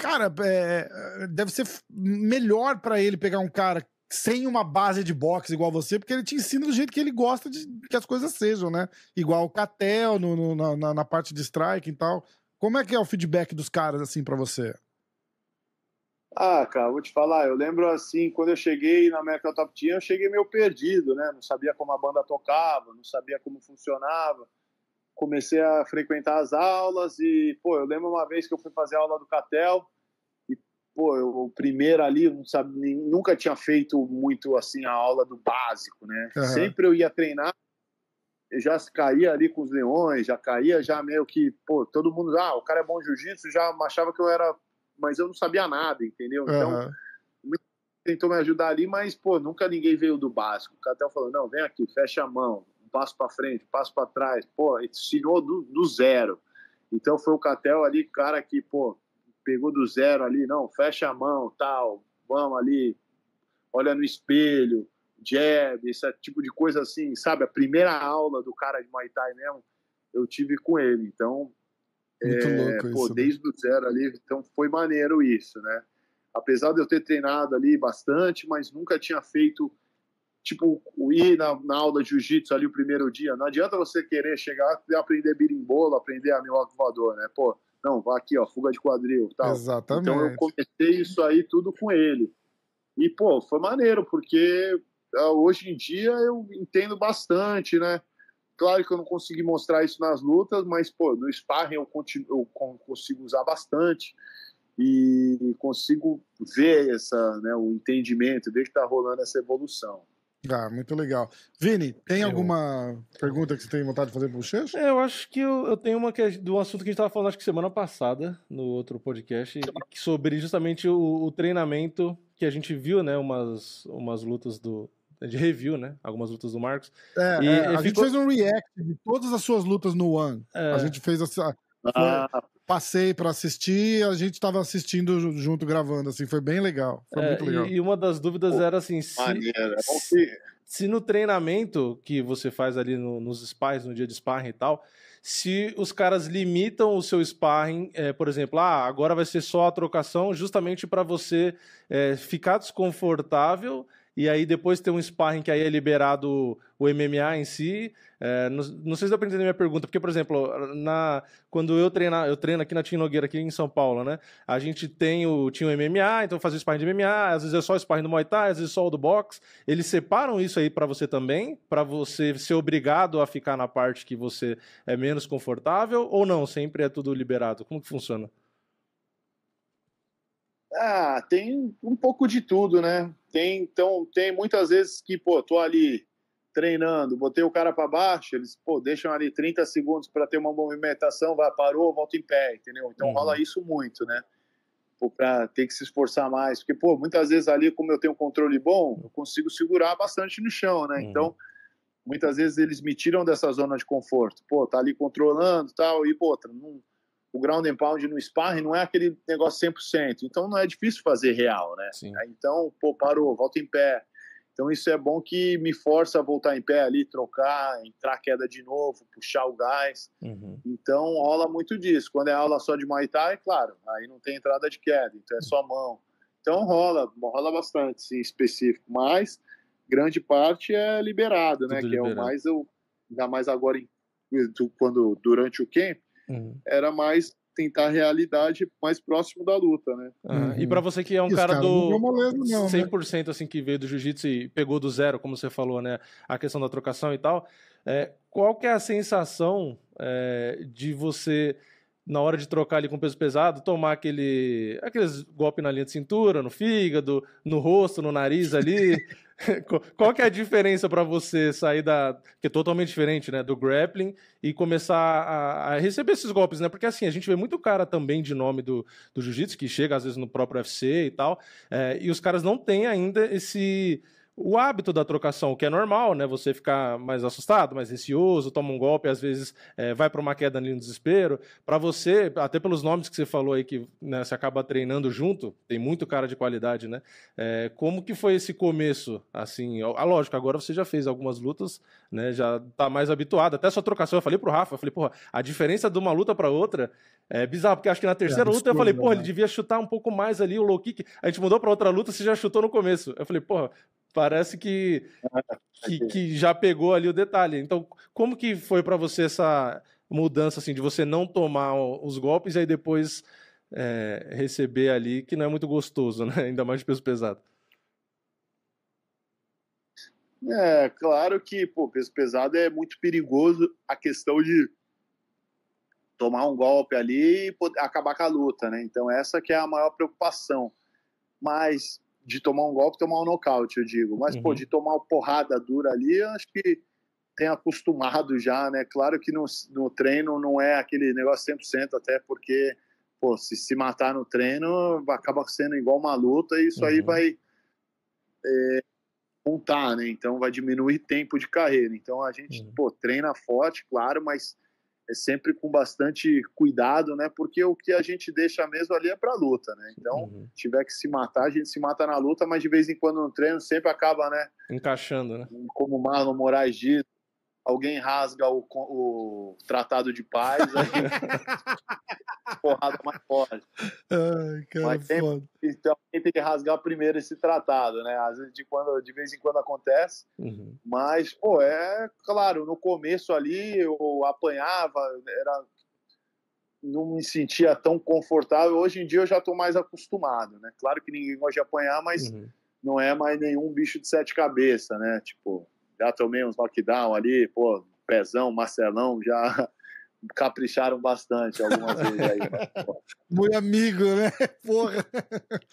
Cara, é, deve ser melhor pra ele pegar um cara sem uma base de boxe igual você, porque ele te ensina do jeito que ele gosta de que as coisas sejam, né? Igual o Catel no, no- na- na, parte de strike e tal. Como é que é o feedback dos caras, assim, pra você? Ah, cara, vou te falar, eu lembro assim, quando eu cheguei na American Top Team, eu cheguei meio perdido, né? Não sabia como a banda tocava, não sabia como funcionava. Comecei a frequentar as aulas e, pô, eu lembro uma vez que eu fui fazer a aula do Catel e, pô, eu, o primeiro ali, não sabe, nem- nunca tinha feito muito assim a aula do básico, né? Aham. Sempre eu ia treinar, eu já caía ali com os leões, já caía já meio que, pô, todo mundo, ah, o cara é bom jiu-jitsu, já achava que eu era mas eu não sabia nada, entendeu? Então, Aham. tentou me ajudar ali, mas, pô, nunca ninguém veio do básico. O Catel falou, não, vem aqui, fecha a mão, passo para frente, passo para trás. Pô, ensinou do, do zero. Então, foi o Catel ali, cara que, pô, pegou do zero ali, não, fecha a mão, tal, vamos ali, olha no espelho, jab, esse tipo de coisa assim, sabe? A primeira aula do cara de Muay Thai mesmo, eu tive com ele. Então, Muito é, pô, isso. né? desde o zero ali, então foi maneiro isso, né? Apesar de eu ter treinado ali bastante, mas nunca tinha feito, tipo, ir na, na aula de jiu-jitsu ali o primeiro dia. Não adianta você querer chegar e aprender birimbolo, aprender a milwaukee voador, né? Pô, não, vá aqui, ó, fuga de quadril, tal. Exatamente. Então eu comecei isso aí tudo com ele. E, pô, foi maneiro, porque ah, hoje em dia eu entendo bastante, né? Claro que eu não consegui mostrar isso nas lutas, mas, pô, no sparring eu, continuo, eu con- consigo usar bastante e consigo ver essa, né, o entendimento, ver que tá rolando essa evolução. Ah, muito legal. Vini, tem Eu- alguma pergunta que você tem vontade de fazer pro Bochecha? É, eu acho que eu, eu tenho uma que é do assunto que a gente estava falando, acho que semana passada, no outro podcast, sobre justamente o, o treinamento que a gente viu, né? Umas, umas lutas do, de review, né? Algumas lutas do Marcos. É, E- é, a gente ficou- fez um react de todas as suas lutas no One. É, A gente fez essa. Ah, Passei pra assistir, a gente tava assistindo ju- junto, gravando, assim, foi bem legal. Foi é, muito legal. e, e uma das dúvidas Pô, era assim, se. É que se no treinamento que você faz ali no- nos sparring, no dia de sparring e tal, se os caras limitam o seu sparring, é, por exemplo, ah, agora vai ser só a trocação, justamente para você é, ficar desconfortável e aí depois ter um sparring que aí é liberado o MMA em si. É, não, não sei se dá para entender minha pergunta, porque, por exemplo, na, quando eu treino, eu treino aqui na Tim Nogueira, aqui em São Paulo, né? A gente tem o, tinha o MMA, então fazia sparring de MMA, às vezes é só o sparring do Muay Thai, às vezes só o do boxe. Eles separam isso aí para você também, para você ser obrigado a ficar na parte que você é menos confortável ou não? Sempre é tudo liberado? Como que funciona? Ah, tem um pouco de tudo, né? Tem, então, tem muitas vezes que, pô, tô ali treinando, botei o cara para baixo, eles, pô, deixam ali 30 segundos para ter uma movimentação, vai, parou, volta em pé, entendeu? Então Uhum. rola isso muito, né? Pô, pra ter que se esforçar mais, porque, pô, muitas vezes ali, como eu tenho um controle bom, eu consigo segurar bastante no chão, né? Uhum. Então, muitas vezes eles me tiram dessa zona de conforto. Pô, tá ali controlando tal, e, pô, não- o ground and pound no sparring não é aquele negócio 100%, então não é difícil fazer real, né? Sim. Aí, Então, pô, parou, volta em pé. Então isso é bom que me força a voltar em pé ali, trocar, entrar queda de novo, puxar o gás. Uhum. Então rola muito disso. Quando é aula só de Muay Thai, claro, aí não tem entrada de queda, então é só mão. Então rola, rola bastante, sim, específico. Mas grande parte é liberado, né? Tudo Que é o mais eu, ainda mais agora quando durante o camp Uhum. era mais tentar a realidade mais próximo da luta, né? Ah, E Uhum. para você que é um E cara caras não do moleza, não, né? 100% assim que veio do jiu-jitsu e pegou do zero, como você falou, né? A questão da trocação e tal. É, qual que é a sensação é, de você na hora de trocar ali com peso pesado, tomar aquele aqueles golpes na linha de cintura, no fígado, no rosto, no nariz ali? Qual- que é a diferença para você sair da que é totalmente diferente, né, do grappling e começar a, a receber esses golpes, né? Porque assim a gente vê muito cara também de nome do, do jiu-jitsu que chega às vezes no próprio UFC e tal, é, e os caras não têm ainda esse o hábito da trocação, que é normal, né? Você ficar mais assustado, mais receoso, toma um golpe, às vezes é, vai para uma queda ali no desespero. Para você, até pelos nomes que você falou aí, que né, você acaba treinando junto, tem muito cara de qualidade, né? É, como que foi esse começo? Assim, ah, lógico, agora você já fez algumas lutas, né? Já tá mais habituado. Até sua trocação, eu falei pro Rafa, eu falei, porra, a diferença de uma luta para outra é bizarro, porque acho que na terceira luta eu falei, porra, né? ele devia chutar um pouco mais ali o low kick. A gente mudou para outra luta, você já chutou no começo. Eu falei, porra, parece que, que, que já pegou ali o detalhe. Então, como que foi para você essa mudança, assim, de você não tomar os golpes e aí depois é, receber ali, que não é muito gostoso, né? Ainda mais de peso pesado. É, claro que, pô, peso pesado é muito perigoso a questão de tomar um golpe ali e acabar com a luta, né? Então essa que é a maior preocupação. Mas de tomar um golpe, tomar um nocaute, eu digo. Mas, pô, Uhum. de tomar uma porrada dura ali, eu acho que tem acostumado já, né? Claro que no, no treino não é aquele negócio 100%, até porque, pô, se se matar no treino, acaba sendo igual uma luta e isso aí Uhum. vai montar, né? Então vai diminuir tempo de carreira. Então a gente, Uhum. pô, treina forte, claro, mas é sempre com bastante cuidado, né? Porque o que a gente deixa mesmo ali é para luta, né? Então, Uhum. se tiver que se matar, a gente se mata na luta, mas de vez em quando no treino sempre acaba, né? Encaixando, né? Como o Marlon Moraes diz, alguém rasga o, o tratado de paz, aí porrada mais forte. Ai, cara, Mas tem-. Então, tem que rasgar primeiro esse tratado, né? Às vezes, de, quando, de vez em quando acontece, Uhum. Mas, pô, é claro, no começo ali eu apanhava, era não me sentia tão confortável. Hoje em dia eu já estou mais acostumado, né? Claro que ninguém gosta de apanhar, mas Uhum. não é mais nenhum bicho de sete cabeças, né? Tipo, já tomei uns knockdown ali, pô, pezão, Marcelão, já capricharam bastante algumas vezes aí. mas, pô. Muito amigo, né? Porra.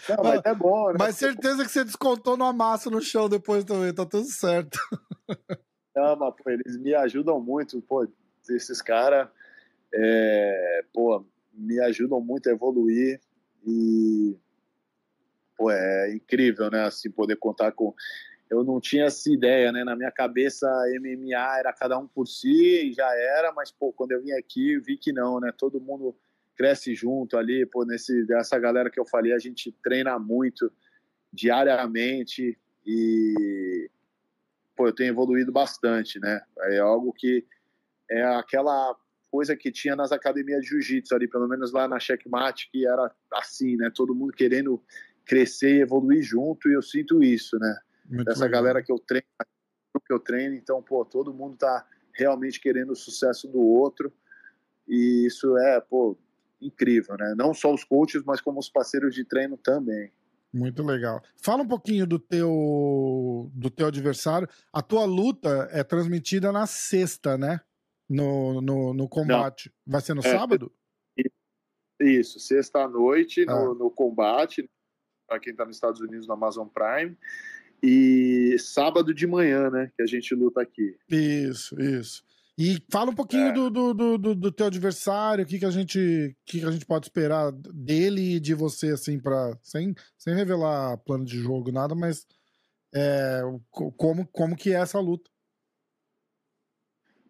Não, mas é bom, né? Mas certeza que você descontou no amasso no chão depois também, tá tudo certo. Não, mas, pô, eles me ajudam muito, pô, esses caras, é, pô, me ajudam muito a evoluir e, pô, é incrível, né, assim, poder contar com eu não tinha essa ideia, né? Na minha cabeça, MMA era cada um por si e já era, mas, pô, quando eu vim aqui, eu vi que não, né? Todo mundo cresce junto ali, pô, nesse, dessa galera que eu falei, a gente treina muito diariamente e, pô, eu tenho evoluído bastante, né? É algo que é aquela coisa que tinha nas academias de jiu-jitsu ali, pelo menos lá na Checkmate, que era assim, né? Todo mundo querendo crescer e evoluir junto, e eu sinto isso, né? Muito Essa legal. galera que eu treino, que eu treino, então, pô, todo mundo tá realmente querendo o sucesso do outro, e isso é, pô, incrível, né? Não só os coaches, mas como os parceiros de treino também. Muito legal. Fala um pouquinho do teu do teu adversário. A tua luta é transmitida na sexta, né? No, no, no combate. Não. Vai ser no é, sábado? Isso, sexta noite ah. no, no combate, para quem está nos Estados Unidos no Amazon Prime. E sábado de manhã, né? Que a gente luta aqui. Isso, isso. E fala um pouquinho é. do, do, do, do, teu adversário, o que, que, a gente, que, que a gente pode esperar dele e de você, assim, para sem, sem revelar plano de jogo, nada, mas é, como, como que é essa luta.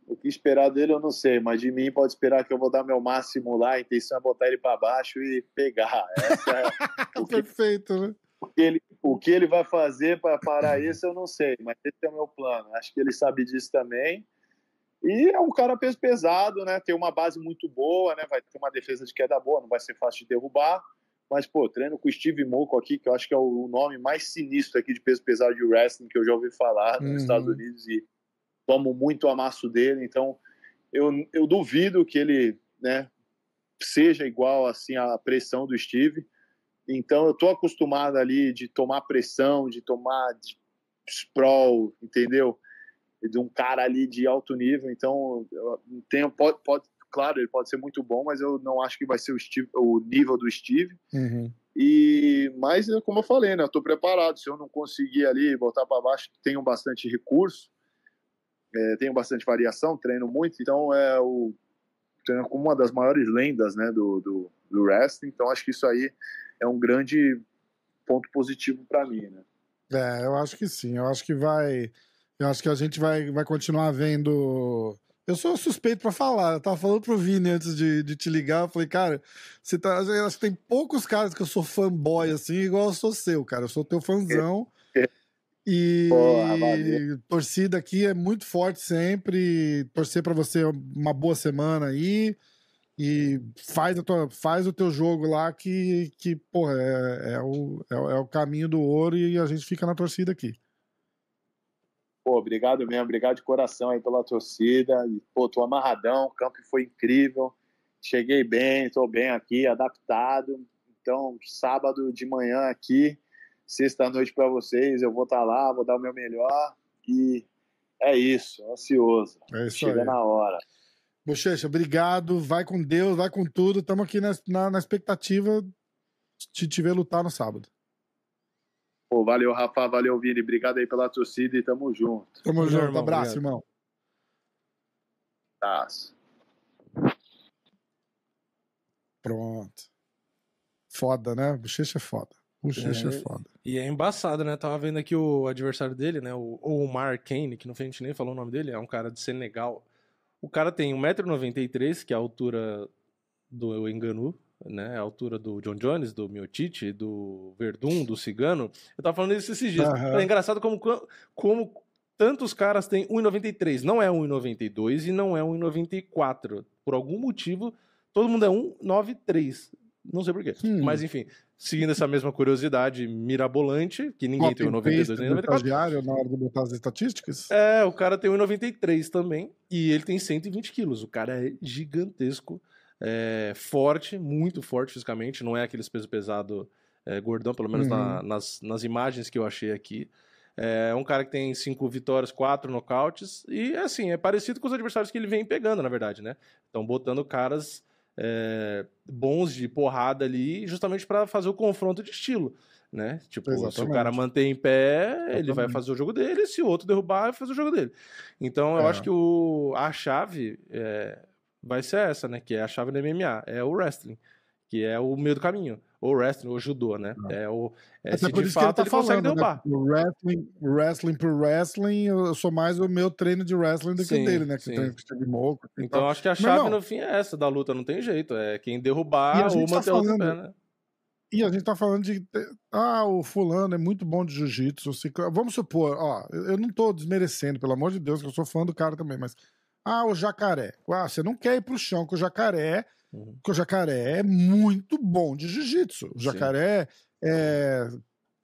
O que esperar dele eu não sei, mas de mim pode esperar que eu vou dar meu máximo lá, a intenção é botar ele para baixo e pegar. Essa é o que, Perfeito, né? O que, ele, o que ele vai fazer para parar isso eu não sei, mas esse é o meu plano. Acho que ele sabe disso também. E é um cara peso pesado, né? Tem uma base muito boa, né? Vai ter uma defesa de queda boa, não vai ser fácil de derrubar. Mas, pô, treino com o Steve Moco aqui, que eu acho que é o nome mais sinistro aqui de peso pesado de wrestling que eu já ouvi falar nos uhum. Estados Unidos e tomo muito amasso dele. Então, eu, eu duvido que ele, né, seja igual, assim, à pressão do Steve. Então, eu tô acostumado ali de tomar pressão, de tomar de sprawl, entendeu? de um cara ali de alto nível. Então, tenho, pode, pode, claro, ele pode ser muito bom, mas eu não acho que vai ser o, Steve, o nível do Steve. Uhum. E, mas, como eu falei, né, eu estou preparado. Se eu não conseguir ali voltar para baixo, tenho bastante recurso, é, tenho bastante variação, treino muito. Então, é o treino como uma das maiores lendas, né, do, do, do wrestling. Então, acho que isso aí é um grande ponto positivo para mim, né? É, eu acho que sim. Eu acho que vai eu acho que a gente vai, vai continuar vendo. Eu sou suspeito para falar. Eu tava falando pro Vini antes de, de te ligar. Eu falei, cara, você tá. Eu acho que tem poucos caras que eu sou fanboy assim, igual eu sou seu, cara. Eu sou teu fãzão. E Porra, torcida aqui é muito forte sempre. Torcer para você uma boa semana aí. E faz, a tua, faz o teu jogo lá que, que porra, é, é, o, é, é o caminho do ouro e a gente fica na torcida aqui. Pô, obrigado mesmo, obrigado de coração aí pela torcida. E, pô, tô amarradão, o campo foi incrível. Cheguei bem, tô bem aqui, adaptado. Então, sábado de manhã aqui, sexta-noite para vocês, eu vou estar tá lá, vou dar o meu melhor. E é isso, ansioso. É isso Chega aí. na hora. Bochecha, obrigado. Vai com Deus, vai com tudo. Estamos aqui na, na, na expectativa de te ver lutar no sábado. Pô, valeu, Rafa, valeu, Vini. Obrigado aí pela torcida e tamo junto. Tamo, junto, irmão, abraço, obrigado. irmão. Abraço. Pronto. Foda, né? Bochecha é foda. Bochecha é, é, foda. E é embaçado, né? Tava vendo aqui o adversário dele, né? O Omar Kane, que não a gente nem falou o nome dele, é um cara de Senegal. O cara tem 1,93m, que é a altura do Enganu, né, a altura do John Jones, do Miotite, do Verdun, do Cigano. Eu tava falando isso esses dias. Uhum. É engraçado como, como tantos caras têm 1,93. Não é 1,92 e não é 1,94. Por algum motivo, todo mundo é 1,93. Não sei porquê. Hum. Mas enfim, seguindo essa mesma curiosidade mirabolante, que ninguém tem 1,92 nem 94. na hora de botar as estatísticas? É, o cara tem 1,93 também. E ele tem 120 quilos. O cara é gigantesco é, forte, muito forte fisicamente, não é aqueles peso pesado é, gordão, pelo menos uhum. na, nas, nas imagens que eu achei aqui. É um cara que tem cinco vitórias, quatro nocautes, e assim, é parecido com os adversários que ele vem pegando, na verdade, né? Estão botando caras é, bons de porrada ali, justamente para fazer o confronto de estilo. Né? Tipo, Exatamente. se o cara manter em pé, Exatamente. ele vai fazer o jogo dele, se o outro derrubar, vai fazer o jogo dele. Então, eu é. acho que o, a chave é, vai ser essa, né? Que é a chave do MMA, é o wrestling, que é o meio do caminho. Ou wrestling, ou judô, né? É, o, é, Até se de que ele fato tá ele, consegue falando, né? derrubar. O wrestling, o wrestling por wrestling, eu sou mais o meu treino de wrestling do que Sim, o dele, né? Que o Steve Moco Então tal. acho que a chave irmão, no fim é essa da luta, não tem jeito. É quem derrubar ou tá manter o outro em pé, falando- né? E a gente tá falando de. Ah, o fulano é muito bom de jiu-jitsu. o Vamos supor, ó, eu eu não tô desmerecendo, pelo amor de Deus, que eu sou fã do cara também, mas. Ah, o jacaré. Ah, você não quer ir pro chão com o jacaré, Uhum. porque o jacaré é muito bom de jiu-jitsu. O Sim. jacaré é,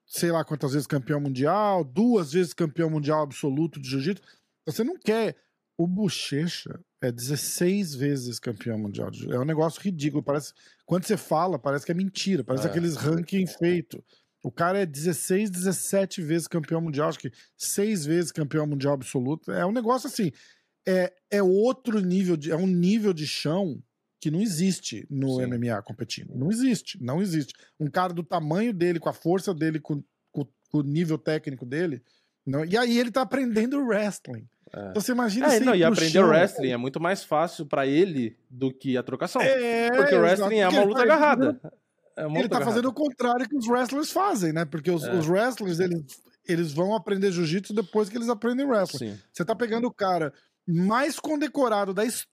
sei lá quantas vezes campeão mundial, duas vezes campeão mundial absoluto de jiu-jitsu. Você não quer. O Bochecha é 16 vezes campeão mundial. É um negócio ridículo. Parece, quando você fala, parece que é mentira. Parece É. aqueles ranking feito. O cara é 16, 17 vezes campeão mundial, acho que seis vezes campeão mundial absoluto. É um negócio assim. É, é outro nível de. É um nível de chão que não existe no Sim. MMA competindo. Não existe, não existe. Um cara do tamanho dele, com a força dele, com, com- com o nível técnico dele. Não, e aí ele tá aprendendo wrestling. É. Então você imagina É, não, e aprender chão- wrestling é muito mais fácil pra ele do que a trocação. É, porque o wrestling é uma luta tá agarrada. É uma Ele luta tá fazendo agarrada. o contrário que os wrestlers fazem, né? Porque os, É. os wrestlers, eles, eles vão aprender jiu-jitsu depois que eles aprendem wrestling. Sim. Você tá pegando o cara mais condecorado da história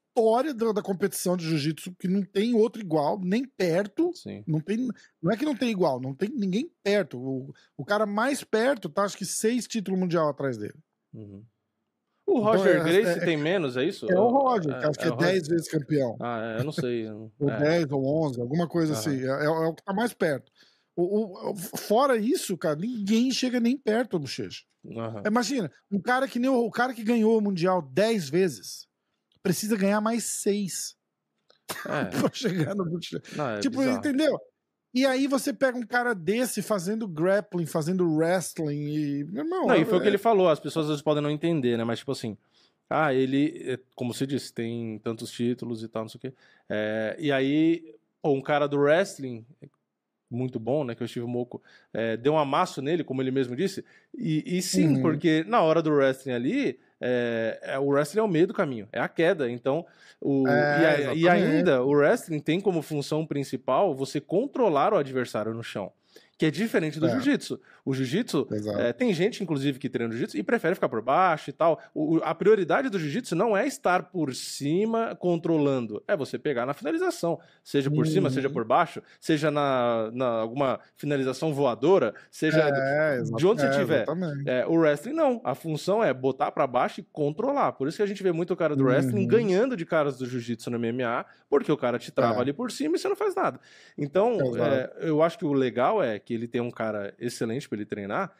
da, da competição de jiu-jitsu, que não tem outro igual, nem perto. Sim. Não, tem, não é que não tem igual, não tem ninguém perto. O, o cara mais perto tá, acho que, seis títulos mundial atrás dele. Uhum. O Então, Roger é- Grace é- tem menos, é isso? É o Roger, que acho que é, o Roger. 10 vezes campeão. Ah, é, eu não sei. Ou é. 10 ou 11, alguma coisa Aham. assim. É, é- é o que tá mais perto. O, o- fora isso, cara, ninguém chega nem perto do Bochecha. Aham. Imagina, um cara que nem o, o cara que ganhou o Mundial 10 vezes precisa ganhar mais 6 É, pra chegar no não, é tipo, bizarro. entendeu? E aí você pega um cara desse fazendo grappling, fazendo wrestling e. Meu irmão, Não, e foi o que é- ele falou, as pessoas às vezes podem não entender, né? Mas, tipo assim, ah, ele, é, como você disse, tem tantos títulos e tal, não sei o quê. É, e aí, pô, um cara do wrestling, muito bom, né? Que é o Steve Moco, é, deu um amasso nele, como ele mesmo disse. E, e sim, Uhum. porque na hora do wrestling ali, é, é, o wrestling é o meio do caminho, é a queda. Então, o, É, e, a- e ainda, o wrestling tem como função principal você controlar o adversário no chão. Que é diferente do É. jiu-jitsu. O jiu-jitsu, é, tem gente, inclusive, que treina jiu-jitsu e prefere ficar por baixo e tal. O- a prioridade do jiu-jitsu não é estar por cima controlando, é você pegar na finalização. Seja por cima, Uhum. seja por baixo, seja na, na alguma finalização voadora, seja É, de onde você é, tiver. É, o wrestling não. A função é botar pra baixo e controlar. Por isso que a gente vê muito o cara do Uhum. wrestling ganhando de caras do jiu-jitsu no MMA, porque o cara te trava É. ali por cima e você não faz nada. Então, eu acho que o legal é que ele tem um cara excelente pra ele treinar.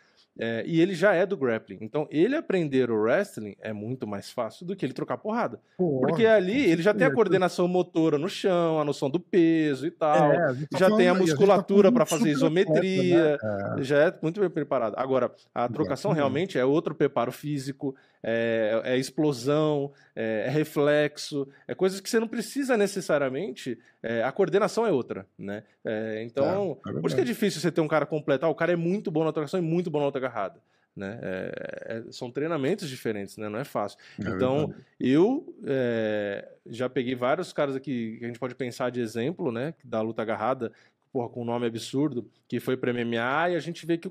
é, e ele já é do grappling. Então, ele aprender o wrestling é muito mais fácil do que ele trocar porrada. Porra, Porque ali ele já tem a coordenação motora no chão, a noção do peso e tal. É, a tá já tem a falando- e gente tá musculatura falando para fazer atleta, isometria, né? já é muito bem preparado. Agora, a trocação realmente é outro preparo físico, é, é explosão, é, é reflexo, é coisas que você não precisa necessariamente. é, a coordenação é outra, né? É, então, É, é por isso que é difícil você ter um cara completo. Ah, o cara é muito bom na trocação e muito bom na outra agarrada. Né? É, é, são treinamentos diferentes, né? Não é fácil. É então, verdade. eu já peguei vários caras aqui que a gente pode pensar de exemplo, né? Da luta agarrada, porra, com um nome absurdo, que foi para MMA e a gente vê que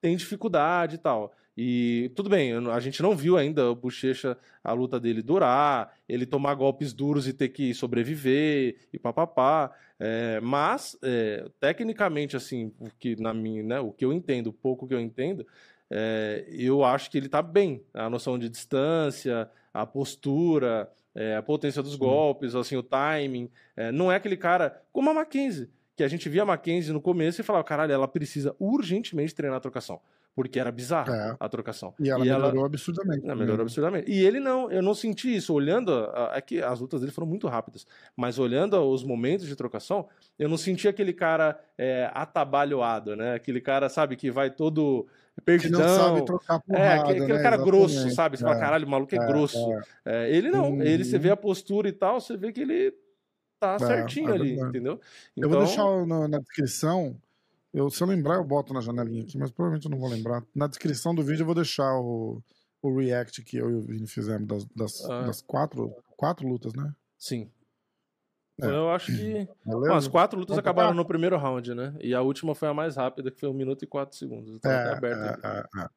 tem dificuldade e tal. E tudo bem, a gente não viu ainda o Bochecha, a luta dele durar, ele tomar golpes duros e ter que sobreviver e papapá. É, mas, é, tecnicamente, assim, o que, na minha, né, o que eu entendo, o pouco que eu entendo, é, eu acho que ele tá bem. A noção de distância, a postura, é, a potência dos golpes, assim, o timing. É, não é aquele cara como a Mackenzie, que a gente via a Mackenzie no começo e falava, caralho, ela precisa urgentemente treinar a trocação. Porque era bizarra É. a trocação. E ela melhorou absurdamente. Não, melhorou né? absurdamente. E ele não, eu não senti isso. Olhando, é que as lutas dele foram muito rápidas, mas olhando os momentos de trocação, eu não senti aquele cara é, atabalhoado, né? Aquele cara, sabe, que vai todo Que perdidão. não sabe trocar porrada, É, aquele, aquele né? cara grosso, Exatamente. sabe? Você fala, É, caralho, o maluco é, é, grosso. é. É, ele não, ele você Uhum. vê a postura e tal, você vê que ele tá É, certinho ali, entendeu? Eu vou deixar o- na, na descrição. Eu, se eu lembrar, eu boto na janelinha aqui, mas provavelmente eu não vou lembrar. Na descrição do vídeo eu vou deixar o, o react que eu e o Vini fizemos das, das, Ah. das quatro, quatro lutas, né? Sim. É. Eu acho que. Bom, as quatro lutas acabaram no primeiro round, né? E a última foi a mais rápida, que foi 1 minuto e 4 segundos. Então É, tá aberto. é, é, é.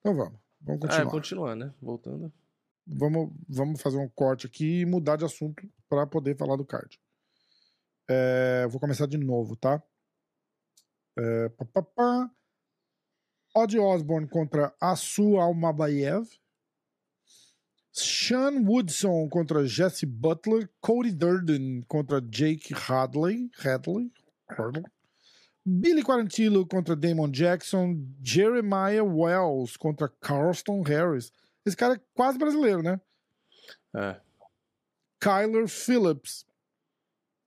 Então vamos. Vamos Ah, continuar. é, continuar, né? Voltando. vamos, vamos fazer um corte aqui e mudar de assunto para poder falar do card. É, vou começar de novo, tá? É, pá, pá, pá. Odd Osborne contra Asu Almabayev. Sean Woodson contra Jesse Butler. Cody Durden contra Jake Hadley. Hadley. Hadley. Billy Quarantillo contra Damon Jackson. Jeremiah Wells contra Carlston Harris. Esse cara é quase brasileiro, né? É. Kyler Phillips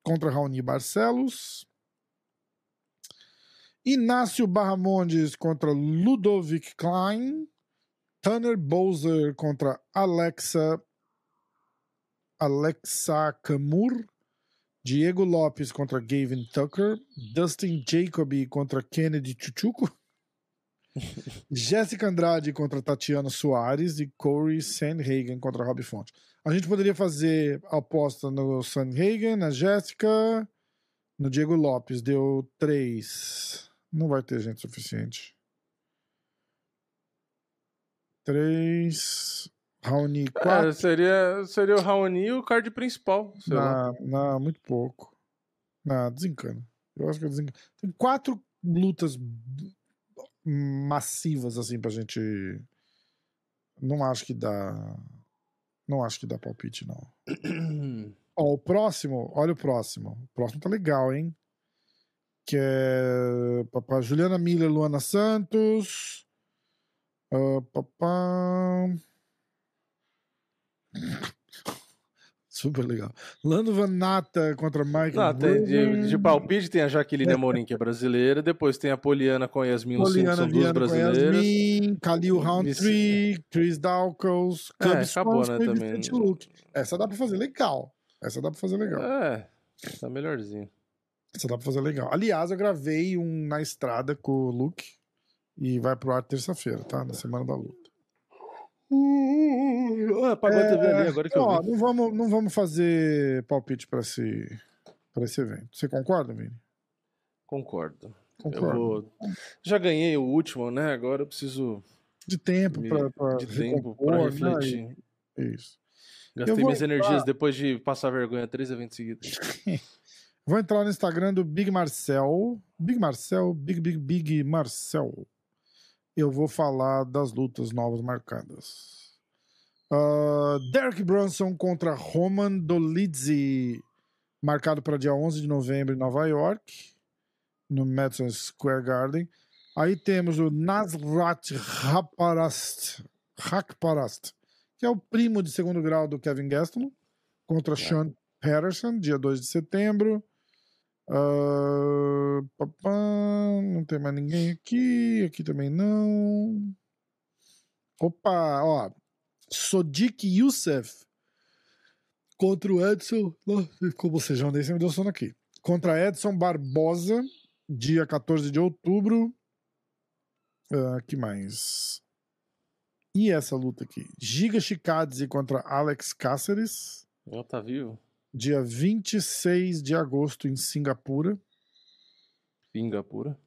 contra Raoni Barcelos. Inácio Barramondes contra Ludovic Klein. Tanner Bowser contra Alexa Alexa Camur. Diego Lopes contra Gavin Tucker. Dustin Jacoby contra Kennedy Chuchuco. Jéssica Andrade contra Tatiana Soares e Corey Sandhagen contra Robbie Fonte. A gente poderia fazer a aposta no Sandhagen, na Jéssica, no Diego Lopes. Deu três. Não vai ter gente suficiente. Três. Raoni, É, quatro. seria, seria o Raoni e o card principal. Não, não, muito pouco. Não, desencana. Eu acho que desencana. Tem quatro lutas massivas assim pra gente. Não acho que dá. Não acho que dá palpite, não. Ó, o próximo, olha o próximo. O próximo tá legal, hein? Que é papá, Juliana Miller, Luana Santos. Ah, papá. Super legal. Lando Vanata contra Mike Não, tem, de, de palpite tem a Jaqueline Amorim, que é brasileira. Depois tem a Poliana com Yasmin Poliana são duas brasileiras. Yasmin, Khalil Roundtree, Chris Dawkins, É, Cub acabou, né, também. Essa dá pra fazer legal. Essa dá pra fazer legal. É, tá melhorzinho. Essa dá pra fazer legal. Aliás, eu gravei um na estrada com o Luke e vai pro ar terça-feira, tá? Na semana da luta. Uh, apagou a TV ali, agora que eu ó, vi. não vamos, não vamos fazer palpite pra esse, pra esse evento. Você concorda, Vini? Concordo. Eu Concordo. vou... Já ganhei o último, né? Agora eu preciso De tempo me- pra, pra de tempo pra né? refletir. E- Isso. Gastei vou minhas entrar- energias depois de passar vergonha três eventos seguidos. Vou entrar no Instagram do Big Marcel. Big Marcel, Big Big Big Marcel. Eu vou falar das lutas novas marcadas. Ah, Derek Brunson contra Roman Dolidze, marcado para dia 11 de novembro em Nova York, no Madison Square Garden. Aí temos o Nasrat Raparast, Rakparast, que é o primo de segundo grau do Kevin Gastelum, contra Sean Patterson, dia 2 de setembro. Papá, não tem mais ninguém aqui. Aqui também não. Opa, ó. Sodiq Youssef contra o Edson. Ficou bocejando aí, você me deu sono aqui. Contra Edson Barbosa, dia 14 de outubro. Ah, que mais? E essa luta aqui? Giga Chikadze contra Alex Cáceres Ela tá vivo? Dia 26 de agosto em Singapura. Pinga pura.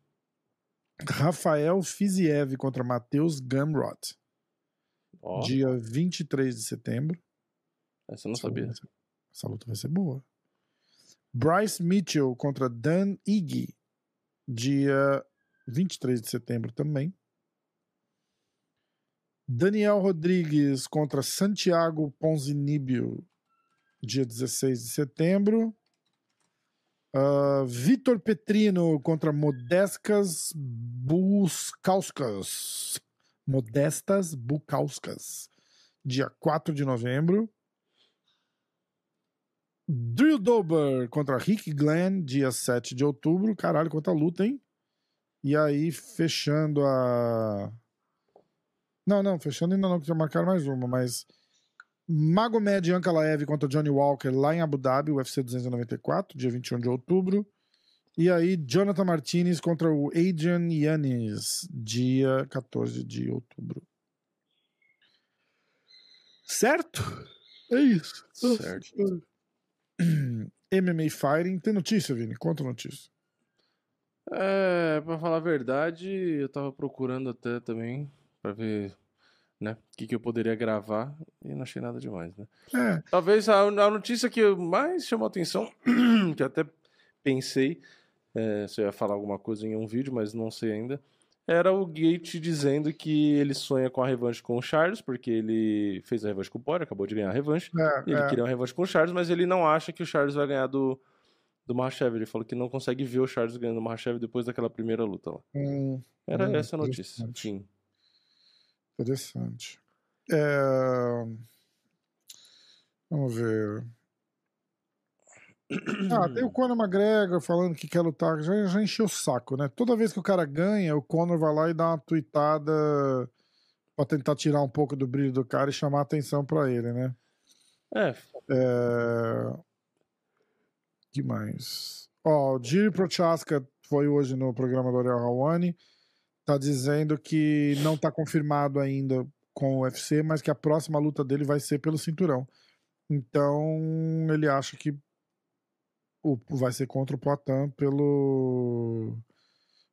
Rafael Fiziev contra Matheus Gamrot, Ó, dia 23 de setembro. essa eu não Essa luta sabia. ser- Essa luta vai ser boa. Bryce Mitchell contra Dan Iggy, dia 23 de setembro também. Daniel Rodrigues contra Santiago Ponzinibio, dia 16 de setembro. Ah, Vitor Petrino contra Modestas Buskauskas. Modestas Bukauskas, dia 4 de novembro. Drew Dober contra Rick Glenn, dia 7 de outubro. Caralho, quanta luta, hein? E aí, fechando a. Não, não, fechando ainda não, que já marcaram mais uma, mas. Magomed Ankalaev contra Johnny Walker lá em Abu Dhabi, UFC 294, dia 21 de outubro. E aí, Jonathan Martinez contra o Adrian Yanis, dia 14 de outubro. Certo? É isso. Certo. MMA Fighting. Tem notícia, Vini? Conta a notícia. É, pra falar a verdade, eu tava procurando até também pra ver, né, o que, que eu poderia gravar e não achei nada demais, né? É, Talvez a, a notícia que mais chamou atenção, que eu até pensei é, se eu ia falar alguma coisa em um vídeo, mas não sei ainda, era o Gate dizendo que ele sonha com a revanche com o Charles, porque ele fez a revanche com o Poirier, acabou de ganhar a revanche, é, ele é. queria uma revanche com o Charles, mas ele não acha que o Charles vai ganhar do, do Makhachev. Ele falou que não consegue ver o Charles ganhando o Makhachev depois daquela primeira luta lá. Hum, Era Hum, essa a notícia. Sim. Interessante. É, Vamos ver. Ah, tem o Conor McGregor falando que quer lutar. Já, já encheu o saco, né? Toda vez que o cara ganha, o Conor vai lá e dá uma tweetada pra tentar tirar um pouco do brilho do cara e chamar atenção pra ele, né? É, É... que mais? Ó, o Jiri Prochaska foi hoje no programa do Ariel Hawani. Tá dizendo que não tá confirmado ainda com o UFC, mas que a próxima luta dele vai ser pelo cinturão. Então, ele acha que o, vai ser contra o Poitin pelo.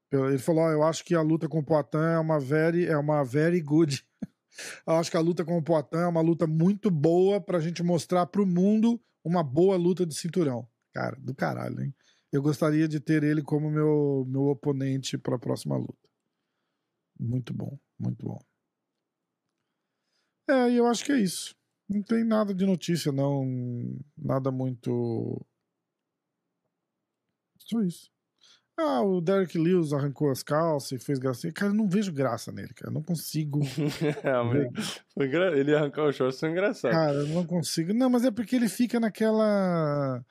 pelo- Ele falou: ó, eu acho que a luta com o Poitin é uma very, é uma very good. eu acho que a luta com o Poitin é uma luta muito boa pra gente mostrar pro mundo uma boa luta de cinturão. Cara, do caralho, hein? Eu gostaria de ter ele como meu, meu oponente pra próxima luta. Muito bom, muito bom. É, e eu acho que é isso. Não tem nada de notícia, não. Nada muito. Só isso. Ah, o Derek Lewis arrancou as calças e fez gracinha. Cara, eu não vejo graça nele, cara. Eu não consigo. Foi engra- Ele arrancar o short foi engraçado. Cara, eu não consigo. Não, mas é porque ele fica naquela.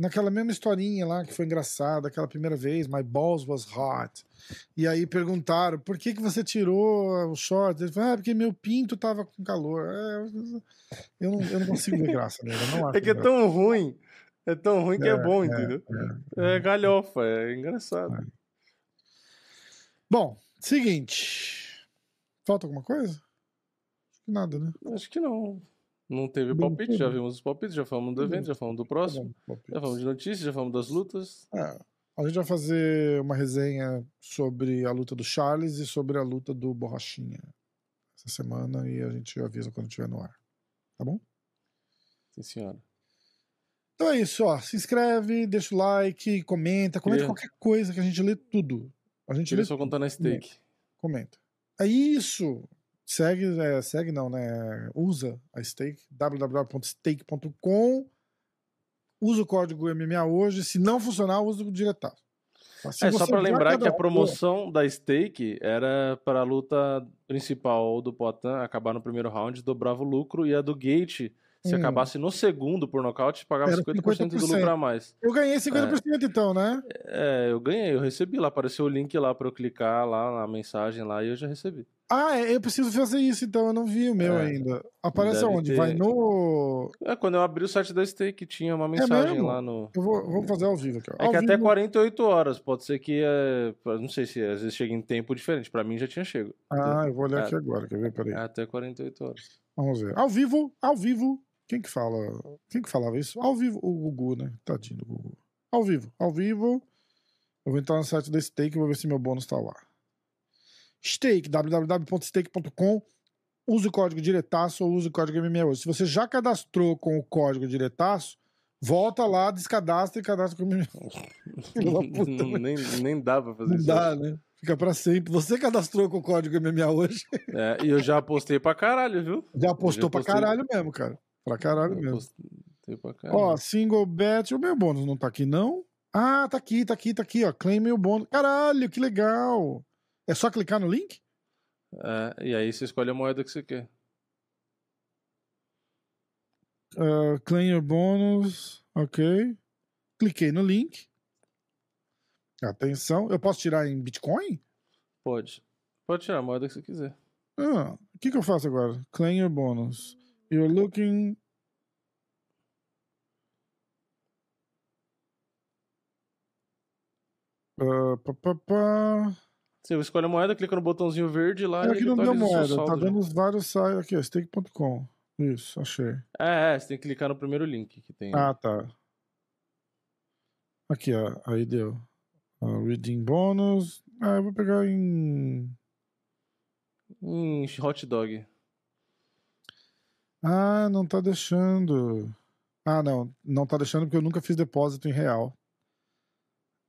Naquela mesma historinha lá que foi engraçada, aquela primeira vez, My Balls Was Hot. E aí perguntaram, por que, que você tirou o short? Ele falou, ah, porque meu pinto tava com calor. É, eu, não, eu não consigo ver graça nele. É que é graça. tão ruim. É tão ruim que é, É, bom, é, entendeu? É, galhofa, é engraçado. Bom, seguinte. Falta alguma coisa? Acho que nada, né? Acho que não. Não teve Bem, palpite, já tudo. vimos os palpites, já falamos do evento, já falamos do próximo, já falamos de notícias, já falamos das lutas. É, a gente vai fazer uma resenha sobre a luta do Charles e sobre a luta do Borrachinha essa semana e a gente avisa quando estiver no ar. Tá bom? Sim, senhora. Então é isso, ó. Se inscreve, deixa o like, comenta, comenta Queria- qualquer coisa que a gente lê tudo. A gente Queria lê só tudo. contar na steak. Comenta. É isso. Segue, é, segue não, né? Usa a Stake, www.stake.com. Usa o código MMA hoje. Se não funcionar, usa o diretaço. Tá? Se É, só já lembrar que a promoção da steak era para a luta principal do Poitin acabar no primeiro round, dobrava o lucro, e a do Gate, se Hum. acabasse no segundo por nocaute, pagava Era 50% do 50%. lucro a mais. Eu ganhei 50% então, né? É, eu ganhei, eu recebi lá, apareceu o link lá pra eu clicar lá na mensagem lá e eu já recebi. Ah, é, eu preciso fazer isso então. Eu não vi o meu É, ainda. Aparece onde? ter. Vai no. É, quando eu abri o site da Steak, tinha uma mensagem mesmo? lá no. Eu vou, vou fazer ao vivo aqui. ó. É Ao que até vivo- 48 horas, pode ser que. É, não sei se às vezes chega em tempo diferente. Pra mim já tinha chego. Ah, eu vou olhar É. aqui agora. Quer ver? É Peraí. até 48 horas. Vamos ver. Ao vivo, ao vivo. Quem que fala? Quem que falava isso? Ao vivo, o Gugu, né? Tadinho do Gugu. Ao vivo, ao vivo. Eu vou entrar no site da Stake e vou ver se meu bônus tá lá. Stake, www.stake.com. Use o código diretaço ou use o código MMA hoje. Se você já cadastrou com o código diretaço, volta lá, descadastra e cadastra com o MMA. Filho da puta, né? nem, nem dá pra fazer Não isso. dá, né? Fica pra sempre. Você cadastrou com o código MMA hoje, É, e eu já apostei pra caralho, viu? já apostou Já pra postei. caralho mesmo, cara. Pra caralho Eu mesmo. Apostei pra caralho. Ó, single bet. O meu bônus não tá aqui, não? Ah, tá aqui, tá aqui, tá aqui, ó. Claim meu bônus. Caralho, que legal. É só clicar no link? É, e aí você escolhe a moeda que você quer. Uh, claim your bônus. Ok. Cliquei no link. Atenção. Eu posso tirar em Bitcoin? Pode. Pode tirar a moeda que você quiser. Ah, o que, que eu faço agora? Claim your bônus. You're looking. Uh, pá, pá, pá. Você escolhe a moeda, clica no botãozinho verde lá É, aqui não deu seu moeda, tá já. dando vários sites. Aqui, stake.com. Isso, achei. É, é, você tem que clicar no primeiro link que tem. Ah, tá. Aqui, ó. Aí deu. Ó, reading bônus. Ah, eu vou pegar em. Hum, hot dog. Ah, não tá deixando. Ah, não. Não tá deixando porque eu nunca fiz depósito em real.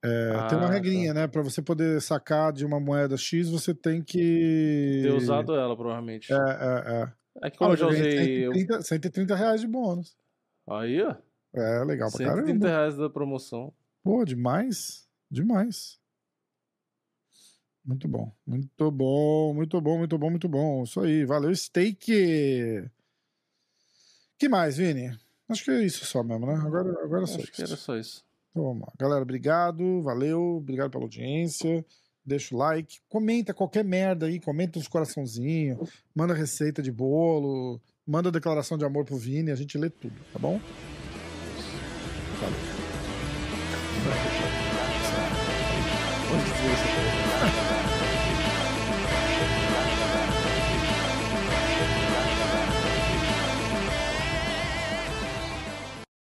É, tem uma Ah, regrinha, né? Pra você poder sacar de uma moeda X, você tem que. Ter usado ela, provavelmente. É, é, é. É que como eu já usei. eu- 130, 130 reais de bônus. Aí, ó. É, legal pra 130 caramba. reais da promoção. Pô, demais. Demais. Muito bom. Muito bom, muito bom, muito bom, muito bom. Isso aí. Valeu, steak. que mais, Vini? Acho que é isso só mesmo, né? Agora, agora é só Acho que era isso. só isso. Então vamos lá. Galera, obrigado. Valeu. Obrigado pela audiência. Deixa o like. Comenta qualquer merda aí. Comenta uns coraçãozinhos. Manda receita de bolo. Manda declaração de amor pro Vini. A gente lê tudo, tá bom? Isso?